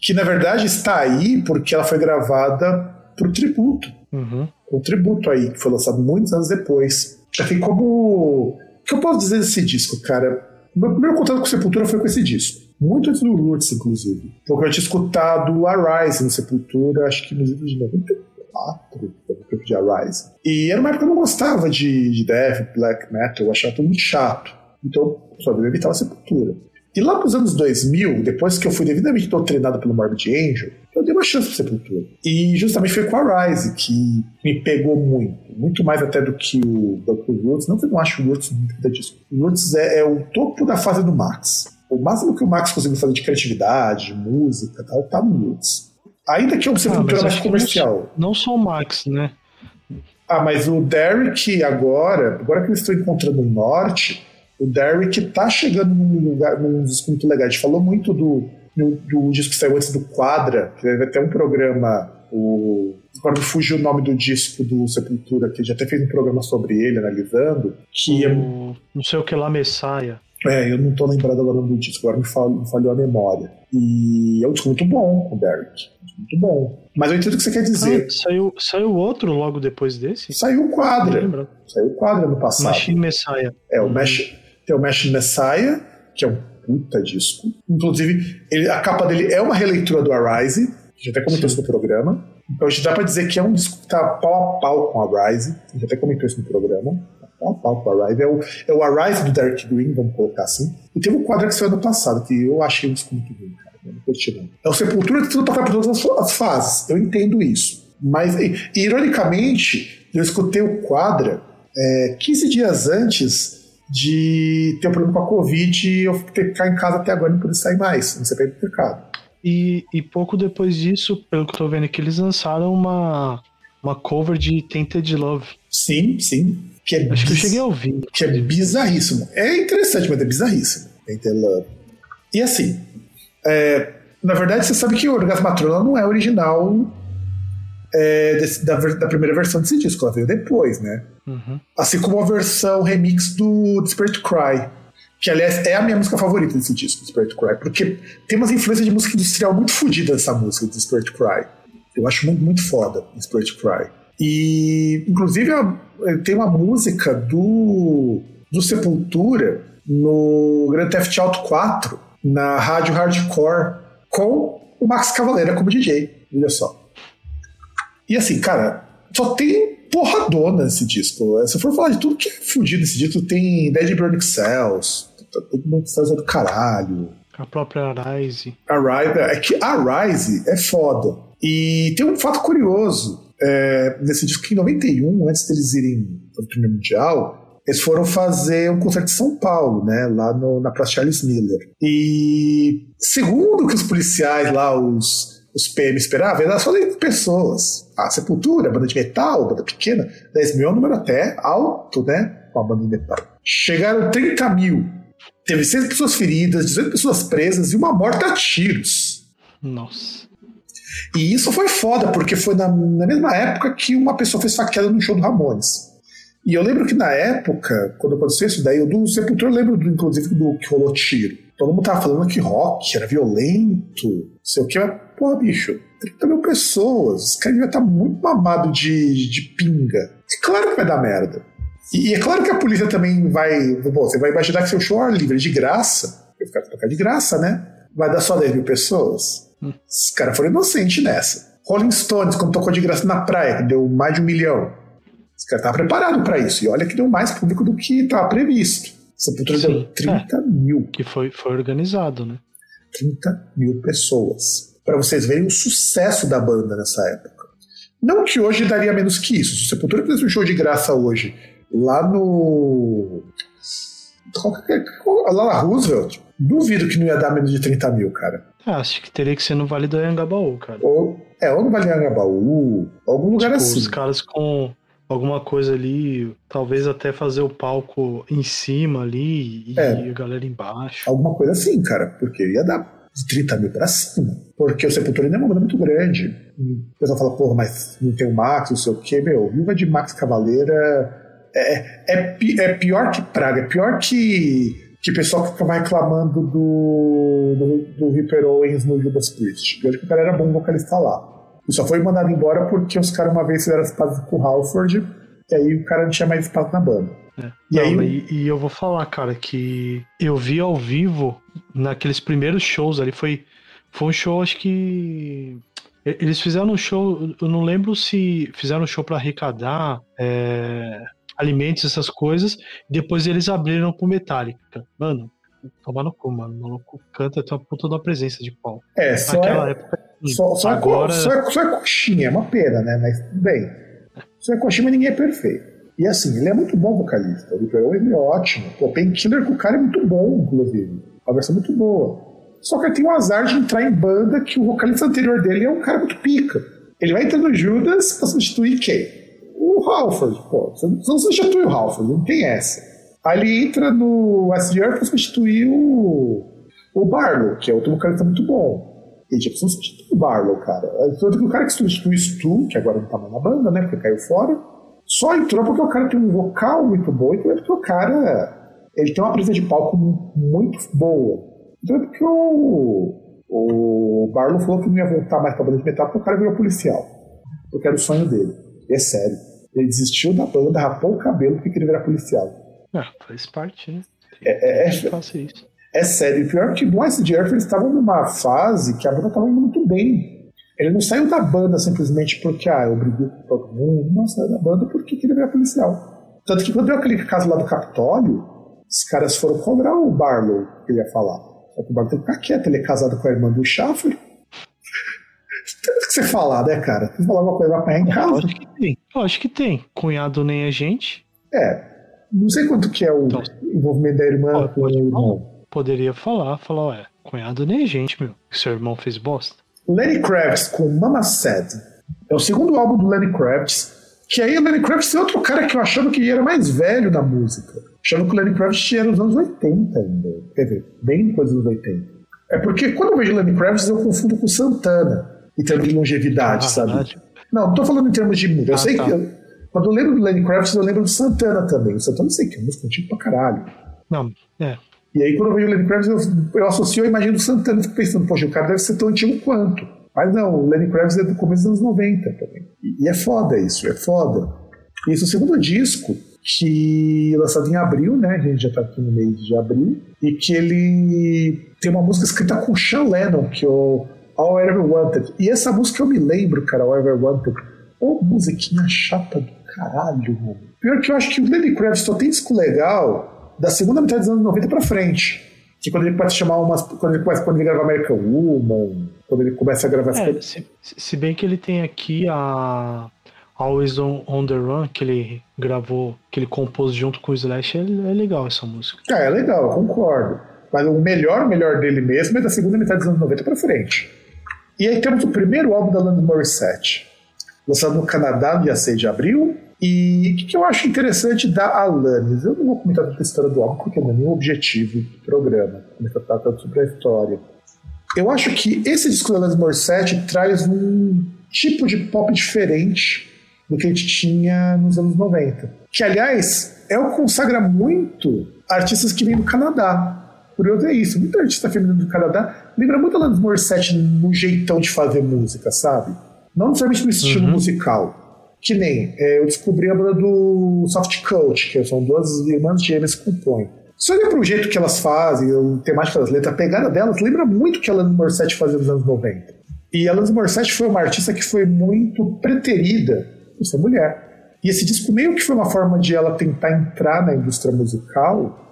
Que na verdade está aí porque ela foi gravada pro tributo. Uhum. Um tributo aí, que foi lançado muitos anos depois. Assim como. O que eu posso dizer desse disco, cara? Meu primeiro contato com Sepultura foi com esse disco. Muito antes do Roots, inclusive. Porque eu tinha escutado Arise no Sepultura, acho que nos anos de 94, foi o tempo de Arise. E era uma época que eu não gostava de, de death, black metal, eu achava tudo muito chato. Então, só eu evitava Sepultura. E lá pros anos 2000, depois que eu fui devidamente doutrinado pelo Morbid Angel, eu dei uma chance pro Sepultura. E justamente foi com a Rise que me pegou muito. Muito mais até do que o, do que o Roots. Não que eu não acho o Roots muito disco. O Roots é, é o topo da fase do Max. O máximo que o Max conseguiu fazer de criatividade, de música tal, tá no Roots. Ainda que é uma sepultura ah, mais comercial. Não, não só o Max, né? Ah, mas o Derek agora, agora que eles estão encontrando o norte, o Derek tá chegando num lugar, num disco muito legal. A gente falou muito do, do disco que saiu antes do Quadra, que deve ter um programa, o, agora me fugiu o nome do disco do Sepultura, que já até fez um programa sobre ele, analisando, que é o, é... Não sei o que lá, Messiah. É, eu não tô lembrado agora do disco, agora me falhou, me falhou a memória. E é um disco muito bom, o Derek. Muito bom. Mas eu entendo o que você quer dizer. Ah, saiu, saiu outro logo depois desse? Saiu o Quadra. Saiu o Quadra no passado. Machine Messiah. É, o hum. Mesh, tem o Machine Messiah, que é um puta disco. Inclusive, ele, a capa dele é uma releitura do Arise, a gente até comentou isso no programa. Então, a gente dá pra dizer que é um disco que tá pau a pau com o Arise, a gente até comentou isso no programa. Tá pau a pau com Arise. É o, é o Arise do Derek Green, vamos colocar assim. E teve um quadro que saiu ano passado, que eu achei um disco muito ruim, cara. Não curti, não. É o Sepultura tentando passar por todas as fases, eu entendo isso. Mas, e, ironicamente, eu escutei o Quadra é, 15 dias antes de ter um problema com a Covid e eu ter que ficar em casa até agora e não poder sair mais, não ser para ir pro mercado. E, e pouco depois disso, pelo que eu tô vendo aqui, eles lançaram uma, uma cover de Tainted Love. Sim, sim. Que é Acho que eu cheguei a ouvir. Que é bizarríssimo. É interessante, mas é bizarríssimo. Tainted Love. E assim, é, na verdade, você sabe que o Orgasmatrona não é original é, desse, da, da, primeira versão desse disco, ela veio depois, né? Uhum. Assim como a versão remix do Spirit Cry, que aliás é a minha música favorita desse disco, Spirit Cry, porque tem umas influências de música industrial muito fodida nessa música do Spirit Cry. Eu acho muito, muito foda Spirit Cry. E, inclusive, tem uma música do, do Sepultura no Grand Theft Auto 4, na rádio Hardcore, com o Max Cavaleira como DJ. Olha só. E assim, cara, só tem porradona nesse disco. Se for falar de tudo que é fudido nesse disco, tem Dead Burning Cells, todo mundo tá do caralho. A própria Arise. Arise. É que Arise é foda. E tem um fato curioso. É, nesse disco que em 91, antes deles irem para o primeiro mundial, eles foram fazer um concerto em São Paulo, né? Lá no, na Praça Charles Miller. E segundo que os policiais lá, os os PM esperavam, era só de pessoas. A Sepultura, banda de metal, banda pequena, 10 mil é um número até alto, né? Com a banda de metal. Chegaram 30 mil. Teve 6 pessoas feridas, 18 pessoas presas e uma morte a tiros. Nossa. E isso foi foda, porque foi na, na mesma época que uma pessoa foi saqueada no show do Ramones. E eu lembro que na época, quando aconteceu isso daí, eu do Sepultura eu lembro do, inclusive do que rolou tiro. Todo mundo tava falando que rock era violento, sei o que, mas Pô, bicho, 30 mil pessoas, os caras devem estar muito mamado de, de pinga. É claro que vai dar merda. E, e é claro que a polícia também vai. Bom, você vai imaginar que seu show é livre de graça, vai ficar tocar de graça, né? Vai dar só 10 mil pessoas. Hum. Os caras foram inocentes nessa. Rolling Stones, quando tocou de graça na praia, que deu mais de um milhão. Os caras estavam preparados para isso. E olha que deu mais público do que estava previsto. Sepultura deu 30 é, mil. Que foi, foi organizado, né? 30 mil pessoas para vocês verem o sucesso da banda nessa época. Não que hoje daria menos que isso. Se o Sepultura fizesse um show de graça hoje, lá no. Lá na Roosevelt, duvido que não ia dar menos de 30 mil, cara. Ah, acho que teria que ser no Vale do Anhangabaú, cara. Ou, é, ou no Vale do Anhangabaú, algum lugar tipo, assim. Os caras com alguma coisa ali, talvez até fazer o palco em cima ali e é, a galera embaixo. Alguma coisa assim, cara, porque ia dar de 30 mil para cima. Porque o Sepultura ainda é uma banda muito grande. O pessoal fala, porra, mas não tem o Max, não sei o quê. Meu, Viva de Max Cavaleira é, é, é pior que Praga, é pior que que o pessoal que ficava reclamando do, do, do Ripper Owens no Judas Priest. Eu acho que o cara era bom vocalista lá. E só foi mandado embora porque os caras uma vez fizeram as pazes com o Halford e aí o cara não tinha mais espaço na banda. É. E, Não, aí... E, e, eu vou falar, cara, que eu vi ao vivo naqueles primeiros shows ali. Foi, foi um show, acho que. Eles fizeram um show, eu não lembro se fizeram um show para arrecadar é, alimentos, essas coisas. Depois eles abriram pro Metallica. Mano, tomar no cu, mano. O maluco canta, tem uma puta da presença de pau. É, só Naquela é, época. Só, só, agora... é, só, é, só é coxinha, é uma pena, né? Mas bem. Só é coxinha, mas ninguém é perfeito. E assim, ele é muito bom vocalista. O Vitor ele é ótimo. O Painkiller com o cara é muito bom, inclusive. Uma versão muito boa. Só que ele tem o azar de entrar em banda que o vocalista anterior dele é um cara muito pica. Ele vai entrar no Judas pra substituir quem? O Halford. Pô, você não substitui o Halford, não tem essa. Aí ele entra no SDR pra substituir o, o Barlow, que é outro vocalista muito bom. E tipo, você não substitui o Barlow, cara. Tanto que o cara que substitui o Stu, que agora não tá mais na banda, né? Porque caiu fora, só entrou porque o cara tem um vocal muito bom e porque o cara ele tem uma presença de palco muito boa. Então é porque o, o Barlow falou que não ia voltar mais pra banda de metal porque o cara virou policial. Porque era o sonho dele. E é sério. Ele desistiu da banda, rapou o cabelo porque queria virar policial. Ah, faz parte, né? É, é, é, isso. é sério. E pior que o Ice Earth eles estavam numa fase que a banda estava indo muito bem. Ele não saiu da banda simplesmente porque, ah, eu briguei com todo mundo. Não, saiu da banda porque queria virar policial. Tanto que quando deu aquele caso lá do Capitólio, os caras foram cobrar o Barlow que ele ia falar. Só que o Barlow tem que ficar quieto, ele é casado com a irmã do Schaffer. <laughs> Tem que você falar, né, cara? Tem que falar alguma coisa pra apanhar em casa. Acho que tem. Acho que tem. Cunhado nem a gente. É. Não sei quanto que é o então, envolvimento da irmã com o irmão. Poderia falar, falar, ué, cunhado nem a gente, meu. Que seu irmão fez bosta. Lenny Kravitz com Mama Said. É o segundo álbum do Lenny Kravitz. Que aí o Lenny Kravitz é outro cara que eu achava que era mais velho da música. Achando que o Lenny Kravitz era nos anos 80 ainda. Quer dizer, bem coisa dos 80. É porque quando eu vejo Lenny Kravitz eu confundo com Santana, em termos de longevidade, ah, sabe? Verdade. Não, não tô falando em termos de música. Eu ah, sei tá. que. Eu, quando eu lembro do Lenny Kravitz, eu lembro do Santana também. O Santana não sei que é música antiga pra caralho. Não, é. E aí, quando eu vejo o Lenny Kravitz, eu, eu associo a imagem do Santana. Fico pensando, poxa, o cara deve ser tão antigo quanto. Mas não, o Lenny Kravitz é do começo dos anos 90 também. E, e é foda isso, é foda. E esse é o segundo disco que lançado em abril, né? A gente já tá aqui no mês de abril, e que ele tem uma música escrita com Sean Lennon, que é o All I Ever Wanted. E essa música eu me lembro, cara, All I Ever Wanted. Ô, musiquinha chata do caralho, mano. Pior que eu acho que o Lenny Kravitz só tem disco legal da segunda metade dos anos 90 pra frente. Que quando ele começa a chamar umas. Quando ele começa quando ele grava American Woman, quando ele começa a gravar. É, se, se bem que ele tem aqui a Always on, on, the Run, que ele gravou, que ele compôs junto com o Slash, é, é legal essa música. É, é legal, eu concordo. Mas o melhor, melhor dele mesmo é da segunda metade dos anos 90 pra frente. E aí temos o primeiro álbum da Alanis Morissette, lançado no Canadá no dia 6 de abril. E o que, que, eu acho interessante da Alanis? Eu não vou comentar a história do álbum, porque não é nenhum objetivo do programa, comentar tanto sobre a história. Eu acho que esse disco da Alanis Morissette traz um tipo de pop diferente do que a gente tinha nos anos 90. Que, aliás, é o consagra muito artistas que vêm do Canadá. Curioso é isso. Muita artista feminina do Canadá lembra muito a Alanis Morissette no jeitão de fazer música, sabe? Não necessariamente no estilo uhum. musical. Que nem é, eu descobri a banda do Soft Coach, que são duas irmãs gêmeas que compõem. Se olha para o jeito que elas fazem, a temática das letras, a pegada delas lembra muito o que a Alanis Morissette fazia nos anos 90. E a Alanis Morissette foi uma artista que foi muito preterida por ser mulher. E esse disco meio que foi uma forma de ela tentar entrar na indústria musical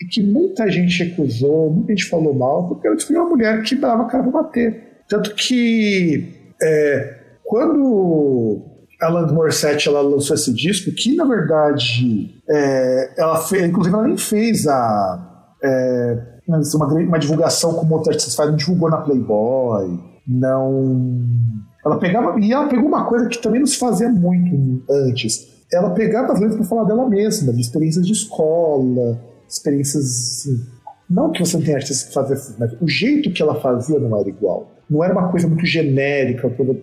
e que muita gente recusou, muita gente falou mal, porque ela foi uma mulher que dava cara pra bater. Tanto que é, quando a Alanis Morissette ela lançou esse disco, que na verdade é, ela fez, inclusive ela nem fez a é, uma, uma divulgação como outros artistas fazem, não divulgou na Playboy, não ela pegava. E ela pegou uma coisa que também não se fazia muito antes. Ela pegava as letras para falar dela mesma, de experiências de escola, experiências. Não que você não tenha artistas que fazer mas o jeito que ela fazia não era igual. Não era uma coisa muito genérica, uma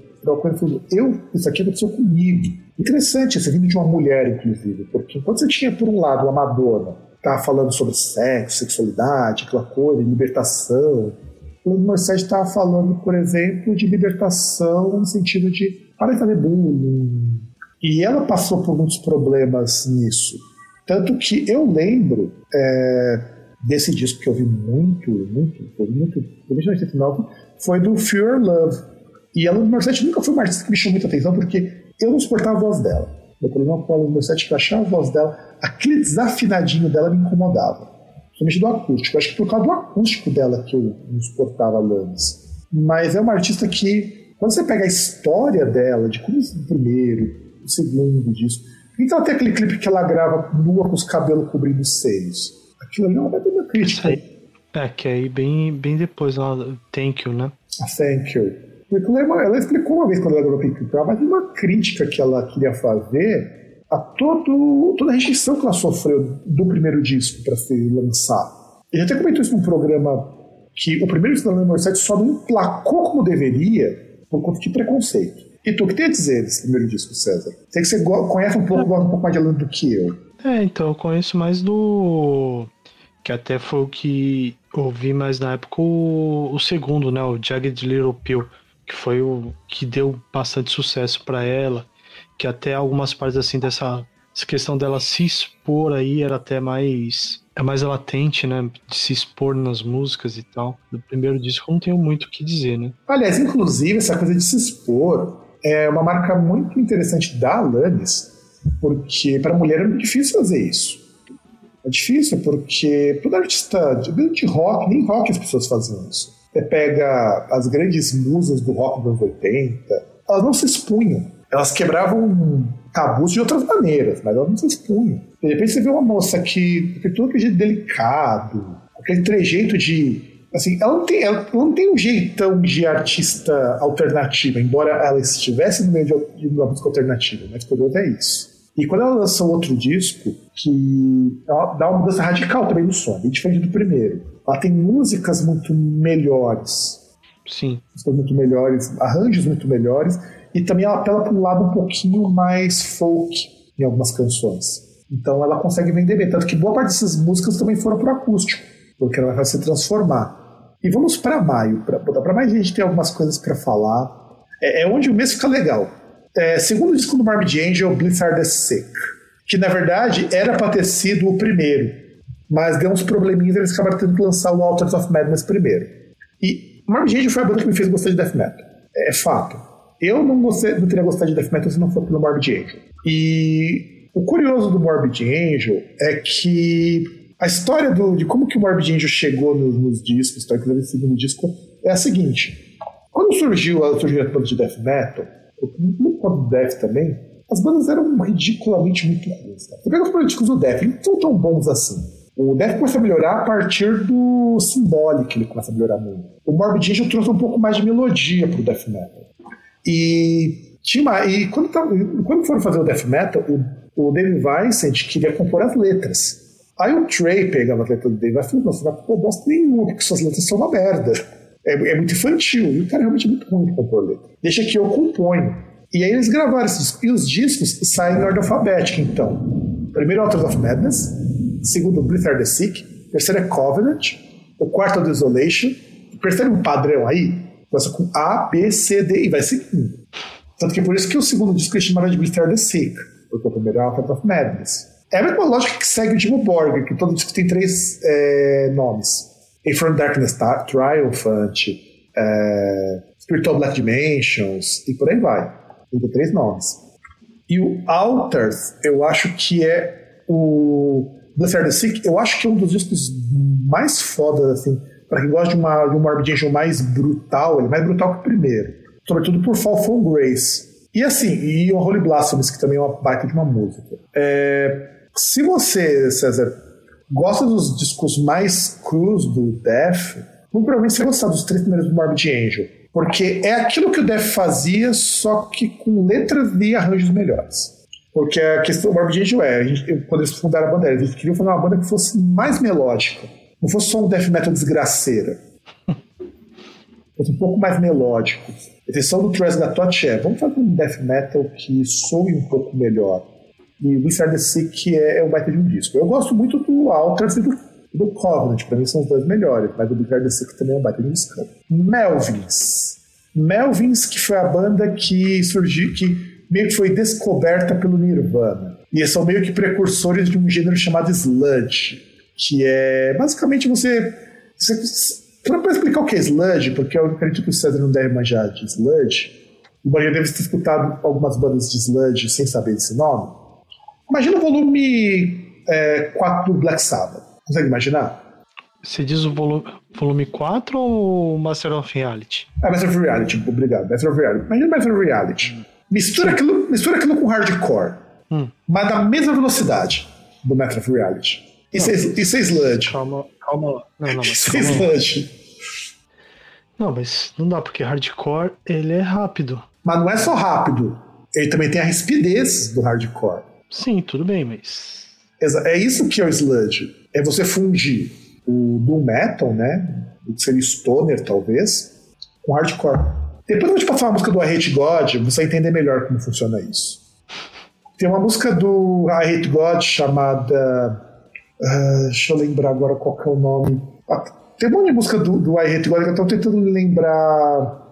eu, isso aqui aconteceu comigo. Interessante, esse vindo de uma mulher, inclusive, porque enquanto você tinha, por um lado, a Madonna, estava falando sobre sexo, sexualidade, aquela coisa, libertação, o Morissette estava falando, por exemplo, de libertação no sentido de para de fazer bullying. E ela passou por muitos problemas nisso. Tanto que eu lembro é, desse disco que eu vi muito, muito, muito, muito, muito 89, foi do Fear Love. E ela, Morissette nunca foi uma artista que me chamou muita atenção, porque eu não suportava a voz dela. Meu problema com a Morissette é que eu achava a voz dela, aquele desafinadinho dela me incomodava principalmente do acústico. Acho que por causa do acústico dela que eu não suportava a Lannis. Mas é uma artista que, quando você pega a história dela, de como o primeiro, o segundo disco, então até aquele clipe que ela grava nua com os cabelos cobrindo os seios. Aquilo ali é uma bateria crítica. É, que aí bem, bem depois lá, Thank You, né? A Thank You. Ela explicou uma vez quando ela gravou Pink mas uma crítica que ela queria fazer a todo, toda a rejeição que ela sofreu do primeiro disco para ser lançado. Ele até comentou isso num programa que o primeiro disco da Alanis Morissette só não emplacou como deveria por conta de preconceito. E tu, o que tem a dizer desse primeiro disco, César? Sei que você conhece um pouco, gosta um pouco mais de Alanis do que eu. É, então, eu conheço mais do que até foi o que ouvi mais na época o, o segundo, né, o Jagged Little Pill, que foi o que deu bastante sucesso para ela, que até algumas partes assim dessa questão dela se expor aí era até mais é mais latente, né, de se expor nas músicas e tal. Do primeiro disco eu não tenho muito o que dizer, né? Aliás, inclusive essa coisa de se expor é uma marca muito interessante da Alanis, porque para mulher é muito difícil fazer isso. É difícil porque todo artista de, de rock, nem rock as pessoas faziam isso. Você pega as grandes musas do rock dos anos 80, elas não se expunham. Elas quebravam tabus de outras maneiras, mas elas não se expunham. De repente você vê uma moça que tem todo aquele jeito delicado, aquele trejeito de. Assim, ela não, tem, ela não tem um jeitão de artista alternativa, embora ela estivesse no meio de uma música alternativa, mas por outro é isso. E quando ela lançou outro disco, que ela dá uma mudança radical também no som, bem diferente do primeiro. Ela tem músicas muito melhores. Sim. Músicas muito melhores, arranjos muito melhores, e também ela apela para um lado um pouquinho mais folk em algumas canções. Então ela consegue vender bem. Tanto que boa parte dessas músicas também foram para acústico, porque ela vai se transformar. E vamos para maio. Para maio a gente tem algumas coisas para falar. É, é, onde o mês fica legal é, segundo disco do Morbid Angel, Blizzard is Sick, que na verdade era para ter sido o primeiro, mas deu uns probleminhas e eles acabaram tendo que lançar o Altars of Madness primeiro. E Angel foi a banda que me fez gostar de death metal. É, fato. Eu não, gostei, não teria gostado de death metal se não fosse pelo Morbid Angel. E o curioso do Morbid Angel é que a história do, de como que o Morbid Angel chegou nos, nos discos, tá, inclusive no segundo disco, é a seguinte. Quando surgiu a surgiu a banda de death metal, muito quanto do Death também, as bandas eram ridiculamente muito ruins. Cara. Você pega os políticos do Death, eles não são tão bons assim. O Death começa a melhorar a partir do Symbolic, ele começa a melhorar muito. O Morbid Angel trouxe um pouco mais de melodia pro Death Metal. E, tinha, e quando, tá, quando foram fazer o Death Metal, o, o David Vincent queria compor as letras. Aí o Trey pegava as letras do David e falou: Você não vai compor bosta nenhuma, porque suas letras são uma merda. É, é, muito infantil. E o cara é realmente muito ruim de compor letra. Deixa que eu componho. E aí eles gravaram esses. E os discos saem em ordem alfabética, então. Primeiro, Authors of Madness. Segundo, Blizzard the Sick. Terceiro é Covenant. O quarto é Desolation. Percebe um padrão aí? Começa com A, B, C, D e vai seguindo. Tanto que por isso que o segundo disco é chamado de Blizzard the Sick. Porque o primeiro é Authors of Madness. É a mesma lógica que segue o Timo Borg, que todo disco tem três é, nomes. A From Darkness Triumphant, é, Spiritual Black Dimensions e por aí vai. Tem três nomes. E o Altars, eu acho que é o Blizzard the Sick, eu acho que é um dos discos mais fodas, assim, para quem gosta de, uma, de um Morbid Angel mais brutal, ele é mais brutal que o primeiro. Sobretudo por Fall from Grace. E assim, e o Holy Blasphemies, que também é uma baita de uma música. É, se você, César, gosta dos discos mais crus do Death, provavelmente você vai gostar dos três primeiros do Morbid Angel. Porque é aquilo que o Death fazia, só que com letras e arranjos melhores. Porque a questão do Morbid Angel é, a gente, quando eles fundaram a banda, eles queriam fazer uma banda que fosse mais melódica. Não fosse só um death metal desgraceira. <laughs> fosse um pouco mais melódico. A intenção do Tres da Tot é, vamos fazer um death metal que soe um pouco melhor. E Wizard the Sick é, é um baita de um disco. Eu gosto muito do Alters e do, do Covenant, pra mim são os dois melhores, mas o Wizard the Sick também é um baita de um disco. Melvins. Melvins, que foi a banda que surgiu, que meio que foi descoberta pelo Nirvana. E são meio que precursores de um gênero chamado sludge, que é basicamente você. você para explicar o que é sludge, porque eu acredito que o César não deve manjar de sludge, o Bahia deve ter escutado algumas bandas de sludge sem saber esse nome. Imagina o volume é, 4 do Black Sabbath. Consegue imaginar? Você diz o volume, volume 4 ou Master of Reality? Ah, Master of Reality, obrigado. Master of Reality. Imagina Master of Reality. Mistura aquilo, mistura aquilo com hardcore, hum. mas na mesma velocidade do Master of Reality. Isso, é, isso é sludge. Calma, calma lá. Não, não, <laughs> mas Isso é sludge. Não, mas não dá, porque hardcore ele é rápido. Mas não é só rápido. Ele também tem a rispidez do hardcore. Sim, tudo bem, mas. É isso que é o sludge. É você fundir o doom metal, né? O que seria stoner, talvez, com hardcore. Depois eu vou te passar uma música do I Hate God, você vai entender melhor como funciona isso. Tem uma música do I Hate God chamada. ah, deixa eu lembrar agora qual que é o nome. Ah, tem um monte de música do, do I Hate God que eu tô tentando lembrar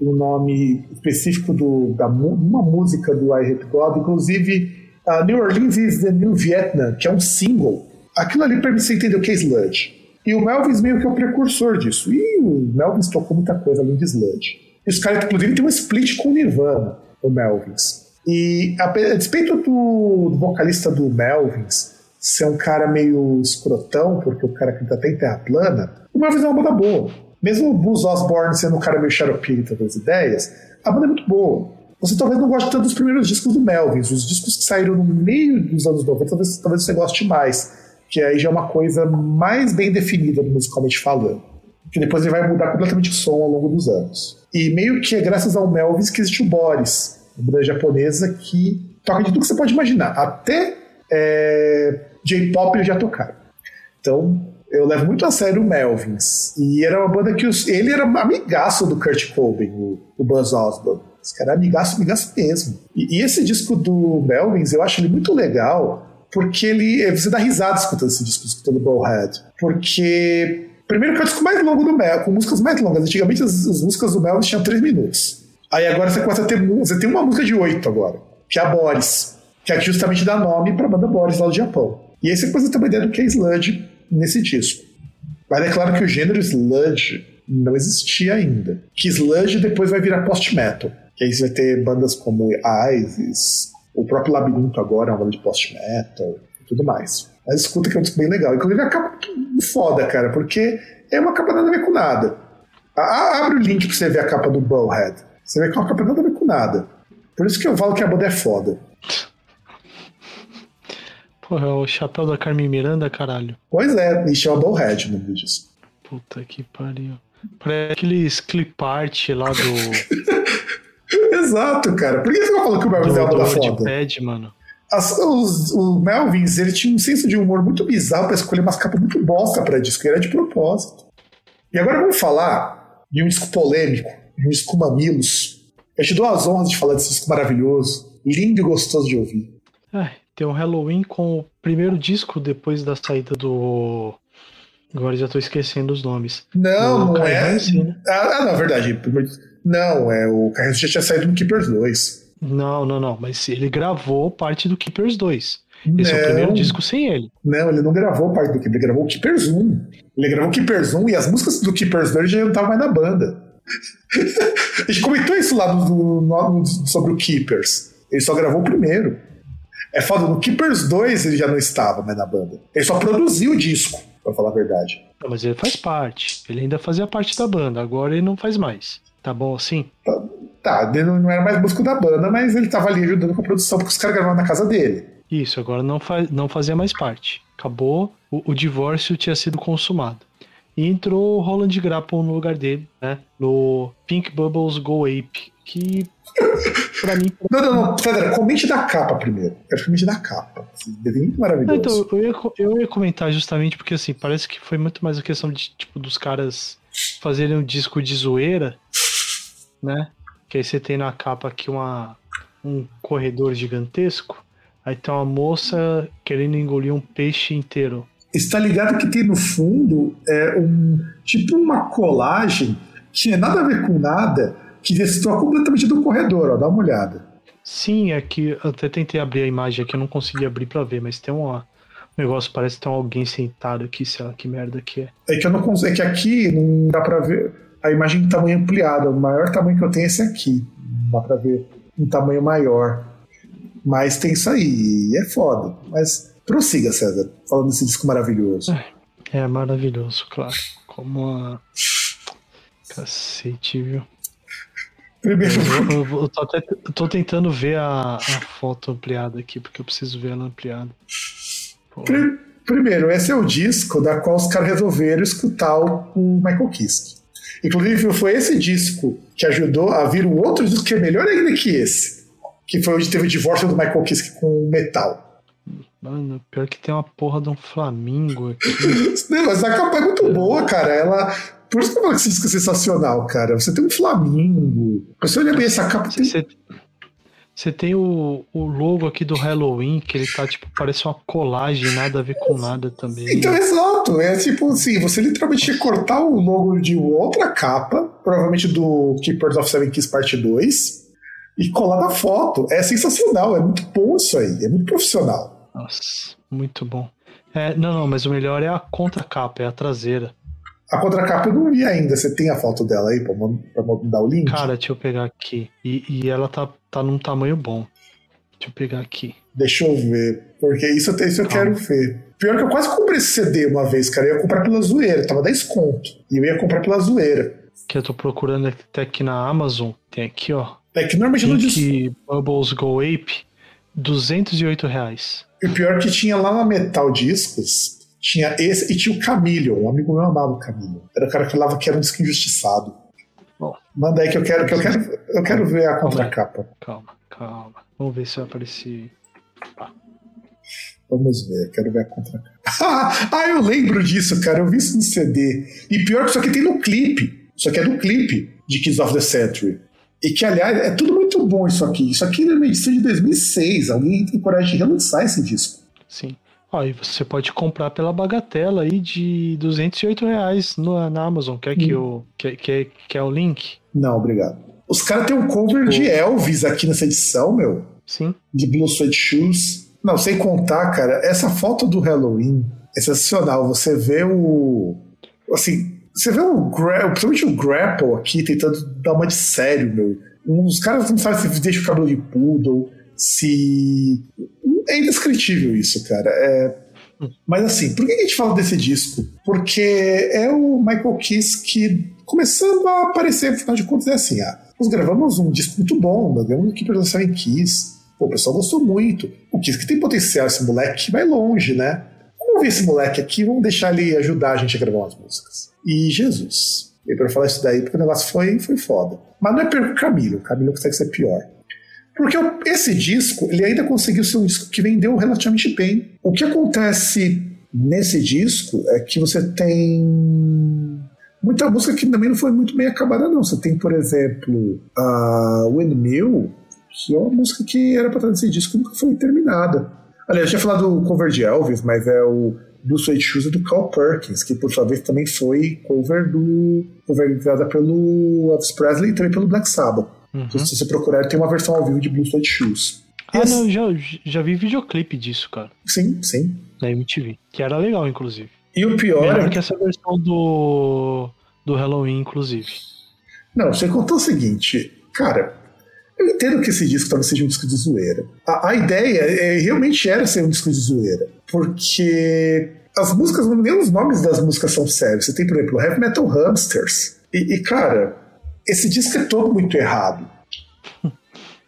o nome específico do, da uma música do I Hate God, inclusive uh, New Orleans is the New Vietnam, que é um single. Aquilo ali permite você entender o que é sludge. E o Melvins meio que é o precursor disso. E o Melvins tocou muita coisa além de sludge. E os caras, inclusive, tem um split com o Nirvana, o Melvins. E a, a despeito do, do vocalista do Melvins ser um cara meio escrotão, porque o cara canta até em terra plana, o Melvins é uma banda boa. Mesmo o Buzz Osborne sendo um cara meio xaropita das ideias, a banda é muito boa. Você talvez não goste tanto dos primeiros discos do Melvins, os discos que saíram no meio dos anos 90, talvez, talvez você goste mais, que aí já é uma coisa mais bem definida musicalmente falando. Que depois ele vai mudar completamente o som ao longo dos anos. E meio que é graças ao Melvins que existe o Boris, uma banda japonesa que toca de tudo que você pode imaginar. Até é, J-pop eles já tocaram. Então, eu levo muito a sério o Melvins. E era uma banda que os- ele era amigaço do Kurt Cobain, o, o Buzz Osborne. Esse cara é amigaço, amigaço mesmo. E, e esse disco do Melvins, eu acho ele muito legal, porque ele. Você dá risada escutando esse disco, escutando Bowhead. Porque. Primeiro que é o disco mais longo do Mel, com músicas mais longas. Antigamente as, as músicas do Melvins tinham 3 minutos. Aí agora você começa a ter. Você tem uma música de 8 agora, que é a Boris, que é justamente dá nome pra banda Boris lá do Japão. E aí você começa a ter uma ideia do que é sludge nesse disco. Mas é claro que o gênero sludge não existia ainda. Que sludge depois vai virar post-metal. Que aí você vai ter bandas como Isis, o próprio Labirinto agora é uma banda de post-metal e tudo mais. Mas escuta que é um disco bem legal. Inclusive a capa foda, cara, porque é uma capa nada a ver com nada. A- abre o link pra você ver a capa do Bowhead. Você vê que é uma capa nada a ver com nada. Por isso que eu falo que a banda é foda. Porra, é o chapéu da Carmen Miranda, caralho. Pois é, e chama Bowhead o nome do disco. Puta que pariu. Parece aqueles clip art lá do, <laughs> Exato, cara. Por que você falou que o Melvins é uma banda foda? Wordpad, mano. As- os- o Melvins, ele tinha um senso de humor muito bizarro pra escolher umas capas muito bosta pra disco, era de propósito. E agora vamos falar de um disco polêmico, de um disco mamilos. Eu te dou as honras de falar desse disco maravilhoso, lindo e gostoso de ouvir. Ai, tem um Halloween com o primeiro disco depois da saída do. Agora já tô esquecendo os nomes. Não, O não Kai é. Hansen, né? Ah, ah, não, é verdade. Não, é o Carlos já tinha saído no Keepers 2. Não, não, não. Mas ele gravou parte do Keepers 2. Esse é o Não. primeiro disco sem ele. Não, ele não gravou parte do Keepers, ele gravou o Keepers 1. Ele gravou o Keepers 1 e as músicas do Keepers 2 já não estavam mais na banda. <laughs> A gente comentou isso lá no, no- no- sobre o Keepers. Ele só gravou o primeiro. É foda, no Keepers 2 ele já não estava mais na banda. Ele só produziu o disco, pra falar a verdade. Não, mas ele faz parte. Ele ainda fazia parte da banda. Agora ele não faz mais. Tá bom assim? Tá, ele não era mais músico da banda, mas ele tava ali ajudando com a produção, porque os caras gravavam na casa dele. Isso, agora não, faz, não fazia mais parte. Acabou, o, o divórcio tinha sido consumado. E entrou o Roland Grapple no lugar dele, né? No Pink Bubbles Go Ape. Que, pra mim. <laughs> Não, não, não, Pedra, comente da capa primeiro. Quero que comente da capa. Esse desenho é muito maravilhoso. Então, eu ia, eu ia comentar justamente porque, assim, parece que foi muito mais a questão de, tipo, dos caras fazerem um disco de zoeira, né? Que aí você tem na capa aqui uma, um corredor gigantesco. Aí tem uma moça querendo engolir um peixe inteiro. está ligado que tem no fundo é um tipo uma colagem que é nada a ver com nada, que destoa completamente do corredor, ó, dá uma olhada. Sim, é que eu até tentei abrir a imagem aqui, eu não consegui abrir pra ver, mas tem uma, um negócio, parece que tem alguém sentado aqui, sei lá que merda que é. É que eu não consigo, é que aqui não dá pra ver a imagem em tamanho ampliado, o maior tamanho que eu tenho é esse aqui, dá pra ver um tamanho maior. Mas tem isso aí, e é foda. Mas prossiga, César, falando desse disco maravilhoso. É maravilhoso, claro. Como a. Cacete, viu? Primeiro, Eu, eu- eu tô, até, eu tô tentando ver a, a foto ampliada aqui, porque eu preciso ver ela ampliada. Primeiro, esse é o disco da qual os caras resolveram escutar o Michael Kiske. Inclusive, foi esse disco que ajudou a vir um outro disco que é melhor ainda que esse. Que foi onde teve o divórcio do Michael Kiske com o Metal. Mano, pior que tem uma porra de um Flamingo aqui. <laughs> Não, mas a capa é muito boa, cara. Ela. Por isso que eu falo que esse disco é sensacional, cara. Você tem um Flamingo. Você olha bem essa capa. Tem... Você, você tem o, o logo aqui do Halloween, que ele tá, tipo, parece uma colagem, nada a ver com nada também. Então, exato. É tipo assim, você literalmente ia cortar o logo de outra capa, provavelmente do Keepers of Seven Keys Parte 2, e colar na foto. É sensacional, é muito bom isso aí, é muito profissional. Nossa, muito bom. É, não, não, mas o melhor é a contracapa, é a traseira. A contracapa eu não vi ainda. Você tem a foto dela aí pra, pra mandar o link? Cara, deixa eu pegar aqui. E, e ela tá, tá num tamanho bom. Deixa eu pegar aqui. Deixa eu ver. Porque isso, isso eu quero ver. Pior que eu quase comprei esse CD uma vez, cara. Eu ia comprar pela zoeira. Tava 10 conto. E eu ia comprar pela zoeira. Que eu tô procurando até aqui na Amazon. Tem aqui, ó. É que normalmente não diz. Bubbles Go Ape. 208 reais. E o pior que tinha lá na Metal Discos tinha esse e tinha o Camillion, um amigo meu amava o Camillion. Era o cara que falava que era um disco injustiçado. Bom, Manda aí que eu quero, que eu quero, eu quero ver a contracapa. Calma, calma. Vamos ver se vai aparecer. Ah. Vamos ver, quero ver a contracapa. <laughs> ah, eu lembro disso, cara. Eu vi isso no CD. E pior que isso aqui tem no clipe. Isso aqui é do clipe de Kids of the Century. E que, aliás, é tudo muito bom isso aqui. Isso aqui é uma edição de 2006. Alguém tem coragem de relançar esse disco. Sim. E você pode comprar pela bagatela aí de 208 reais no, na Amazon. Quer que, hum. eu, quer, quer, quer o link? Não, obrigado. Os caras têm um cover de Elvis aqui nessa edição, meu. Sim. De Blue Sweat Shoes. Não, sem contar, cara, essa foto do Halloween é sensacional. Você vê o. Assim, você vê o. Principalmente o Grapple aqui tentando dar uma de sério, meu. Os caras não sabem se deixa o cabelo de poodle, se é indescritível isso, cara. É... Mas assim, por que a gente fala desse disco? Porque é o Michael Kiss que começando a aparecer, afinal de contas, é assim: ah, nós gravamos um disco muito bom, nós gravamos aqui pra em Kiss. Pô, o pessoal gostou muito. O Kiss que tem potencial, esse moleque vai longe, né? Vamos ver esse moleque aqui, vamos deixar ele ajudar a gente a gravar umas músicas. E Jesus. E pra falar isso daí, porque o negócio foi, foi foda. Mas não é pior que o Camilo, o Camilo consegue ser pior. Porque esse disco, ele ainda conseguiu ser um disco que vendeu relativamente bem. O que acontece nesse disco é que você tem muita música que também não foi muito bem acabada, não. Você tem, por exemplo, a Windmill, que é uma música que era para estar nesse disco e nunca foi terminada. Aliás, eu tinha falado do cover de Elvis, mas é o do Sweet Shoes do Carl Perkins, que por sua vez também foi cover do cover pelo Elvis Presley e também pelo Black Sabbath. Uhum. Se você procurar, tem uma versão ao vivo de Blue Suede Shoes. Ah, não, já, já vi videoclipe disso, cara. Sim, sim. Na MTV. Que era legal, inclusive. E o pior Melhor é que essa versão do, do Halloween, inclusive. Não, você contou o seguinte, cara. Eu entendo que esse disco talvez seja um disco de zoeira. A, a ideia é, realmente era ser um disco de zoeira. Porque as músicas, nem os nomes das músicas são sérios. Você tem, por exemplo, Heavy Metal Hamsters. E, e cara, esse disco é todo muito errado.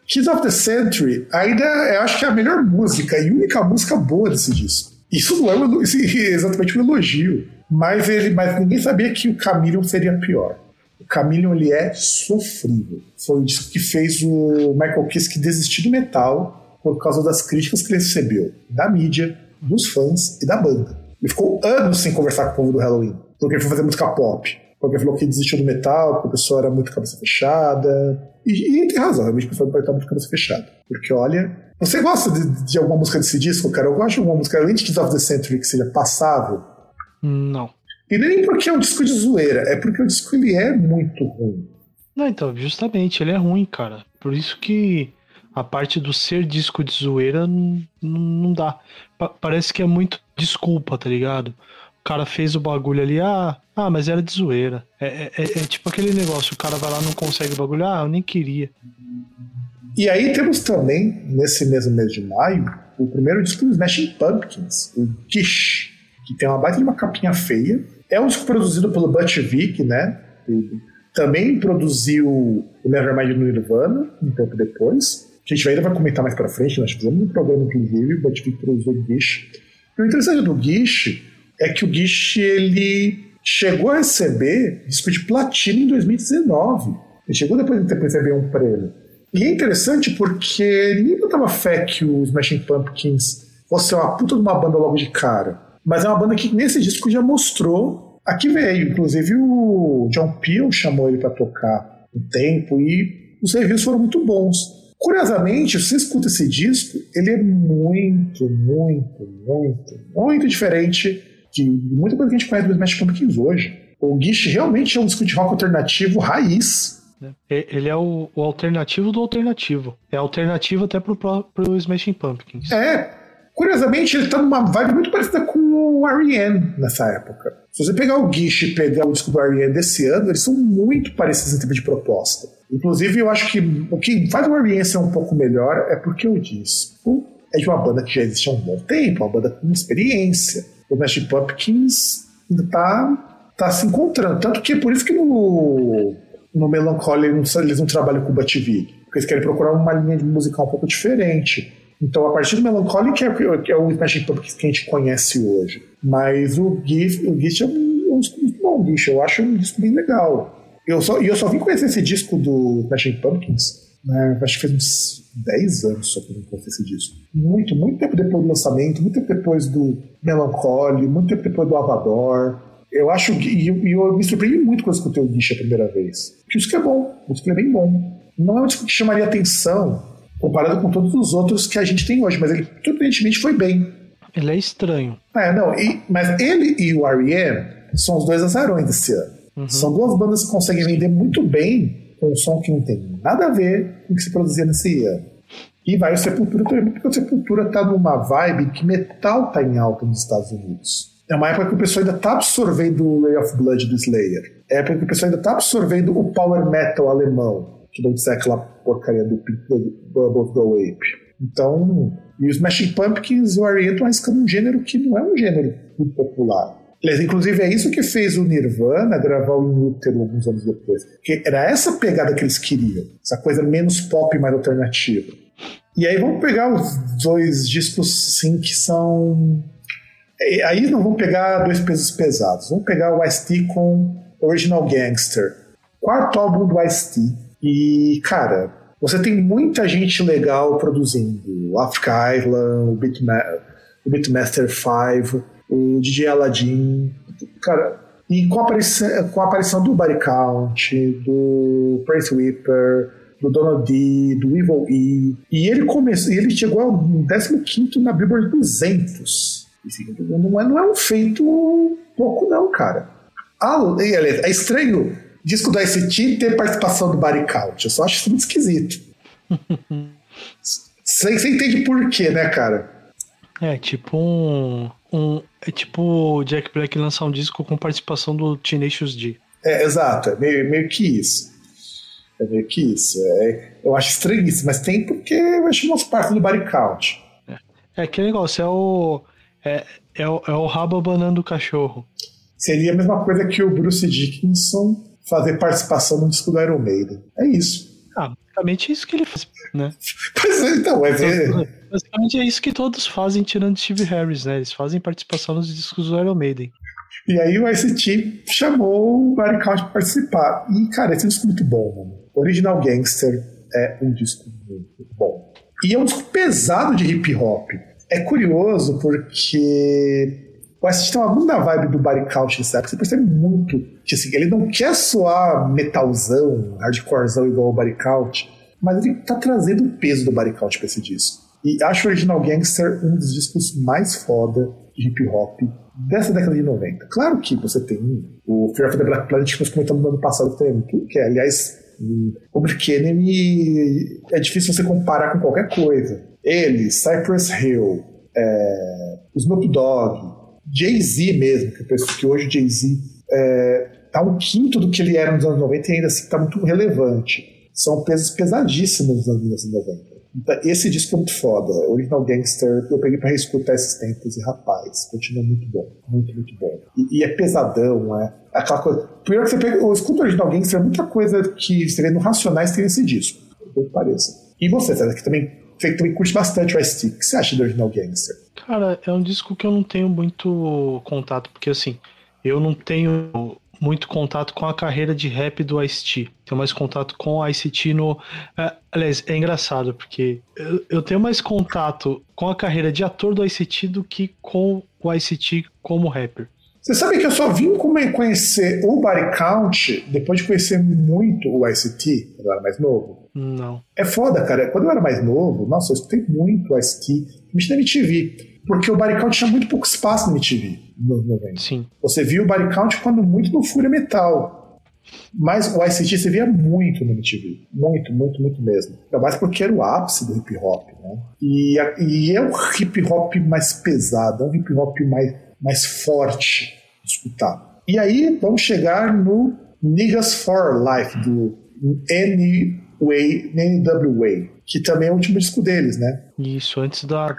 Kids of the Century ainda eu acho que é a melhor música e única música boa desse disco. Isso não é um, <laughs> isso é exatamente um elogio. Mas, ele, mas ninguém sabia que o Chameleon seria pior. O Chameleon ele é sofrível. Foi o disco que fez o Michael Kiske desistir do metal por causa das críticas que ele recebeu da mídia, dos fãs e da banda. Ele ficou anos sem conversar com o povo do Halloween, porque ele foi fazer música pop. Porque falou que desistiu do metal, porque o pessoal era muito cabeça fechada. E, e tem razão, realmente o pessoal estar muito cabeça fechada. Porque olha. Você gosta de, de, alguma música desse disco, cara? Eu gosto de alguma música, além de Kids of the Century, que seja passável. Não. E nem porque é um disco de zoeira, é porque o disco ele é muito ruim. Não, então, justamente, ele é ruim, cara. Por isso que a parte do ser disco de zoeira não, não dá. Pa parece que é muito desculpa, tá ligado? Cara fez o bagulho ali, ah, ah mas era de zoeira. É, é, é, é tipo aquele negócio, o cara vai lá não consegue o bagulho, ah, eu nem queria. E aí temos também, nesse mesmo mês de maio, o primeiro disco do Smashing Pumpkins, o Kish, que tem uma baita de uma capinha feia. É um disco produzido pelo Butch Vig, né? também produziu o Nevermind no Nirvana, um tempo depois. A gente ainda vai comentar mais pra frente, nós fizemos um programa inclusive, o Butch Vig produziu o Kish. E o interessante do Guiche é que o Guiche ele chegou a receber disco de platina em 2019. Ele chegou depois de receber um prêmio. E é interessante porque ninguém botava fé que os Smashing Pumpkins fosse uma puta de uma banda logo de cara. Mas é uma banda que nesse disco já mostrou a que veio. Inclusive o John Peel chamou ele para tocar um tempo e os reviews foram muito bons. Curiosamente, se você escuta esse disco, ele é muito, muito, muito, muito diferente de muita coisa que a gente conhece dos Smash Pumpkins hoje. O Gish realmente é um disco de rock alternativo raiz. É, ele é o, o alternativo do alternativo. É alternativo até pro, pro Smashing Pumpkins. É. Curiosamente, ele tá numa vibe muito parecida com o R.E.M. nessa época. Se você pegar o Gish e pegar o disco do R.E.M. desse ano, eles são muito parecidos em termos de proposta. Inclusive, eu acho que o que faz o R.E.M. ser um pouco melhor é porque o disco é de uma banda que já existe há um bom tempo, uma banda com experiência o Smash Pumpkins tá, tá se encontrando. Tanto que é por isso que no, no Melancholy eles não trabalham com o Bativig. Porque eles querem procurar uma linha musical um pouco diferente. Então, a partir do Melancholy, que é, que é o Smash Pumpkins que a gente conhece hoje. Mas o Gift, o Gift é um, um disco muito bom, Gift. Eu acho um disco bem legal. Eu só, e eu só vim conhecer esse disco do Smashing Pumpkins né? Acho que fez uns 10 anos só que eu não conheci esse disco. Muito, muito tempo depois do lançamento, muito tempo depois do Melancholy, muito tempo depois do Avador. Eu acho que. E eu, eu, me surpreendi muito quando escutei o Guiche a primeira vez. Porque o disco é bom, o disco é bem bom. Não é um disco que chamaria atenção comparado com todos os outros que a gente tem hoje, mas ele surpreendentemente foi bem. Ele é estranho. É, não, e, mas ele e o R.E.M. são os dois azarões desse ano. Uhum. São duas bandas que conseguem vender muito bem com um som que não tem nada a ver com o que se produzia nesse ano. E vai o Sepultura também, porque o Sepultura tá numa vibe que metal tá em alta nos Estados Unidos. É uma época que o pessoal ainda tá absorvendo o Ray of Blood do Slayer. É época que o pessoal ainda tá absorvendo o power metal alemão, que não disser aquela porcaria do Above the Ape. Então, e os Smashing Pumpkins e o R.E.M. estão arriscando um gênero que não é um gênero popular. Aliás, inclusive é isso que fez o Nirvana gravar o Inútero alguns anos depois. Que era essa pegada que eles queriam. Essa coisa menos pop, mais alternativa. E aí vamos pegar os dois discos, sim, que são. Aí não vamos pegar dois pesos pesados. Vamos pegar o Ice-T com Original Gangster. Quarto álbum do Ice-T. E, cara, você tem muita gente legal produzindo. Africa Island, o Beatmaster 5 o DJ Aladdin. Cara, e com a aparição, com a aparição do Body Count, do Prince Whipper, do Donald D, do Evil E. E ele começou, ele chegou ao 15 na Billboard 200. Não é, não é um feito pouco, não, cara. Ah, é estranho disco do ICT ter participação do Body Count. Eu só acho isso muito esquisito. <laughs> Você, entende por quê, né, cara? É, tipo um. Um é tipo o Jack Black lançar um disco com participação do Tenacious D. É, exato, é meio, meio que isso. É meio que isso. É, eu acho estranhíssimo, mas tem porque eu acho que parte do body count. É, é que negócio, é o. É, é, o, é o rabo abanando o cachorro. Seria a mesma coisa que o Bruce Dickinson fazer participação no disco do Iron Maiden. É isso. Ah, basicamente é isso que ele faz, né? pois é, então, é ver. Basicamente é isso que todos fazem, tirando Steve Harris, né? Eles fazem participação nos discos do Iron Maiden. E aí o ICT chamou o Barry Count para participar. E, cara, esse é um disco muito bom, mano. Original Gangster é um disco muito bom. E é um disco pesado de hip hop. É curioso porque o ICT tem uma muita vibe do Barry Couch época. Você percebe muito que assim, ele não quer soar metalzão, hardcorezão igual o Barry Couch, mas ele tá trazendo o peso do Barry Couch pra esse disco. E acho o Original Gangster um dos discos mais foda de hip hop dessa década de 90. Claro que você tem o Fear of the Black Planet que nós comentamos no ano passado também, que é, aliás, o Public Enemy é difícil você comparar com qualquer coisa. Ele, Cypress Hill, é, Snoop Dogg, Jay-Z mesmo, que eu penso que hoje Jay-Z é, tá um quinto do que ele era nos anos 90 e ainda assim tá muito relevante. São pesos pesadíssimos nos anos 90. Esse disco é muito foda. Original Gangster, eu peguei pra reescutar esses tempos e, rapaz, continua muito bom. Muito, muito bom. E, e é pesadão, é aquela coisa. Primeiro que você pega, o escuta Original Gangster é muita coisa que vê no Racionais tem nesse disco. Que pareça. E você, César, que também você também curte bastante o Ice-T. O que você acha do Original Gangster? Cara, é um disco que eu não tenho muito contato, porque assim, eu não tenho muito contato com a carreira de rap do Ice-T. Tenho mais contato com o Ice-T no... É, aliás, é engraçado, porque eu, eu, tenho mais contato com a carreira de ator do Ice-T do que com o Ice-T como rapper. Você sabe que eu só vim conhecer o Body Count depois de conhecer muito o ICT, quando eu era mais novo? Não. É foda, cara. Quando eu era mais novo, nossa, eu escutei muito o ICT, principalmente na MTV. Porque o Body Count tinha muito pouco espaço na MTV nos 90. Sim. Você via o Body Count quando muito no Fúria Metal. Mas o ICT você via muito no MTV. Muito, muito, muito mesmo. Ainda mais porque era o ápice do hip hop, né? E, e é um hip hop mais pesado, é um hip hop mais, mais forte escutar. E aí vamos chegar no Niggas for Life, do NWA, NWA, que também é o último disco deles, né? Isso, antes da,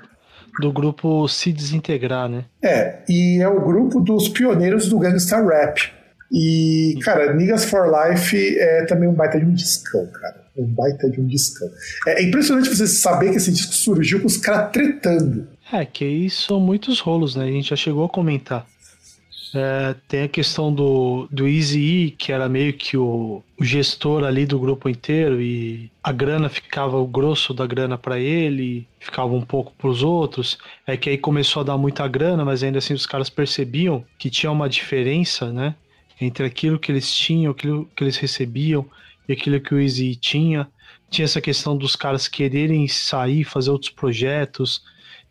do grupo se desintegrar, né? É, e é o grupo dos pioneiros do gangsta rap. E, cara, Niggas for Life é também um baita de um discão, cara. Um baita de um discão. É, é impressionante você saber que esse disco surgiu com os caras tretando. É, que aí são muitos rolos, né? A gente já chegou a comentar. É, tem a questão do, do Easy E, que era meio que o, o, gestor ali do grupo inteiro, e a grana ficava, o grosso da grana para ele, ficava um pouco para os outros. É que aí começou a dar muita grana, mas ainda assim os caras percebiam que tinha uma diferença, né? Entre aquilo que eles tinham, aquilo que eles recebiam e aquilo que o Easy tinha. Tinha essa questão dos caras quererem sair, fazer outros projetos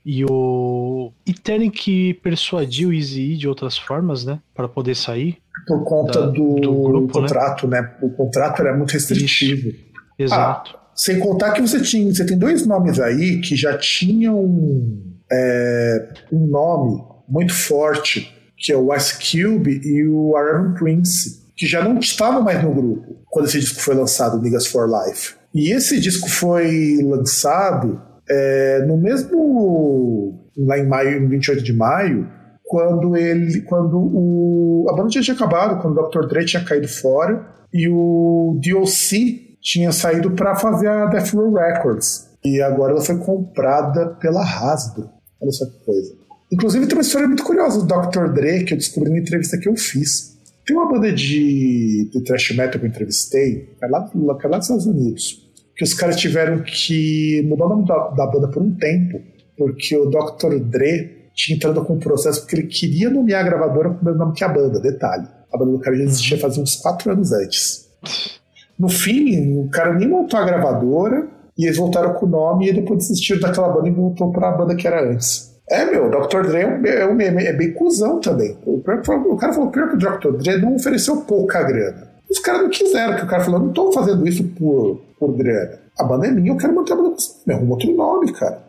e o e terem que persuadir o Easy de outras formas, né, para poder sair por conta da, do, do grupo, né? contrato, né? né? O contrato era muito restritivo. Isso. Exato. Ah, sem contar que você tinha, você tem dois nomes aí que já tinham é, um nome muito forte, que é o Ice Cube e o Aaron Prince, que já não estavam mais no grupo quando esse disco foi lançado, Niggas for Life. E esse disco foi lançado é, no mesmo. lá em maio, 28 de maio, quando ele. quando o. A banda tinha acabado, quando o Dr. Dre tinha caído fora e o DOC tinha saído para fazer a Death Row Records. E agora ela foi comprada pela Hasbro. Olha só que coisa. Inclusive tem uma história muito curiosa do Dr. Dre que eu descobri na entrevista que eu fiz. Tem uma banda de, de thrash metal que eu entrevistei, é lá, é lá dos Estados Unidos que os caras tiveram que mudar o nome da, da banda por um tempo, porque o Dr. Dre tinha entrado com um processo porque ele queria nomear a gravadora com o mesmo nome que a banda, detalhe. A banda do cara já existia fazia uns quatro anos antes. No fim, o cara nem montou a gravadora e eles voltaram com o nome e depois desistiram daquela banda e voltou para a banda que era antes. É, meu, o Dr. Dre é, um, é, é bem cuzão também. O, o cara falou pior que o Dr. Dre não ofereceu pouca grana. Os caras não quiseram, que o cara falou, não tô fazendo isso por, por grana. A banda é minha, eu quero manter a banda com você. Me arruma outro nome, cara.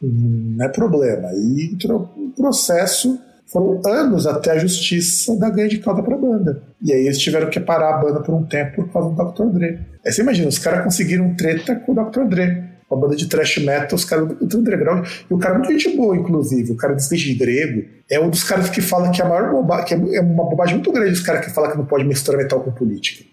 Não é problema. E entrou um processo, foram anos até a justiça dar ganho de causa pra banda. E aí eles tiveram que parar a banda por um tempo por causa do Dr. Dre. Aí você imagina, os caras conseguiram treta com o Dr. Dre uma banda de thrash metal, os caras do underground, e o cara é muito gente boa, inclusive, o cara de grego, é um dos caras que fala que a maior bobagem, que é uma bobagem muito grande os caras que falam que não pode misturar metal com política.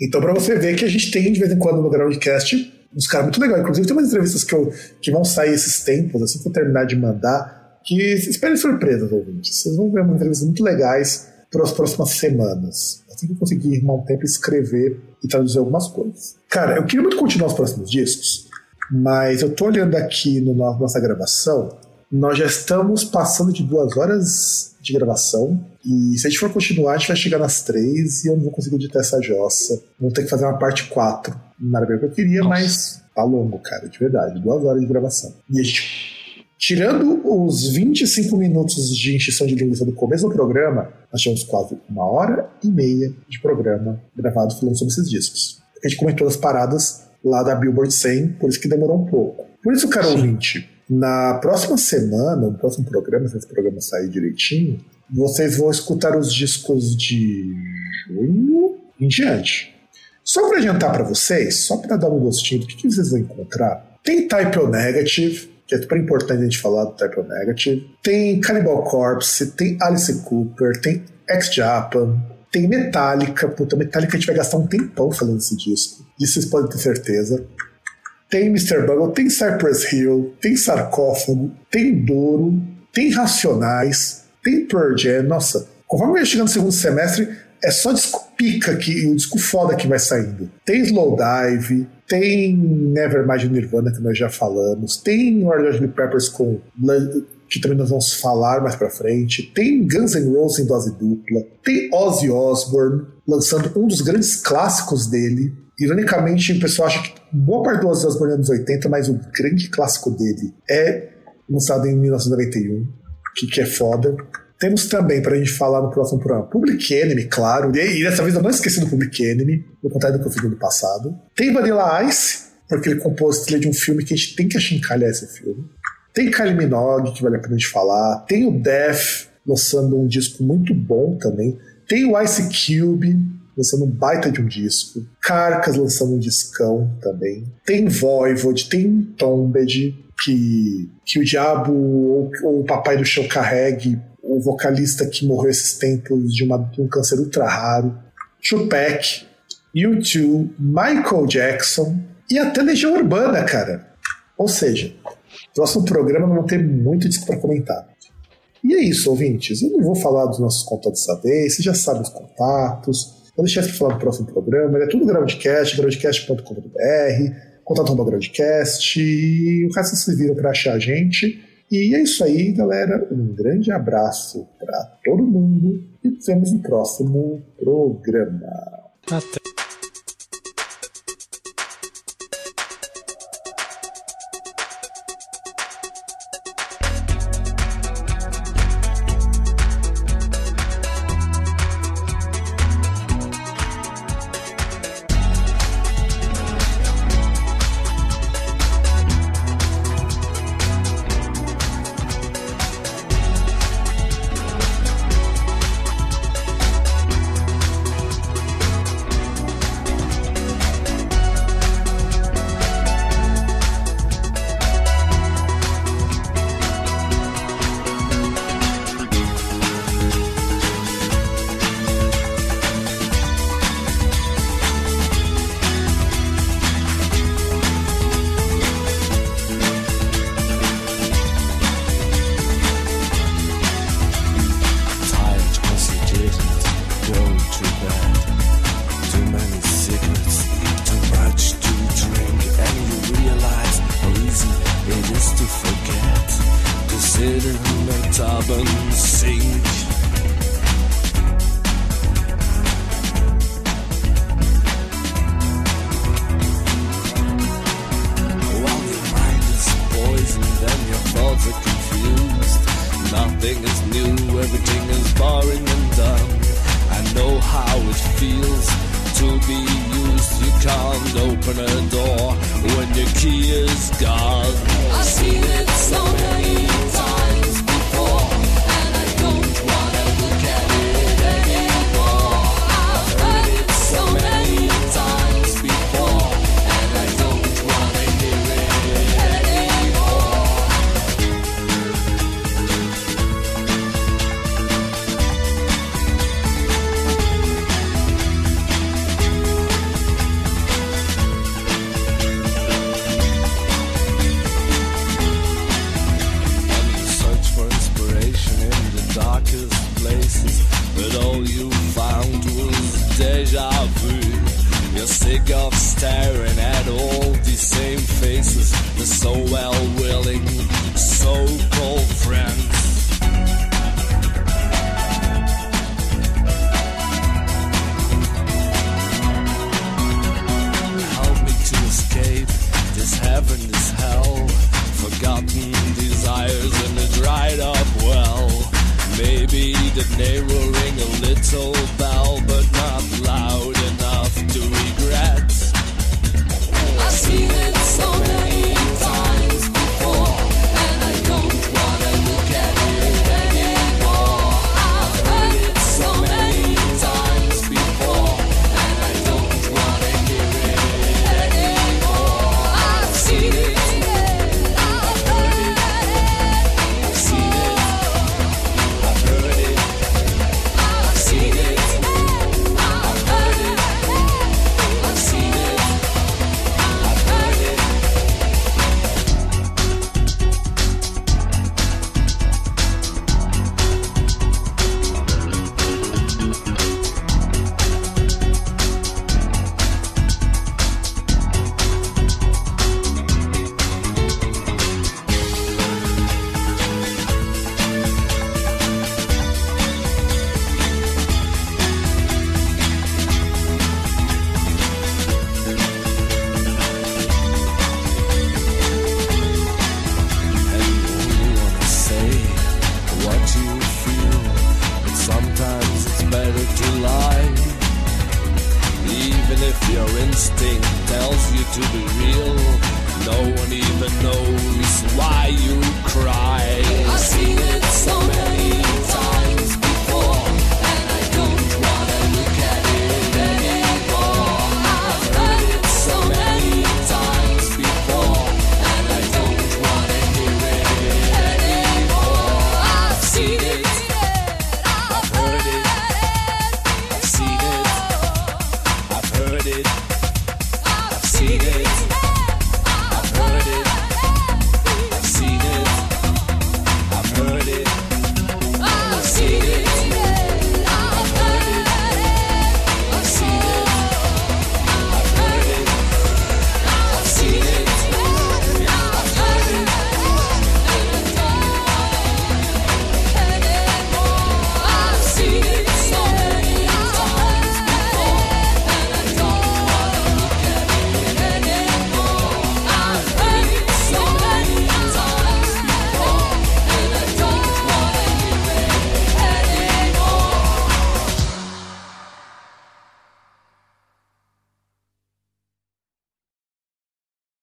Então, para você ver que a gente tem de vez em quando no Groundcast uns caras muito legais. Inclusive, tem umas entrevistas que, eu, que vão sair esses tempos, assim que eu terminar de mandar, que esperem surpresas, ouvintes. Vocês vão ver umas entrevistas muito legais para as próximas semanas. Assim que eu conseguir arrumar um tempo escrever e traduzir algumas coisas. Cara, eu queria muito continuar os próximos discos, mas eu tô olhando aqui no nossa gravação, nós já estamos passando de duas horas de gravação. E se a gente for continuar, a gente vai chegar nas três e eu não vou conseguir editar essa jossa. Vamos ter que fazer uma parte 4. Não era bem o que eu queria, Nossa. mas tá longo, cara, de verdade. Duas horas de gravação. E a gente. Tirando os 25 minutos de encheção de linguiça do começo do programa, nós tivemos quase uma hora e meia de programa gravado falando sobre esses discos. A gente comentou as paradas lá da Billboard 100, por isso que demorou um pouco. Por isso, cara ouvinte, na próxima semana, no próximo programa, se esse programa sair direitinho, vocês vão escutar os discos de junho em diante. Só para adiantar para vocês, só para dar um gostinho do que, que vocês vão encontrar, tem Type O Negative, que é super importante a gente falar do Type O Negative, tem Cannibal Corpse, tem Alice Cooper, tem Ex-Japan, tem Metallica, puta, Metallica a gente vai gastar um tempão falando desse disco. Isso vocês podem ter certeza. tem Mr. Bungle, tem Cypress Hill, tem Sarcófago, tem Douro, tem Racionais, tem Pearl Jam. Nossa, conforme vai chegando no segundo semestre, é só disco pica que o disco foda que vai saindo. Tem Slowdive, tem Nevermind Nirvana, que nós já falamos, tem Red Hot Peppers com que também nós vamos falar mais pra frente. Tem Guns N' Roses em dose dupla. Tem Ozzy Osbourne lançando um dos grandes clássicos dele. Ironicamente, o pessoal acha que boa parte do Osbourne é anos 80, mas o grande clássico dele é lançado em 1991, que, que é foda. Temos também, para a gente falar no próximo programa, Public Enemy, claro. E, e dessa vez eu não esqueci do Public Enemy, no contrário do que eu fiz no passado. Tem Vanilla Ice, porque ele compôs trilha de um filme que a gente tem que achincalhar esse filme. Tem Kylie Minogue, que vale a pena gente falar. Tem o Def, lançando um disco muito bom também. Tem o Ice Cube, lançando um baita de um disco. Carcas lançando um discão também. Tem Voivod, tem Tombed, que, que o diabo ou, ou o papai do chão carregue o vocalista que morreu esses tempos de, uma, de um câncer ultra raro. Tupac, U2, Michael Jackson e até Legião Urbana, cara. Ou seja, Próximo programa não ter muito disso para comentar. E é isso, ouvintes. Eu não vou falar dos nossos contatos dessa vez, você já sabe os contatos. Deixar isso para falar no próximo programa. É tudo Groundcast, groundcast.com.br, contato no Groundcast, e o resto vocês viram para achar a gente. E é isso aí, galera. Um grande abraço para todo mundo e nos vemos no próximo programa. Até.